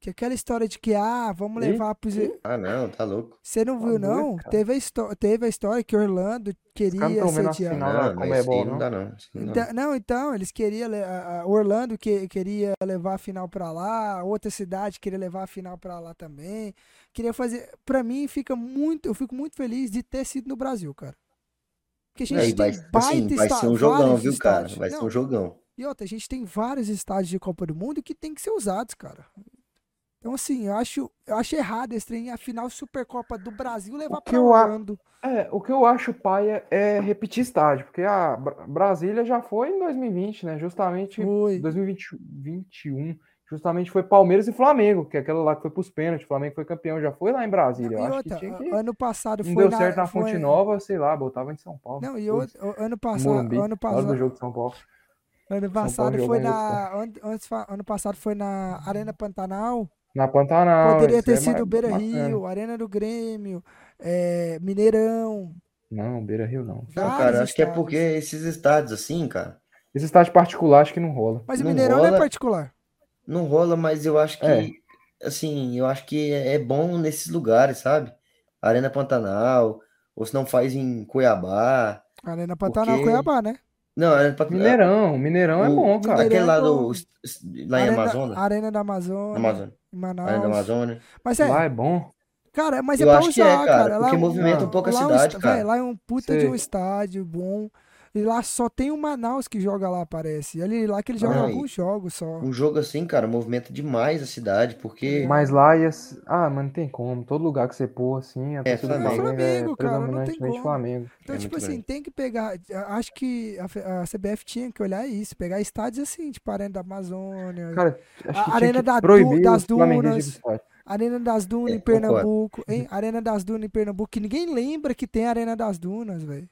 Que aquela história de que, ah, vamos levar pros. Ah, não, tá louco. Você não Tá viu, doido, não? cara. Teve a, teve a história que Orlando não queria sediar. final da Não, isso Comebol, aí não não. dá, não. Isso aí não. Então, não, então, eles queriam. Orlando que, queria levar a final pra lá, outra cidade queria levar a final pra lá também. Queria fazer. Pra mim, fica muito. Eu fico muito feliz de ter sido no Brasil, cara. Porque a gente Aí vai, tem assim, baita vai esta- ser um jogão, vários viu, cara? estádios. Vai ser Não, um jogão. E outra, a gente tem vários estádios de Copa do Mundo que tem que ser usados, cara. Então, assim, eu acho, eu acho errado esse trem, a final Supercopa do Brasil levar pra eu a- Orlando. É, o que eu acho paia é repetir estádio, porque a Bra- Brasília já foi em 2020, né? Justamente Foi. 2021, justamente foi Palmeiras e Flamengo, que é aquela lá que foi pros pênaltis, o Flamengo foi campeão, já foi lá em Brasília. Não, Eu e acho que outra, tinha que ano passado não foi deu na, certo na foi- Fonte Nova, sei lá, botava em São Paulo. Não, e outro, ano No passado, Morumbi, ano hora do passado, jogo de São Paulo. ano passado foi na, an- antes, ano passado foi na Arena Pantanal. Na Pantanal. Poderia ter é sido mais Beira. Rio, Arena do Grêmio, é, Mineirão. Não, Beira Rio não. Não, cara, acho que é porque esses estádios assim, cara, Esse estádio particular acho que não rola. Mas o Mineirão não é rola. particular. não rola, mas eu acho que, É. assim, eu acho que é bom nesses lugares, sabe? Arena Pantanal, ou se não faz em Cuiabá. Arena Pantanal, Porque- Cuiabá, né? Não, Arena Pantanal. Mineirão, Mineirão é o- bom, cara. Aquele lá Mineirão do. é Lá em Arena, Amazonas. Arena da Amazônia, Amazônia. Em da Manaus. Amazônia. Mas é, Lá é bom. cara, mas é Eu pra acho que é, usar, cara, Lá porque é movimenta um pouco a lá é um cidade, est- cara. véi, lá é um puta de Sei. um estádio bom. E lá só tem o Manaus que joga lá, parece. Ali lá que ele joga e- alguns jogos só. Um jogo assim, cara, movimenta demais a cidade, porque. Mas lá ia. Ah, mas não tem como. Todo lugar que você pôr, assim, a do Flamengo. Flamengo é Flamengo, cara, não tem como. Flamengo. Então, É tipo assim, grande. tem que pegar. Acho que a, CBF tinha que olhar isso, pegar estádios assim, tipo Arena da Amazônia, Cara, acho A Arena tinha que da Du- das Dunas. Arena das Dunas É, em concordo. Pernambuco, hein? Arena das Dunas em Pernambuco, que ninguém lembra que tem Arena das Dunas, velho.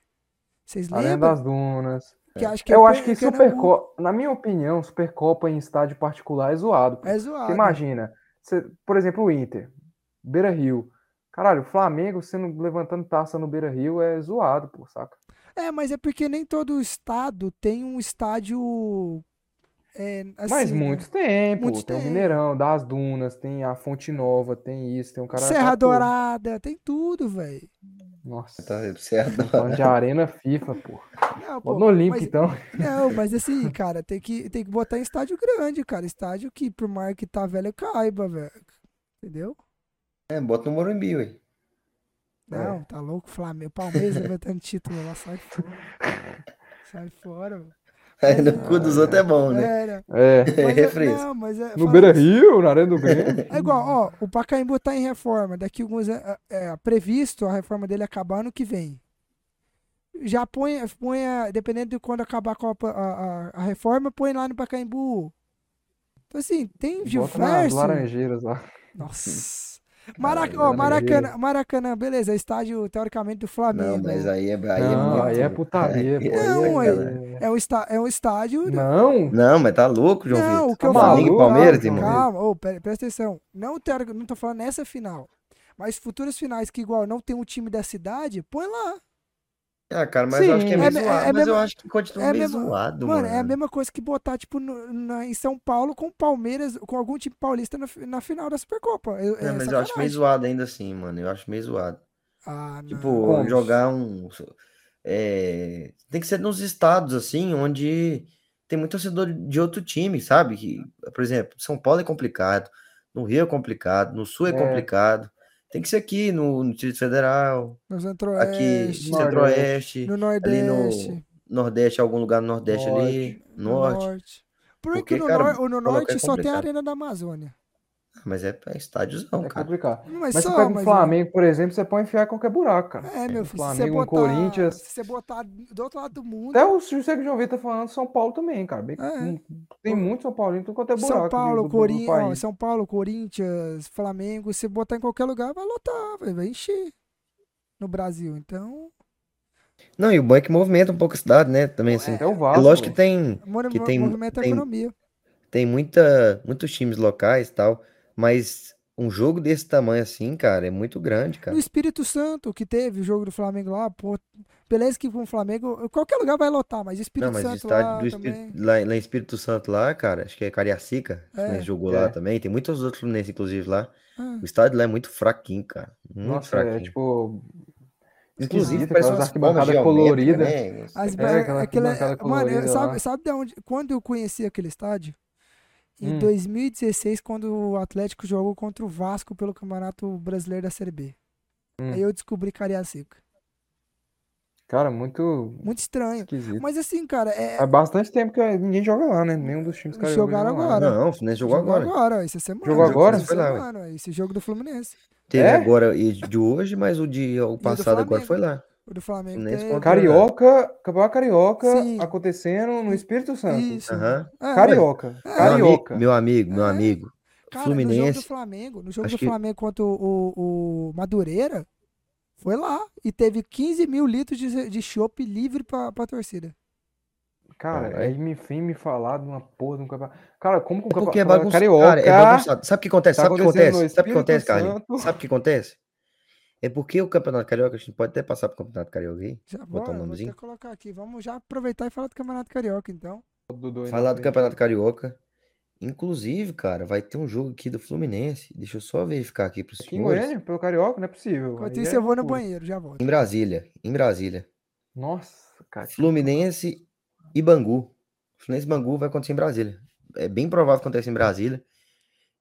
Vocês lembram? das Dunas. Que acho que é Eu acho Per- que Pernambuco. Supercopa, na minha opinião, Supercopa em estádio particular é zoado. pô. É zoado. imagina, você- por exemplo, o Inter, Beira Rio. Caralho, o Flamengo sendo levantando taça no Beira Rio é zoado, pô, saca? É, mas é porque nem todo estado tem um estádio. É, Mas assim, né? muitos tem, pô. Muitos tem o tem. Mineirão, das Dunas, tem a Fonte Nova, tem isso, tem um cara. Serra Dourada, tem tudo, velho. Nossa. Tá certo. Falando de arena FIFA, pô. Não, pô, Bota no Olímpico, então. Não, mas assim, cara, tem que, tem que botar em estádio grande, cara. Estádio que, por mais que tá velho, caiba, velho. Entendeu? É, bota no Morumbi, ué. Não, tá louco, Flamengo, Palmeiras levantando título lá, sai fora. Sai fora, velho. Aí no cu dos outros é bom, né? É. Mas é- refresco. Não, mas é, No Beira Rio, na Arena do Grêmio. É igual, ó, o Pacaembu tá em reforma. Daqui alguns anos, é, é, previsto a reforma dele acabar ano que vem. Já põe, põe dependendo de quando acabar a, Copa, a, a- a reforma, põe lá no Pacaembu. Então, assim, tem Bota nas diversos. Laranjeiras lá. Nossa. Caralho, ó, Maracanã. Maracanã, beleza, é estádio teoricamente do Não, Flamengo. mas aí é. Aí Não, muito- aí é putaria, pô. Não, aí aí- É um, está, é um estádio. Não, Não, mas tá louco, João Não, Vitor. o que eu Tá falo. Flamengo e maluco, Palmeiras, calma, irmão. calma, pre- presta atenção. Não, teórico, não tô falando nessa final. Mas futuras finais que igual não tem um time da cidade, põe lá. Ah, cara, mas eu acho que é Sim, meio é zoado. é mas eu mesmo- acho que continua é meio mesmo- zoado, Mano, mano. é a mesma coisa que botar, tipo, no- na- em São Paulo com o Palmeiras, com algum time paulista na, na final da Supercopa. É, É, é mas eu acho meio sacanagem. zoado ainda assim, mano. Eu acho meio zoado. Ah, não. Tipo, Como? jogar um. é, tem que ser nos estados, assim, onde tem muito torcedor de outro time, sabe? Que, por exemplo, São Paulo é complicado, no Rio é complicado, no Sul é, É. complicado. Tem que ser aqui no, no Distrito Federal, No aqui Centro-Oeste, no Centro-Oeste, no ali no Nordeste, Nordeste, algum lugar no Nordeste ali, no Norte. Norte. Porque, Porque, no, cara, no Norte é só tem a. Arena da Amazônia. Mas é, é estádiozão, É cara. complicado. Mas, Mas só, você pega mas o Flamengo, por exemplo, você pode enfiar em qualquer buraco, cara. É, meu O filho, se você Flamengo, um botar, Corinthians. se você botar do outro lado do mundo, Até o José que o João Vitor tá falando São Paulo também, cara. Bem- É. um- Tem muito São Paulo em tudo quanto é buraco São Paulo, do, do Corinthians, país. São Paulo, Corinthians, Flamengo, se botar em qualquer lugar, vai lotar, vai, vai encher no Brasil. Então, Não, e o bom é que movimenta um pouco a cidade, né? Também, assim. O É Vasco. lógico que tem, que tem, movimenta a tem, economia. tem muita, muitos times locais e tal, mas um jogo desse tamanho assim, cara, é muito grande, No cara. Espírito Santo, que teve o jogo do Flamengo lá, pô, beleza que com o Flamengo, qualquer lugar vai lotar, mas Não, Espírito mas o Santo estádio lá do também. Espírito, lá, lá em Espírito Santo lá, cara, acho que é Cariacica, É, jogou é. lá também, tem muitos outros Fluminense, inclusive, lá. Ah, O estádio lá é muito fraquinho, cara, muito Nossa, é fraquinho. tipo. Inclusive, parece umas formas arquibancadas coloridas. né? as É, aquela aquela- arquibancada mano, colorida sabe, sabe de onde? Quando eu conheci aquele estádio? Em Hum. 2016, quando o Atlético jogou contra o Vasco pelo Campeonato Brasileiro da Série B. Hum. Aí eu descobri Cariacica. Cara, muito Muito estranho. esquisito. Mas assim, cara, é. Faz bastante tempo que ninguém joga lá, né? Nenhum dos times cariocas Jogaram joga lá. agora. Não, o Fluminense jogou agora. essa semana. Jogou agora? Essa Foi lá, semana, esse jogo do Fluminense. Teve É? agora e de hoje, mas o de o passado agora foi lá. O do Flamengo. Fluminense contra- Carioca, Campeonato Carioca Sim. acontecendo no Espírito Santo. Isso. É, Carioca. É. Meu amigo, Carioca. meu amigo, meu É. amigo. Cara, no jogo do Fluminense. Flamengo, no jogo do que- Flamengo contra o, o, o Madureira, foi lá e teve 15 mil litros de, de chopp livre pra, pra torcida. Cara, aí me vem me falar de uma porra de um campeonato. Cara, como que um É porque é campeonato bagunçado. carioca Cara, é bagunçado. Sabe o que acontece? tá Sabe o que acontece? Sabe o que acontece, Carlinhos? Sabe o que acontece? É porque o Campeonato Carioca, a gente pode até passar pro Campeonato Carioca aí. Já Botar bora, um vou nomezinho? até colocar aqui. Vamos já aproveitar e falar do Campeonato Carioca, então. Falar do. Campeonato Carioca. Inclusive, cara, vai ter um jogo aqui do Fluminense. Deixa eu só verificar aqui pros Aqui em. Goiânia, pelo Carioca, não é possível. Enquanto isso, é eu vou no loucura. banheiro, já volto. Em Brasília. Em Brasília. Nossa, cara. Fluminense e Bangu. Fluminense e Bangu vai acontecer em Brasília. É bem provável que aconteça em Brasília.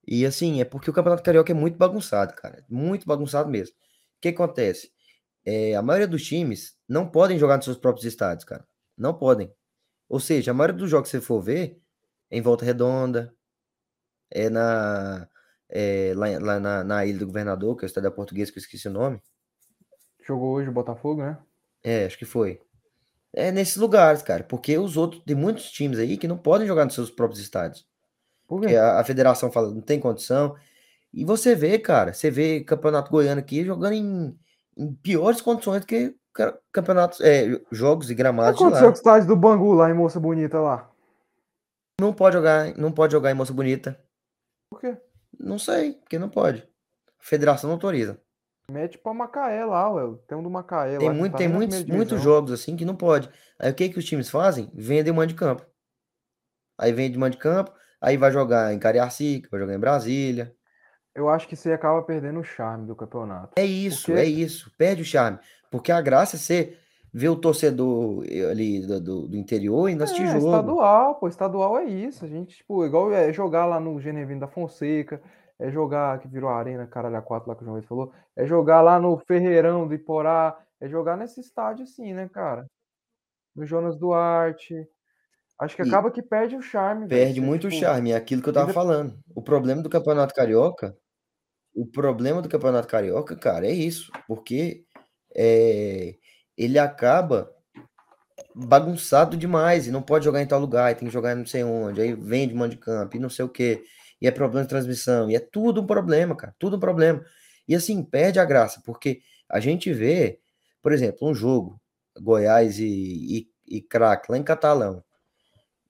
E assim, é porque o Campeonato Carioca é muito bagunçado, cara. Muito bagunçado mesmo. O que acontece? É, a maioria dos times não podem jogar nos seus próprios estádios, cara. Não podem. Ou seja, a maioria dos jogos que você for ver é em Volta Redonda, é na. é lá, lá na, na Ilha do Governador, que é o estádio da Portuguesa, que eu esqueci o nome. Jogou hoje o Botafogo, né? É, acho que foi. É nesses lugares, cara, porque os outros, tem muitos times aí que não podem jogar nos seus próprios estádios. Por Porque quê? a, a federação fala, não tem condição. E você vê, cara, você vê Campeonato Goiano aqui jogando em, em piores condições do que ca- campeonatos, é, jogos e gramados com o estádio do Bangu lá em Moça Bonita lá? Não pode jogar, não pode jogar em Moça Bonita. Por quê? Não sei, porque não pode. A federação não autoriza. Mete pra Macaé lá, ué. Tem um do Macaé Tem, lá. muito, tá tem muitos, muitos jogos assim que não pode. Aí o que que os times fazem? Vendem mando de campo. Aí vende mando de campo, aí vai jogar em Cariacica, vai jogar em Brasília. Eu acho que você acaba perdendo o charme do campeonato. É isso, Porque- é isso. Perde o charme. Porque a graça é você ver o torcedor eh, ali do, do- do interior e assistir É, jogo. estadual, pô, estadual é isso. A gente, tipo, igual é jogar lá no Genevino da Fonseca, é jogar, que virou a Arena, caralho, a 4 lá que o João falou, é jogar lá no Ferreirão do Iporá, é jogar nesse estádio assim, né, cara? No Jonas Duarte. Acho que E acaba que perde o charme. Perde muito o tipo, charme. É aquilo que eu tava ainda- falando. O problema do Campeonato Carioca, o problema do Campeonato Carioca, cara, é isso. Porque eh, ele acaba bagunçado demais e não pode jogar em tal lugar, e tem que jogar não sei onde, aí vende mando de campo e não sei o quê, e é problema de transmissão, e é tudo um problema, cara, tudo um problema. E assim, perde a graça, porque a gente vê, por exemplo, um jogo, Goiás e, e, e Crack, lá em Catalão.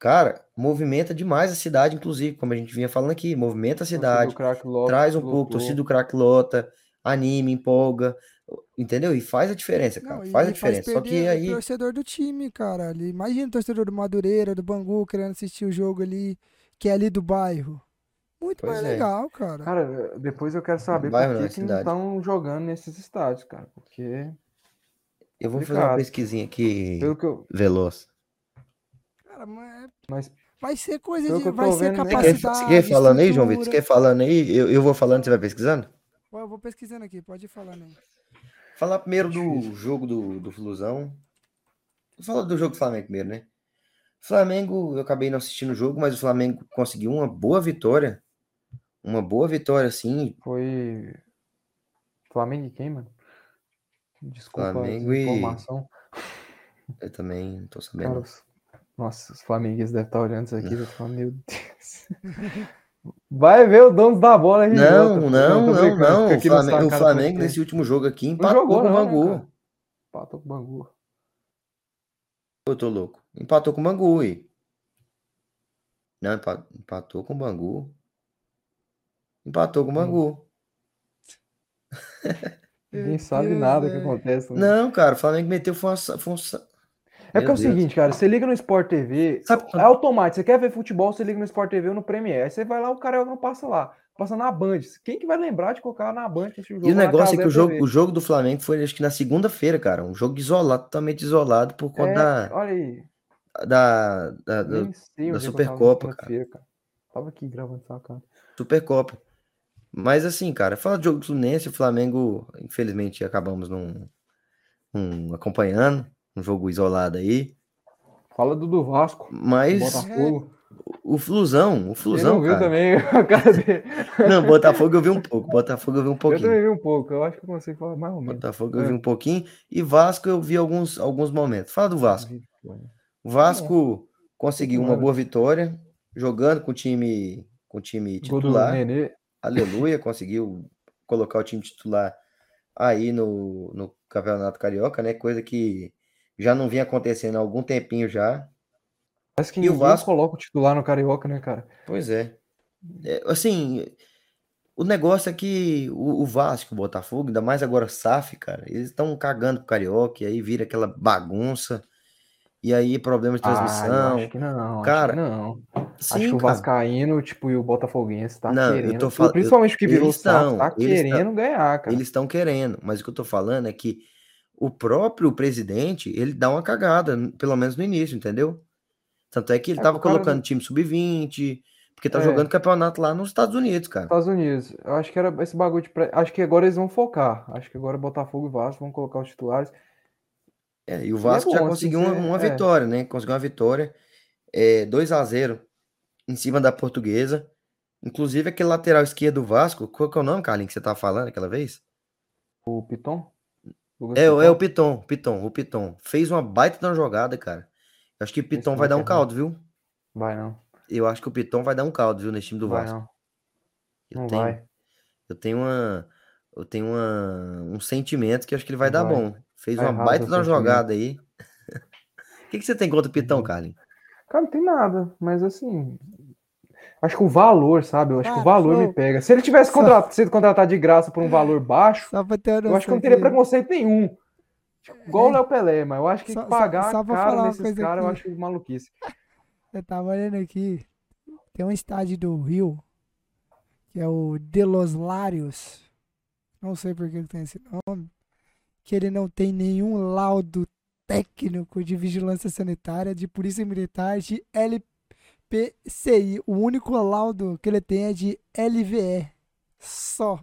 Cara, movimenta demais a cidade, inclusive, como a gente vinha falando aqui, movimenta a cidade, Lopes traz um pouco, torcida do craque lota, anima, empolga, entendeu? E faz a diferença, cara. Não, faz a diferença. Só que aí. o torcedor do time, cara. Ali, imagina o torcedor do Madureira, do Bangu, querendo assistir o jogo ali, que é ali do bairro. Muito Pois mais é. legal, cara. Cara, depois eu quero saber por que, é que não cidade. estão jogando nesses estádios, cara. Porque, Eu vou fazer uma pesquisinha aqui pelo que eu. veloz. Cara, mas Mas vai ser coisa Pelo de. Vai ser vendo, né? Você quer, capacidade. você quer ir falando aí, João Vitor? Você quer ir falando aí? Eu, eu vou falando, você vai pesquisando? Eu vou pesquisando aqui, pode ir falando aí. Falar primeiro do jogo do, do Flusão. Vou falar do jogo do Flamengo primeiro, né? Flamengo, eu acabei não assistindo o jogo, mas o Flamengo conseguiu uma boa vitória. Uma boa vitória, sim. foi. Flamengo e quem, mano? Desculpa Flamengo a e- informação. Eu também não tô sabendo. Nossa, os flamenguistas devem estar olhando isso aqui e falar, meu Deus. Vai ver o dono da bola, RJ. Não, pô. não, não, não. fica O Flamengo, o Flamengo nesse último jogo aqui Não empatou jogou, com o não, né, Bangu. cara? Empatou com o Bangu. Eu tô louco. Empatou com o Bangu, e. Não, empa- empatou com o Bangu. Empatou com o Hum. Bangu. Ninguém sabe nada que velho. acontece. né? Não, cara, o Flamengo meteu foi uma, foi um É porque é o seguinte, cara, você liga no Sport TV, Sabe é automático. Você quer ver futebol, você liga no Sport TV ou no Premiere. Aí você vai lá, o cara não passa lá. Passa na Band. Quem que vai lembrar de colocar na Band esse jogo? E o negócio é que o jogo, TV? o jogo do Flamengo foi, acho que na segunda-feira, cara. Um jogo isolado, totalmente isolado, por conta É, da, olha aí. da, da, da da é Supercopa, segunda-feira, cara. Tava aqui gravando essa cara. Supercopa. Mas assim, cara, fala de jogo do Fluminense, o Flamengo, infelizmente, acabamos não, não acompanhando. Um jogo isolado aí. Fala do do Vasco. Mas Botafogo. o Flusão, o Ele Flusão, não viu também a cara dele. Não, Botafogo eu vi um pouco. Botafogo eu vi um Eu pouquinho. também vi um pouco. Eu acho que eu consigo falar mais ou menos. Botafogo eu É. vi um pouquinho. E Vasco eu vi alguns, alguns momentos. Fala do Vasco. O Vasco conseguiu uma boa vitória, jogando com o time, com o time titular. Nenê. Aleluia, conseguiu colocar o time titular aí no, no Campeonato Carioca, né? Coisa que já não vinha acontecendo há algum tempinho já. Parece que E o Vasco? coloca o titular no Carioca, né, cara? Pois é. É, assim, o negócio é que o, o Vasco, o Botafogo, ainda mais agora SAF, cara, eles estão cagando pro Carioca, e aí vira aquela bagunça, e aí problema de Ah, eu transmissão. acho que não. Cara, acho que não. Sim, acho que o. Vascaíno, tipo, e o Botafoguense tá Não, eu querendo. tô fal- eu- Principalmente o que virou eles SAF, tão, tá querendo ganhar, cara. Eles estão querendo, mas o que eu tô falando é que o próprio presidente, ele dá uma cagada, pelo menos no início, entendeu? Tanto é que ele É, tava colocando time sub-20, porque tá É. jogando campeonato lá nos Estados Unidos, cara. Estados Unidos. Eu acho que era esse bagulho de. pré- Acho que agora eles vão focar. Acho que agora Botafogo e Vasco vão colocar os titulares. É, e o Vasco já bom, assim, conseguiu uma, uma é. vitória, né? Conseguiu uma vitória, é, 2 a 0 em cima da Portuguesa. Inclusive aquele lateral esquerdo do Vasco, qual que é o nome, Carlinhos, que você tava falando aquela vez? O Piton? É, o- é o Piton? Piton, o Piton. Fez uma baita de uma jogada, cara. Eu acho que o Piton Esse vai dar um caldo, viu? Vai não. Eu acho que o Piton vai dar um caldo, viu, nesse time do vai Vasco. não. Eu Não tenho, vai. eu tenho uma, eu tenho uma, um sentimento que acho que ele vai dar vai. bom. Fez Tá uma baita de uma jogada aí. O que, que você tem contra o Pitão, Uhum. Carlinhos? Cara, não tem nada, mas assim. Acho que o valor, sabe? Eu acho que o Cara, valor me pega. Se ele tivesse só- contra- sido contratado de graça por um valor baixo, Só eu acho que eu não teria preconceito nenhum. Tipo, Igual o Léo Pelé, mas eu acho que Só- só- pagar só pra caro nesses caras, eu acho maluquice. Eu tava olhando aqui. Tem um estádio do Rio, que é o De Los Larios. Não sei por que ele tem esse nome. Que ele não tem nenhum laudo técnico de vigilância sanitária, de polícia militar, de LPCI. O único laudo que ele tem é de LVE. Só.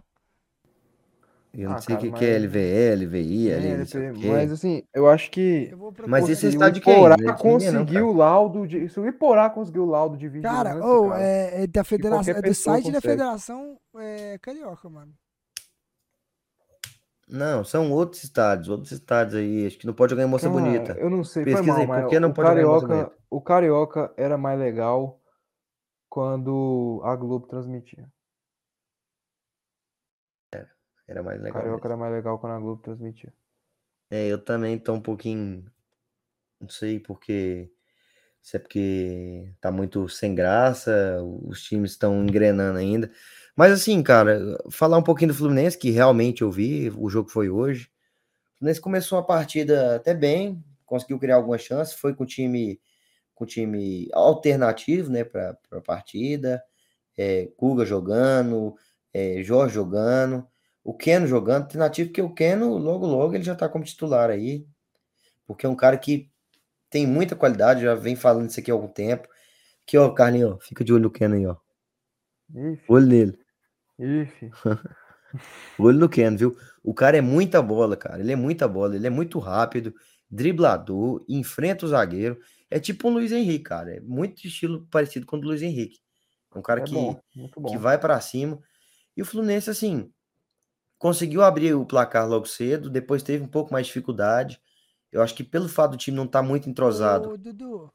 Eu não Ah, sei o que, que é mas- LVE, LVI, É, ali, não sei o quê. mas assim, eu acho que Eu Mas esse aqui. estádio de o quem? Iporá é conseguiu o laudo de. Se o Iporá conseguiu o laudo de vigilância. Cara, ou cara, é, é da federação, é do site da consegue. Federação é, Carioca, mano. Não, são outros estádios, outros estádios aí. Acho que não pode jogar em Moça cara, Bonita. Eu não sei, foi Pesquisa mal, aí, por que não o pode jogar em Moça Carioca, Bonita? o Carioca era mais legal quando a Globo transmitia. Era mais O legal. Carioca mesmo. era mais legal quando a Globo transmitia. É, eu também tô um pouquinho. Não sei porque. Se é porque tá muito sem graça, os times estão engrenando ainda. Mas assim, cara, falar um pouquinho do Fluminense, que realmente eu vi, o jogo foi hoje. O Fluminense começou a partida até bem, conseguiu criar algumas chances, foi com o time com time alternativo, né, para a partida. É, Guga jogando, é, Jorge jogando, o Keno jogando, alternativo, porque o Keno, logo, logo, ele já tá como titular aí, porque é um cara que tem muita qualidade, já vem falando isso aqui há algum tempo. Aqui, ó, Carlinhos, ó, fica de olho no Keno aí, ó. Ixi, Olho nele. Ixi. Olho no Keno, viu? O cara é muita bola, cara. Ele é muita bola, ele é muito rápido, driblador, enfrenta o zagueiro. É tipo um Luiz Henrique, cara. É muito estilo parecido com o do Luiz Henrique. É um cara É que, bom, muito que bom. vai pra cima. E o Fluminense, assim, conseguiu abrir o placar logo cedo, depois teve um pouco mais de dificuldade. Eu acho que pelo fato do time não estar muito entrosado. Ô, Dudu,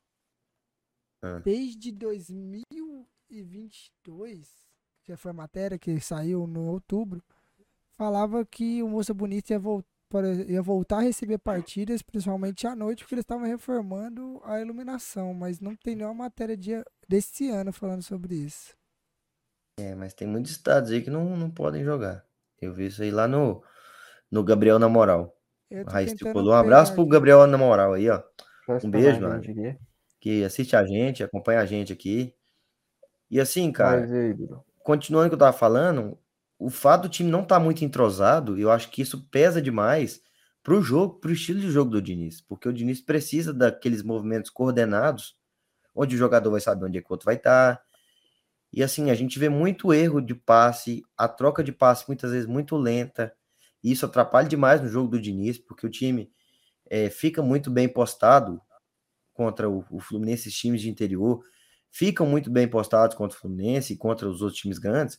Ah. desde 2022, que foi a matéria que saiu no outubro, falava que o Moça Bonita ia, vol- ia voltar a receber partidas, principalmente à noite, porque eles estavam reformando a iluminação, mas não tem nenhuma matéria de, desse ano falando sobre isso. É, mas tem muitos estados aí que não, não podem jogar. Eu vi isso aí lá no, no Gabriel na moral. Raiz Tricolor. Um abraço pro. Gabriel na moral aí, ó. Um beijo, mano. Que assiste a gente, acompanha a gente aqui. E assim, cara, Mas aí? Continuando o que eu tava falando, o fato do time não estar muito entrosado, eu acho que isso pesa demais pro jogo, pro estilo de jogo do Diniz, porque o Diniz precisa daqueles movimentos coordenados, onde o jogador vai saber onde é que o outro vai estar. E assim, a gente vê muito erro de passe, a troca de passe muitas vezes muito lenta, e isso atrapalha demais no jogo do Diniz, porque o time eh, fica muito bem postado contra o, o Fluminense, times de interior, ficam muito bem postados contra o Fluminense e contra os outros times grandes.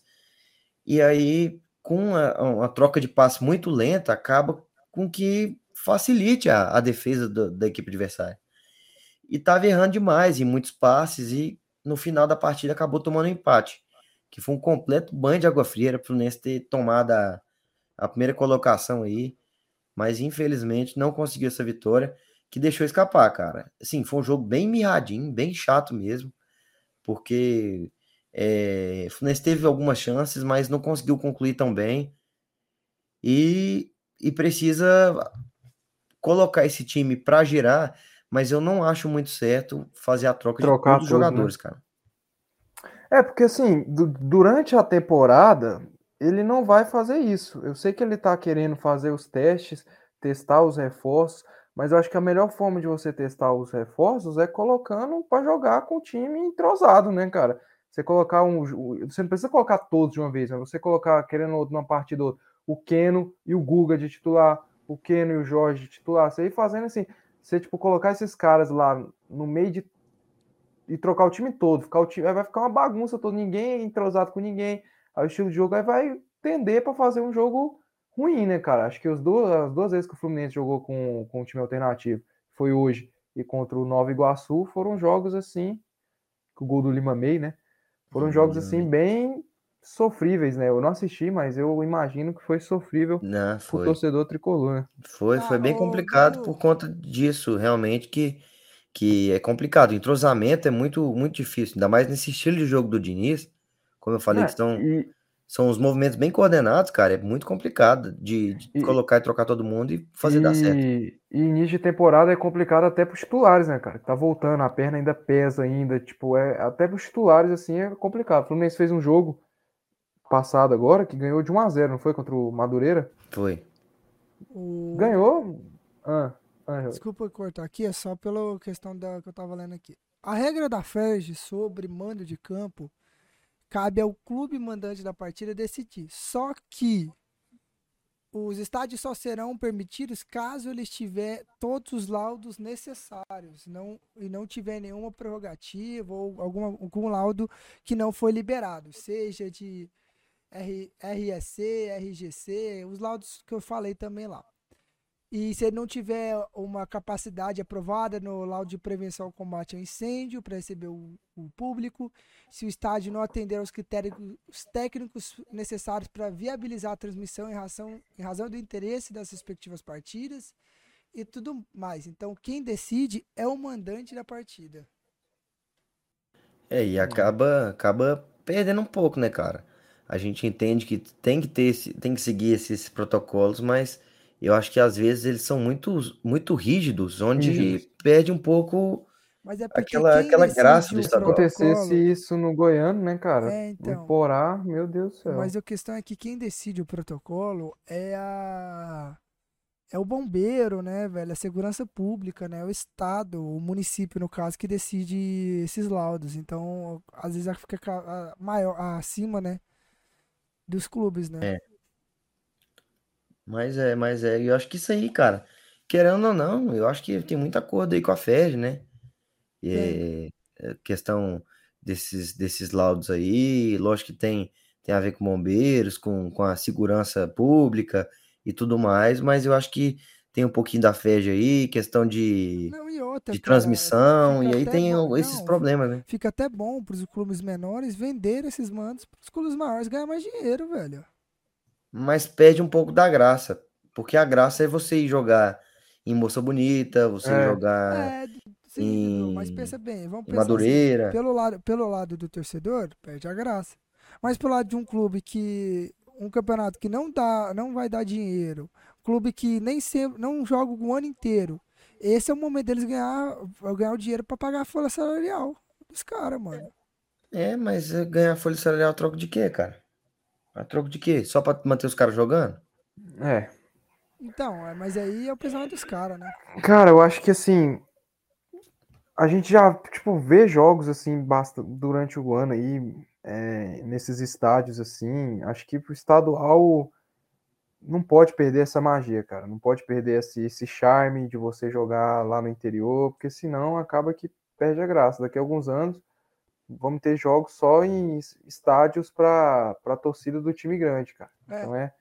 E aí, com a, uma troca de passe muito lenta, acaba com que facilite a, a defesa do- da equipe adversária. E estava errando demais em muitos passes e no final da partida acabou tomando um empate, que foi um completo banho de água fria para o Fluminense ter tomado a, a primeira colocação aí, mas infelizmente não conseguiu essa vitória que deixou escapar, cara. Assim, foi um jogo bem mirradinho, bem chato mesmo, porque é, o Fluminense teve algumas chances, mas não conseguiu concluir tão bem. E, e precisa colocar esse time para girar, mas eu não acho muito certo fazer a troca Trocar de todos os né? jogadores, cara. É, porque assim, du- durante a temporada, ele não vai fazer isso. Eu sei que ele tá querendo fazer os testes, testar os reforços, mas eu acho que a melhor forma de você testar os reforços é colocando para jogar com o time entrosado, né, cara? Você colocar um. Você não precisa colocar todos de uma vez, mas você colocar, querendo ou numa partida, ou outra, o Keno e o Guga de titular, o Keno e o Jorge de titular. Você ir fazendo assim, você, tipo, colocar esses caras lá no meio de e trocar o time todo, ficar o time, vai ficar uma bagunça toda, ninguém é entrosado com ninguém. Aí o estilo de jogo aí vai tender para fazer um jogo ruim, né, cara? Acho que os duas, as duas vezes que o Fluminense jogou com, com o time alternativo, foi hoje e contra o Nova Iguaçu, foram jogos assim, com o gol do Lima May, né? Foram Hum, jogos assim bem sofríveis, né? Eu não assisti, mas eu imagino que foi sofrível Não, foi. torcedor tricolor, né? Foi, foi Ah, bem complicado por conta disso, realmente, que, que é complicado. O entrosamento é muito, muito difícil, ainda mais nesse estilo de jogo do Diniz. Como eu falei, É, que são, e, são os movimentos bem coordenados, cara. É muito complicado de, de E- colocar e trocar todo mundo e fazer dar certo. E, e início de temporada é complicado até pros titulares, né, cara? Tá voltando, a perna ainda pesa ainda, tipo, é até pros titulares assim é complicado. O Fluminense fez um jogo passado agora que ganhou de 1 a 0, não foi contra o Madureira? Foi. O- Ganhou. Ah, ah, Desculpa cortar aqui, é só pela questão da que eu tava lendo aqui. A regra da FERJ sobre mando de campo cabe ao clube mandante da partida decidir. Só que os estádios só serão permitidos caso eles tiver todos os laudos necessários não, e não tiver nenhuma prerrogativa ou alguma, algum laudo que não foi liberado, seja de R, RSC, RGC, os laudos que eu falei também lá. E se ele não tiver uma capacidade aprovada no laudo de prevenção ao combate ao incêndio para receber o, o público, se o estádio não atender aos critérios os técnicos necessários para viabilizar a transmissão em razão, em razão do interesse das respectivas partidas e tudo mais. Então, quem decide é o mandante da partida. É, e acaba, acaba perdendo um pouco, né, cara? A gente entende que tem que ter, tem que seguir esses protocolos, mas eu acho que às vezes eles são muito, muito rígidos, onde perde um pouco. Mas é Aquela- aquela graça do estadual. acontecesse protocolo- isso no Goiano, né, cara? É, então. Porá, meu Deus do céu. Mas a questão é que quem decide o protocolo é a é o bombeiro, né, velho? A segurança pública, né? O estado, o município, no caso, que decide esses laudos. Então, às vezes fica maior acima, né, dos clubes, né? É. Mas é, mas é, eu acho que isso aí, cara, querendo ou não, eu acho que tem muito acordo aí com a FED, né? E, é, questão desses, desses laudos aí, lógico que tem, tem a ver com bombeiros, com, com a segurança pública e tudo mais, mas eu acho que tem um pouquinho da FED aí, questão de, Não, e outra, de cara, transmissão, e aí tem bom- esses não, problemas, né? Fica até bom para os clubes menores vender esses mandos para os clubes maiores ganhar mais dinheiro, velho. Mas perde um pouco da graça, porque a graça é você ir jogar em Moça Bonita, você É. jogar É, sim, Dudu, mas em- pensa bem, vamos em pensar assim, Madureira. pelo lado, pelo lado do torcedor, perde a graça. Mas pelo lado de um clube que um campeonato que não dá, não vai dar dinheiro, clube que nem sempre não joga o ano inteiro. Esse é o momento deles ganhar, ganhar o dinheiro pra pagar a folha salarial dos caras, mano. É, mas ganhar folha salarial troco de quê, cara? A troco de quê? Só pra manter os caras jogando? É. Então, é, mas aí é o pensamento dos caras, né? Cara, eu acho que assim. A gente já, tipo, vê jogos assim basta, durante o ano aí, é, nesses estádios assim. Acho que pro estadual não pode perder essa magia, cara. Não pode perder esse, esse charme de você jogar lá no interior, porque senão acaba que perde a graça. Daqui a alguns anos vamos ter jogos só em es- estádios para a torcida do time grande, cara. É. Então é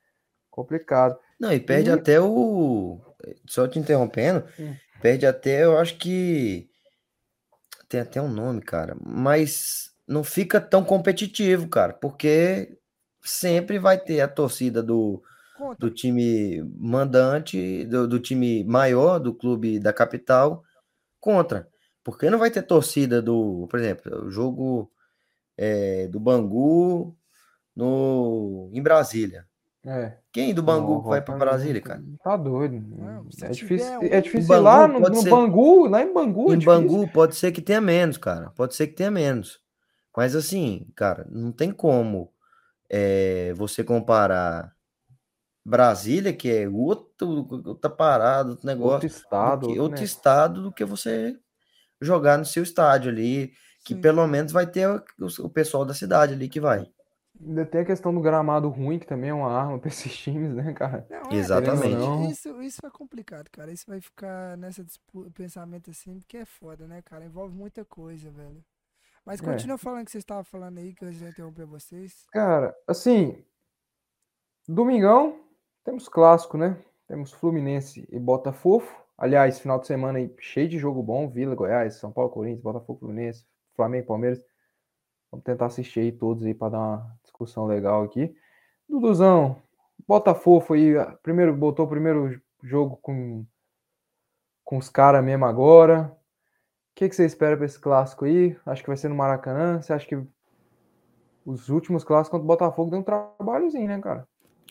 complicado. Não, e perde E- até o. Só te interrompendo, Hum. perde até, eu acho que. Tem até um nome, cara. Mas não fica tão competitivo, cara, porque sempre vai ter a torcida do, Conta. do time mandante, do, do time maior, do clube da capital, contra. Porque não vai ter torcida do, por exemplo, o jogo é, do Bangu no, em Brasília. É. Quem do Bangu Não, vai para Brasília, cara? Tá doido. Não, é, tiver difícil, um- é difícil Bangu ir lá no, no ser- Bangu, lá em Bangu. é Em difícil. Bangu pode ser que tenha menos, cara. Pode ser que tenha menos. Mas assim, cara, não tem como é, você comparar Brasília, que é outro, outra parada, outro negócio, Outro estado. do que- outro, outro né? estado do que você jogar no seu estádio ali, que Sim. pelo menos vai ter o, o pessoal da cidade ali que vai. Ainda tem a questão do gramado ruim, que também é uma arma pra esses times, né, cara? Não, é, Exatamente. isso- Não. Isso, isso é complicado, cara. Isso vai ficar nessa dispu- pensamento assim, porque é foda, né, cara? Envolve muita coisa, velho. Mas É. continua falando o que vocês estavam falando aí, que eu já interromper vocês. Cara, assim, domingão, temos clássico, né? Temos Fluminense e Botafogo. Aliás, final de semana aí cheio de jogo bom, Vila, Goiás, São Paulo, Corinthians, Botafogo, Fluminense, Flamengo, Palmeiras. Vamos tentar assistir aí todos aí para dar uma discussão legal aqui. Duduzão, Botafogo aí, ah, primeiro botou o primeiro jogo com com os caras mesmo agora. O que, que você espera para esse clássico aí? Acho que vai ser no Maracanã. Você acha que os últimos clássicos contra o Botafogo deu um trabalhozinho, né, cara?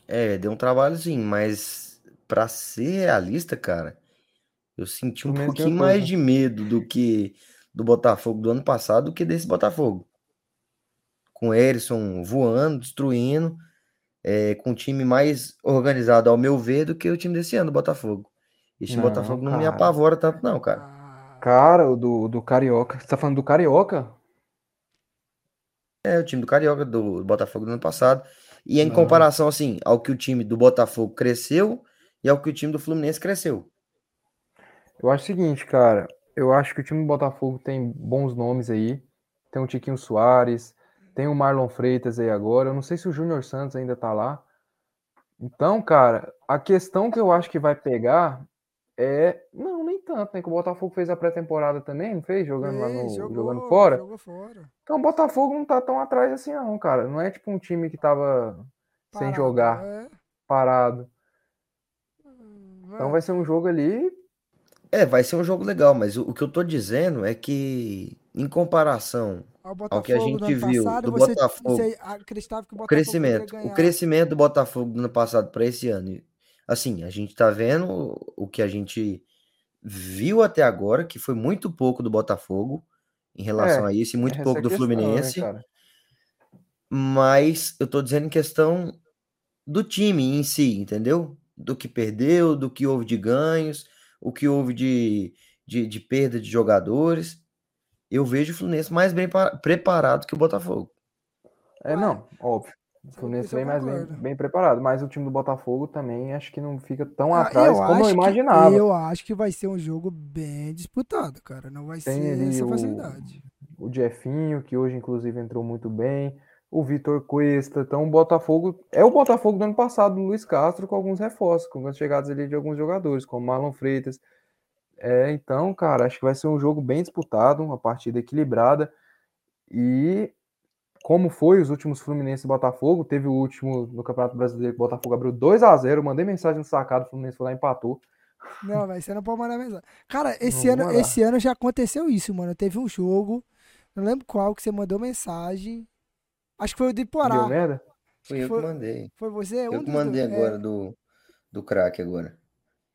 É, deu um trabalhozinho, mas pra ser realista, cara, eu senti um pouquinho mais todos, de medo do que do Botafogo do ano passado do que desse Botafogo. Com o Erisson voando, destruindo, é, com um time mais organizado, ao meu ver, do que o time desse ano, do Botafogo. Esse Não, Botafogo não me apavora tanto, não, cara. Ah, Cara, o do, do Carioca. Você tá falando do Carioca? É o time do Carioca, do Botafogo do ano passado. E em Não. comparação, assim, ao que o time do Botafogo cresceu e ao que o time do Fluminense cresceu. Eu acho o seguinte, cara. Eu acho que o time do Botafogo tem bons nomes aí. Tem o Tiquinho Soares, tem o Marlon Freitas aí agora. Eu não sei se o Júnior Santos ainda tá lá. Então, cara, a questão que eu acho que vai pegar é. Não, nem tanto, né? Que o Botafogo fez a pré-temporada também, não fez? Jogando lá no. fez, jogando fora. Jogou fora. Então o Botafogo não tá tão atrás assim, não, cara. Não é tipo um time que tava sem Parado, jogar, É. parado. Hum, Então é. vai ser um jogo ali. É, vai ser um jogo legal, mas o, o que eu tô dizendo é que em comparação Ao ao que a gente viu passado, do você, Botafogo, você acreditava que o Botafogo crescimento, o crescimento do Botafogo do ano passado para esse ano. Assim, a gente tá vendo o que a gente viu até agora, que foi muito pouco do Botafogo em relação É, a isso, e muito pouco é a do né, Fluminense. Mas eu tô dizendo em questão do time em si, entendeu? Do que perdeu, do que houve de ganhos, o que houve de, de, de perda de jogadores. Eu vejo o Fluminense mais bem pa- preparado que o Botafogo. É, não, óbvio. O eu- Fluminense eu vem mais bem, bem preparado, mas o time do Botafogo também acho que não fica tão Ah, atrás como eu acho que- imaginava. eu acho que vai ser um jogo bem disputado, cara. Não vai Tem ser essa o- facilidade. o Jefinho, que hoje inclusive entrou muito bem, o Vitor Cuesta. Então o Botafogo é o Botafogo do ano passado, do Luiz Castro, com alguns reforços, com algumas chegadas ali de alguns jogadores, como Marlon Freitas. É, então, cara, acho que vai ser um jogo bem disputado, uma partida equilibrada. E como foi os últimos Fluminense e Botafogo, teve o último no Campeonato Brasileiro que o Botafogo abriu 2 a 0 mandei mensagem no sacado, o Fluminense foi lá e empatou. Não, vai ser não pode mandar mensagem. Cara, esse Não ano, esse ano já aconteceu isso, mano. Teve um jogo, não lembro qual, que você mandou mensagem. Acho que foi o do Iporá. Deu merda? Foi eu Foi- que mandei. Foi você? Eu um que mandei dois. É, agora do, do craque agora.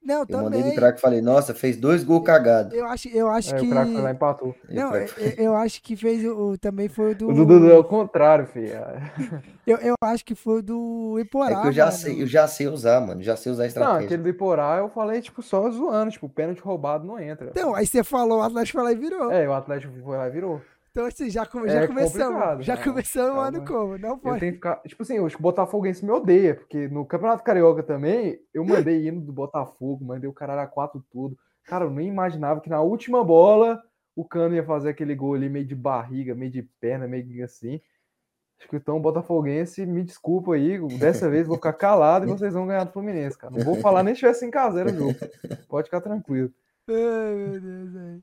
Não, Eu também. mandei do craque e falei, nossa, fez dois gols cagados. Eu acho, eu acho É, que. o craque foi lá e empatou. Não, eu, eu acho que fez o. Também foi o do. O do Dudu é o contrário, filho. Eu, eu acho que foi o do Iporá. É que eu já mano. sei, eu já sei usar, mano. Já sei usar a Não, estratégia. aquele do Iporá eu falei, tipo, só zoando, tipo, pênalti roubado não entra. Então, aí você falou, o Atlético foi lá e virou. É, o Atlético foi lá e virou. Então, assim, já, come- já É começamos. Já calma, começamos o ano calma. como? Não Eu pode. tenho que ficar. Tipo assim, os Botafoguense me odeia, porque no Campeonato Carioca também, eu mandei hino do Botafogo, mandei o caralho a quatro tudo. Cara, eu nem imaginava que na última bola o Cano ia fazer aquele gol ali meio de barriga, meio de perna, meio assim. Acho que então o Botafoguense, me desculpa aí, dessa vez eu vou ficar calado e vocês vão ganhar do Fluminense, cara. Não vou falar nem se tivesse 5x0 o jogo. Pode ficar tranquilo. Ai, meu Deus, velho.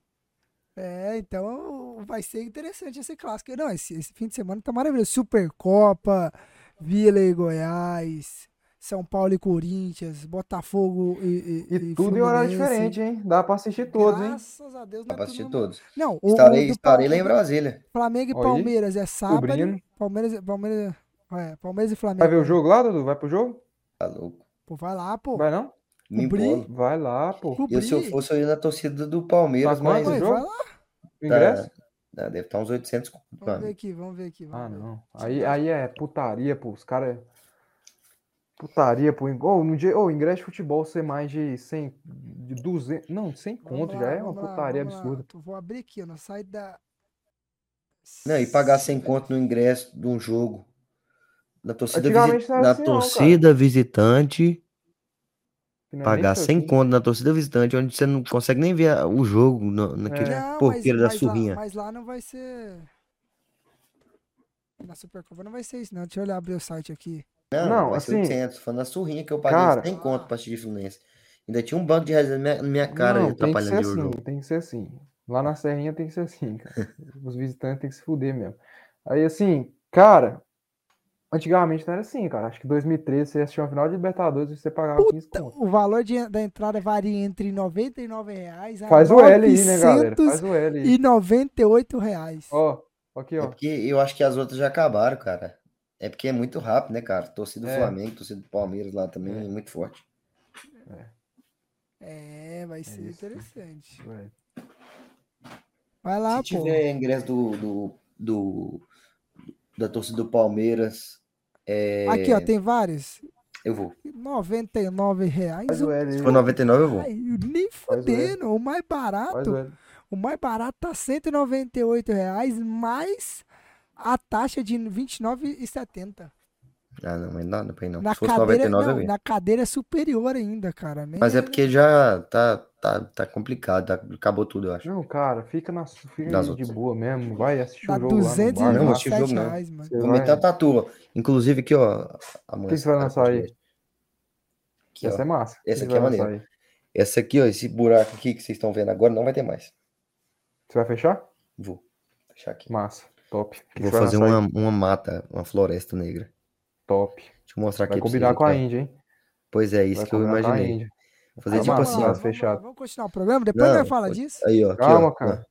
É, então vai ser interessante esse clássico. Não, esse, esse fim de semana tá maravilhoso. Supercopa, Vila e Goiás, São Paulo e Corinthians, Botafogo e. E, E, tudo em horário diferente, hein? Dá pra assistir todos, hein? Graças a Deus, Dá não é pra assistir todos. Não, o, Estarei, o estarei lá em Brasília. Flamengo e Aí, Palmeiras é sábado. cobrindo. Palmeiras, Palmeiras, é, Palmeiras e Flamengo. Vai ver o jogo lá, Dudu? Vai pro jogo? Tá louco. Pô, vai lá, pô. Vai não? Me Cobrir. Vai lá, pô. Eu, se eu Cobrir. fosse, eu ia na torcida do Palmeiras, Tá mas jogo? vai lá. O ingresso? tá, tá, deve estar uns 800 conto, Vamos ver mano. aqui, vamos ver aqui. vamos Ah, ver. não. Aí, aí é putaria, pô. Os caras. Putaria, pô. Ô, no dia, ô, ingresso de futebol ser mais de 100, de 200, não, 100 Vamos conto lá, já é uma lá, putaria absurda. Vou abrir aqui, ó, no site da. Não, e pagar 100 conto no ingresso de um jogo. Na torcida, visi- na assim, torcida visitante, não é nem pagar seu 100 time. conto na torcida visitante, onde você não consegue nem ver o jogo no- naquele É. Porqueiro da mas, mas, lá, surrinha. mas lá não vai ser. Na Supercopa não vai ser isso, não. Deixa eu olhar abrir o site aqui. Não, Não, vai ser assim, 800. Foi na surrinha que eu paguei cara- 100 conto pra assistir Fluminense. Ainda tinha um banco de reserva na minha, na minha cara Não, tem que ser atrapalhando o assim, jogo. tem que ser assim. Lá na Serrinha tem que ser assim, cara. Os visitantes tem que se fuder mesmo. Aí, assim, cara, antigamente não era assim, cara. Acho que 2013 você assistia uma final de Libertadores e você pagava 15 conto. O valor de- da entrada varia entre 99 reais a Faz o L aí, né, galera? Faz 998 o L aí. reais. Ó, aqui, É ó. porque eu acho que as outras já acabaram, cara. É porque é muito rápido, né, cara? Torcida do É. Flamengo, torcida do Palmeiras lá também é, É. muito forte. É, vai ser isso. interessante. Vai lá, Se pô. tiver ingresso do, do, do- da torcida do Palmeiras, é, Aqui, ó, tem vários. eu vou. 99 reais. Faz o L Se for 99, eu vou. Ai, nem Faz o fudendo. O mais barato, o o mais barato tá 198 reais mais a taxa de R$ 29,70. Ah, não, mas não dá pra ir não. Na Se fosse cadeira, 99, não, eu ia. na cadeira superior ainda, cara. Nem Mas é porque já tá, tá, tá complicado, tá- acabou tudo, eu acho. Não, cara, fica, na, fica de outras. boa mesmo. Vai assistir dá o jogo lá no bar. Não, o 227 jogo, não. reais, mano. Você Vou meter uma tatu, ó. Inclusive aqui, ó. A O que você vai lançar aí? Aqui, ó. Essa é massa. Essa aqui é maneira. Essa aqui, ó, esse buraco aqui que vocês estão vendo agora, não vai ter mais. Você vai fechar? Vou fechar aqui. Massa. Top. Que Vou fazer aí? uma, uma mata, uma floresta negra. Top. Deixa eu mostrar aqui Vai combinar com a. Índia, hein? Pois é, isso Vai que eu combinar com a imaginei. Vou fazer Mas tipo vamos assim, vamos. Vamos continuar o programa? Depois Não, nós fala pode- disso. Aí, ó. Aqui, Calma, ó. cara.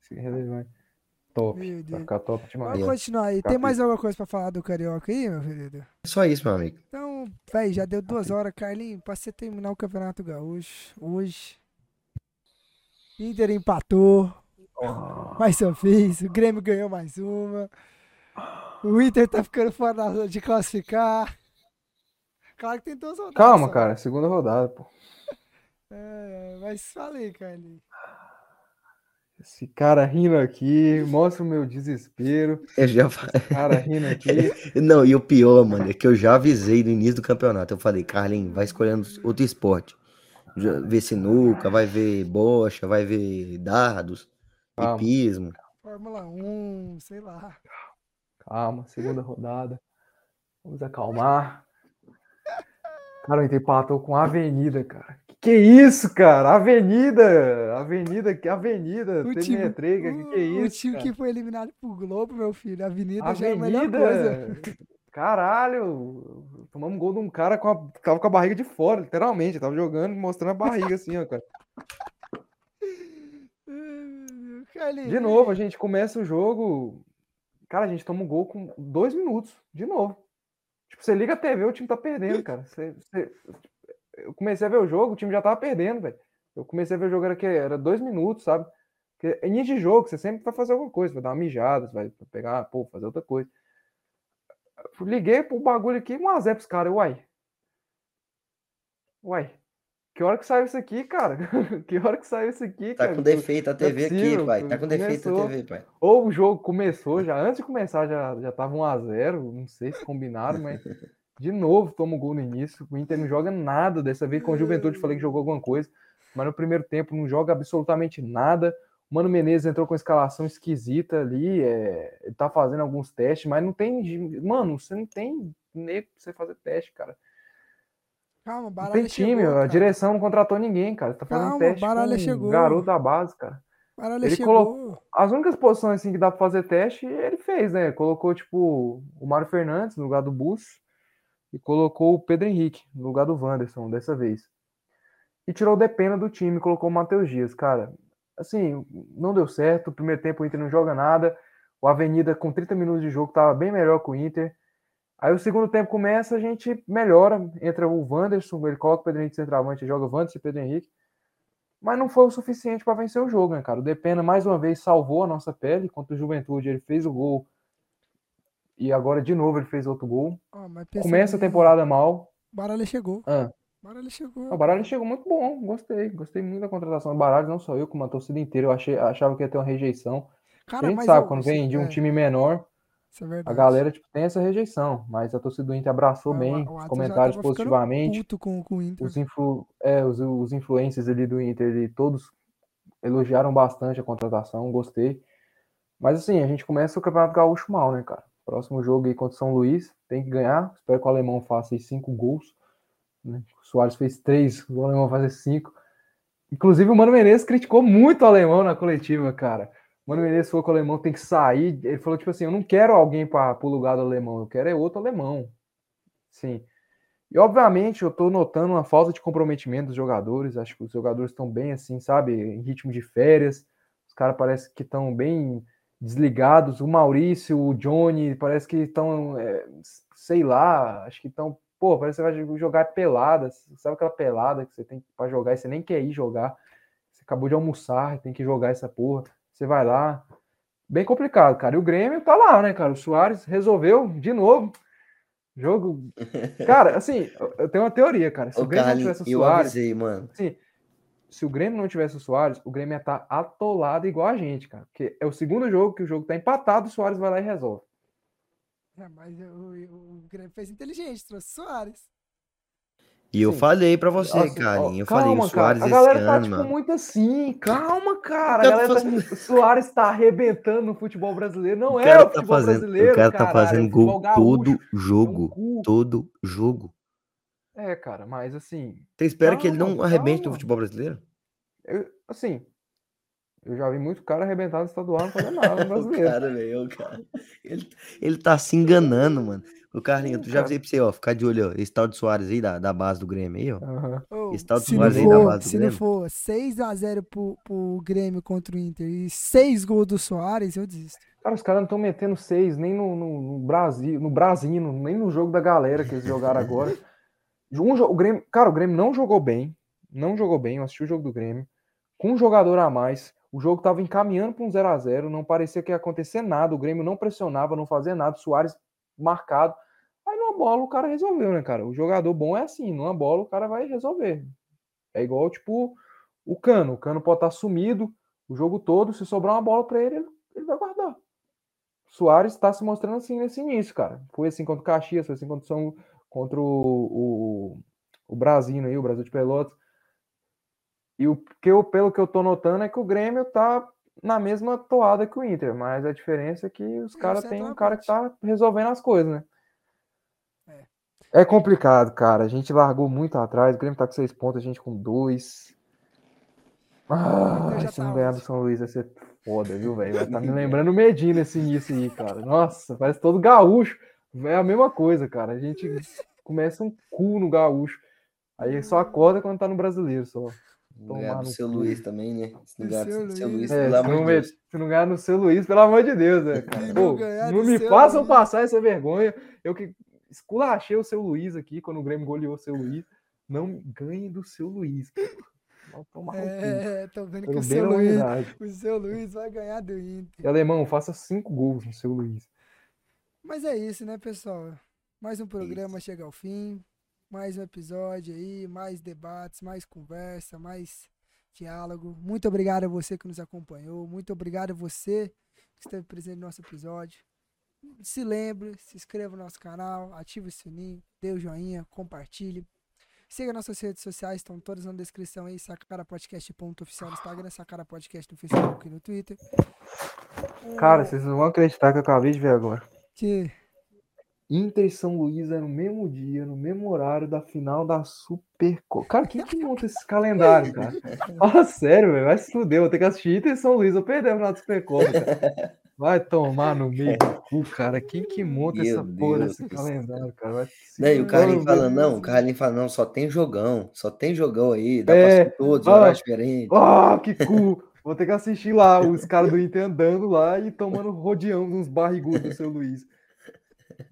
Top. Vai ficar top demais. Vamos continuar aí. Tem mais alguma coisa pra falar do Carioca aí, meu querido? É só isso, meu amigo. Então, véi, já deu duas horas, Carlinhos, pra você terminar o Campeonato Gaúcho hoje. Inter empatou, mais uma vez, o Grêmio ganhou mais uma. O Inter tá ficando fora de classificar. Claro que tem duas rodadas. Calma, só. cara. Segunda rodada, pô. É, mas aí, Carlinhos. Esse cara rindo aqui, mostra o meu desespero. Eu já fa- Esse cara rindo aqui. Não, e o pior, mano, é que eu já avisei no início do campeonato. Eu falei, Carlinhos, vai escolhendo outro esporte. Ver sinuca, vai ver bocha, vai ver dardos, hipismo. Fórmula 1, sei lá. Calma, segunda rodada. Vamos acalmar. Cara, o Inter empatou com a Avenida, cara. Que que é isso, cara? Avenida! Avenida, que avenida? O time, metrega, que que é o isso? time cara? que foi eliminado pro Globo, meu filho. A Avenida já é a melhor coisa. Avenida! Caralho! Tomamos gol de um cara com a, tava com a barriga de fora, literalmente. Tava jogando, mostrando a barriga assim, ó, cara. De novo, a gente começa o jogo. Cara, a gente toma um gol com dois minutos. De novo. Tipo, você liga a TV, o time tá perdendo, cara. Você- você- Eu comecei a ver o jogo, o time já tava perdendo, velho. Eu comecei a ver o jogo, era, que, era dois minutos, sabe? Porque início de jogo, você sempre vai fazer alguma coisa, vai dar uma mijada, vai pegar, pô, fazer outra coisa. Liguei pro bagulho aqui, 1x0 pros caras. Uai. Uai. Que hora que saiu isso aqui, cara? que hora que saiu isso aqui, Tá cara? com defeito a é TV aqui, pai. Tá com defeito a começou. TV, pai. Ou o jogo começou já, antes de começar já, já tava 1x0, não sei se combinaram, mas de novo toma o gol no início. O Inter não joga nada dessa vez com o Juventude, falei que jogou alguma coisa, mas no primeiro tempo não joga absolutamente nada. O Mano Menezes entrou com escalação esquisita ali, é, ele tá fazendo alguns testes, mas não tem. Mano, você não tem nego pra você fazer teste, cara. Calma, Não Baralha tem time, chegou, a cara. direção não contratou ninguém, cara. Tá fazendo Calma, teste com chegou. um garoto da base, cara. Baralha Ele chegou. As únicas posições assim que dá pra fazer teste, ele fez, né? Colocou, tipo, o Mário Fernandes no lugar do Bus e colocou o Pedro Henrique no lugar do Wanderson dessa vez. E tirou o Depena do time, colocou o Matheus Dias, cara. Assim, não deu certo. O primeiro tempo o Inter não joga nada. O Avenida, com 30 minutos de jogo, tava bem melhor que o Inter. Aí o segundo tempo começa, a gente melhora. Entra o Wanderson, ele coloca o Pedro Henrique centroavante, joga o Wanderson e Pedro Henrique. Mas não foi o suficiente para vencer o jogo, né, cara? O Depena mais uma vez salvou a nossa pele contra o Juventude. Ele fez o gol e agora de novo ele fez outro gol. Começa a temporada mal. Baralha chegou. Ah, Baralha chegou. o Baralho chegou muito bom, gostei. Gostei muito da contratação do Baralho, não só eu, como a torcida inteira. Eu achei, achava que ia ter uma rejeição. Cara, a gente sabe, eu- quando vem de um é, time menor, Isso é a verdade. galera tipo, tem essa rejeição. Mas a torcida do Inter abraçou Ah, o- bem os comentários positivamente. Com, com o Inter. os, influ, é, os, os influencers ali do Inter, ele, todos elogiaram bastante a contratação, gostei. Mas assim, a gente começa o Campeonato Gaúcho mal, né, cara? Próximo jogo aí contra o São Luís, tem que ganhar. Espero que o alemão faça aí cinco gols. né? O Soares fez três, o alemão fazer cinco. Inclusive, o Mano Menezes criticou muito o alemão na coletiva, cara. Mano Menezes falou que o alemão tem que sair. Ele falou, tipo assim, eu não quero alguém para o lugar do alemão, eu quero é outro alemão. Sim. E obviamente eu tô notando uma falta de comprometimento dos jogadores. Acho que os jogadores estão bem assim, sabe, em ritmo de férias. Os caras parecem que estão bem desligados. O Maurício, o Johnny, parece que estão, é, sei lá, acho que estão, pô, parece que vai jogar pelada. Sabe aquela pelada que você tem para jogar e você nem quer ir jogar? Você acabou de almoçar, tem que jogar essa porra. Você vai lá. Bem complicado, cara. E o Grêmio tá lá, né, cara? O Soares resolveu de novo. Jogo. Cara, assim, eu- tenho uma teoria, cara. Se Ô, o Grêmio não Carlinhos, tivesse o eu Soares, avisei, mano. assim, se o Grêmio não tivesse o Soares, o Grêmio ia estar atolado igual a gente, cara. Porque é o segundo jogo que o jogo tá empatado, o Soares vai lá e resolve. É, mas o, o, o Grêmio fez inteligente, trouxe Soares. E eu Sim. falei pra você, ó, Carlinhos. Eu falei, o calma, cara. Soares A galera tá, ano, tipo, mano. muito assim. Calma, cara. A galera tá tá- O Soares tá arrebentando no futebol brasileiro. Não O é o tá futebol fazendo, brasileiro, o cara tá caralho, é fazendo gol gaúcho. todo É um jogo. Todo jogo. É, cara, mas assim, Você espera que ele não Calma, arrebente no calma. futebol brasileiro? eu, assim, Eu já vi muito cara arrebentado no estadual, não fazendo nada no O brasileiro. cara, velho, o cara. Ele, ele tá se enganando, mano. O Carlinhos, tu já avisei pra você, ó, ficar de olho, ó, esse tal de Soares aí, da, da base do Grêmio aí, ó. Ô, Esse tal de se Soares aí da for, base do se não Grêmio. for 6x0 pro, pro Grêmio contra o Inter e 6 gols do Soares, eu desisto. Cara, os caras não estão metendo seis nem no, no, no Brasil, no Brasino, nem no jogo da galera que eles jogaram agora. Um, o Grêmio, cara, o Grêmio não jogou bem, não jogou bem. Eu assisti o jogo do Grêmio com um jogador a mais. O jogo tava encaminhando para um 0 a 0 não parecia que ia acontecer nada. O Grêmio não pressionava, não fazia nada. O Soares marcado. Aí numa bola o cara resolveu, né, cara? O jogador bom é assim, numa bola o cara vai resolver. É igual, tipo, o Cano. O Cano pode estar sumido o jogo todo. Se sobrar uma bola para ele, ele- ele vai guardar. Soares está se mostrando assim nesse início, cara. Foi assim contra o Caxias, foi assim contra o, São, contra o, o, o Brasino aí, o Brasil de Pelotas. E o que eu, pelo que eu tô notando é que o Grêmio tá na mesma toada que o Inter, mas a diferença é que os É, caras o têm um cara que tá resolvendo as coisas, né? É complicado, cara. A gente largou muito atrás. O Grêmio tá com seis pontos, a gente com dois. Ah, se tá não ganhar do? São Luís vai ser foda, viu, velho? Vai tá me lembrando o Medina esse início aí, cara. Nossa, parece todo gaúcho. É a mesma coisa, cara. A gente começa um cu no gaúcho. Aí só acorda quando tá no brasileiro só. Do no seu. Luiz também, né? Se não ganhar seu do seu Luiz. É, pelo amor de Deus. se não ganhar no seu Luiz, pelo amor de Deus, né, cara? Pô, não me façam Luiz. passar essa vergonha. Eu que esculachei o seu Luiz aqui quando o Grêmio goleou o seu Luiz. Não ganhe do seu Luiz. É, tô vendo que o seu, Luiz, o seu Luiz vai ganhar do Inter. E alemão, faça cinco gols no seu Luiz. Mas é isso, né, pessoal? Mais um programa chega ao fim. Mais um episódio aí, mais debates, mais conversa, mais diálogo. Muito obrigado a você que nos acompanhou. Muito obrigado a você que esteve presente no nosso episódio. Se lembre, se inscreva no nosso canal, ative o sininho, dê o joinha, compartilhe. Siga nossas redes sociais, estão todas na descrição aí, sacarapodcast.oficial no Instagram, Sacara Podcast no Facebook e no Twitter. Cara, vocês não vão acreditar que eu acabei de ver agora. Que Inter e São Luís é no mesmo dia, no mesmo horário da final da Supercopa. Cara, quem que monta esse calendário, cara? Fala sério, velho. Vai se fuder. Vou ter que assistir Inter e São Luís. Eu perdi a final da Supercopa, cara. Vai tomar no meio do cu, cara. Quem que monta Meu essa porra Deus desse do céu. calendário, cara? Vai Né, e o Carlinhos fala, não, o Carlinhos fala, não, só tem jogão, só tem jogão aí, dá É, pra todos, ah, horário diferente. Ah, que cu! Vou ter que assistir lá os caras do Inter andando lá e tomando rodeão nos barrigudos do seu Luiz.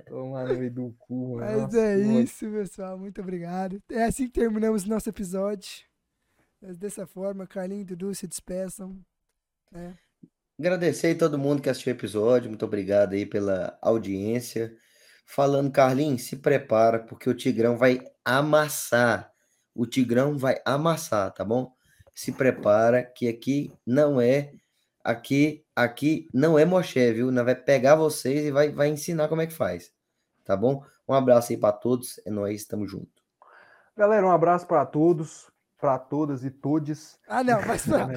Tomar no meio do cu, mano. Mas Nossa, é ódio. isso, pessoal. Muito obrigado. É assim que terminamos o nosso episódio. Mas dessa forma, Carlinhos e Dudu se despeçam. né? Agradecer aí todo mundo que assistiu o episódio, muito obrigado aí pela audiência. Falando, Carlinhos, se prepara, porque o Tigrão vai amassar. O Tigrão vai amassar, tá bom? Se prepara, que aqui não é. Aqui, aqui não é moché, viu? Nós vai pegar vocês e vai, vai ensinar como é que faz. Tá bom? Um abraço aí pra todos. É nóis, tamo junto. Galera, um abraço pra todos, pra todas e todes. Ah, não? Mas Só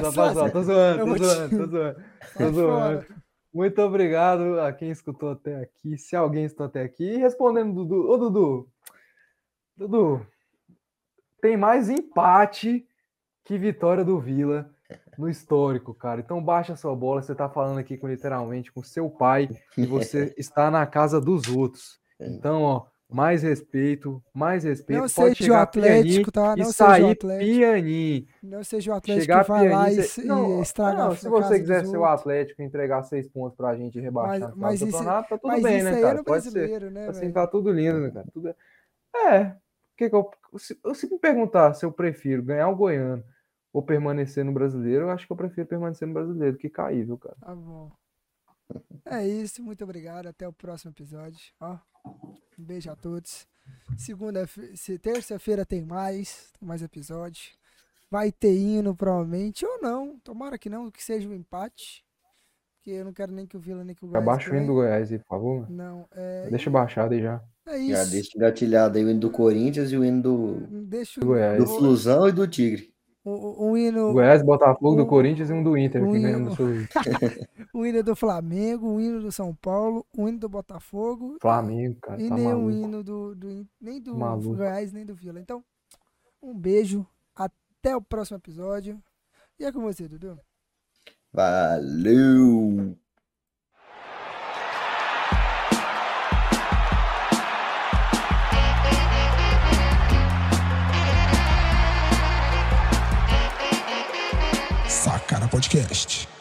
tô zoando, tô zoando, tô zoando. Tô zoando. Muito obrigado a quem escutou até aqui. Se alguém escutou até aqui. E respondendo, Dudu. Ô, Dudu. Dudu. Tem mais empate que vitória do Vila no histórico, cara. Então baixa sua bola. Você tá falando aqui com literalmente com seu pai e você está na casa dos outros. Então, ó, mais respeito, mais respeito. Não Pode seja o Atlético, tá? Não e seja o sair Atlético. pianinho. Não seja o Atlético Chegar que vai lá e, se- Não, e estraga não, a se você quiser ser o. Atlético e entregar seis pontos pra gente e rebaixar Mas- mas do isso- campeonato, tá tudo Mas bem, isso né, aí é cara? no Pode ser. brasileiro, né, Assim tá tudo lindo, né, cara? Tudo é. É. Que que eu, se, se me perguntar se eu prefiro ganhar o Goiano ou permanecer no brasileiro, eu acho que eu prefiro permanecer no brasileiro do que cair, viu, cara? Tá bom. É isso, muito obrigado. Até o próximo episódio. Ó, um beijo a todos. Segunda, se terça-feira tem mais, tem mais episódio. Vai ter hino provavelmente ou não. Tomara que não, que seja um empate. Porque eu não quero nem que o Vila nem que o Goiás Abaixa o hino do. Goiás aí, por favor. Não, é, Deixa baixado aí já. é Já isso. deixa engatilhado aí o hino do Corinthians e o hino do, Deixa Do o, Goiás. do Flusão e do Tigre. O hino, Goiás, Botafogo, do o- Corinthians e um do Inter, o que hino- do o hino do Flamengo, o hino do São Paulo, o hino do Botafogo Flamengo, cara, E tá nem maluco. hino do, do nem do Maluco. Goiás, nem do Vila. Então, um beijo. Até o próximo episódio. E é com você, Dudu. Valeu! Podcast.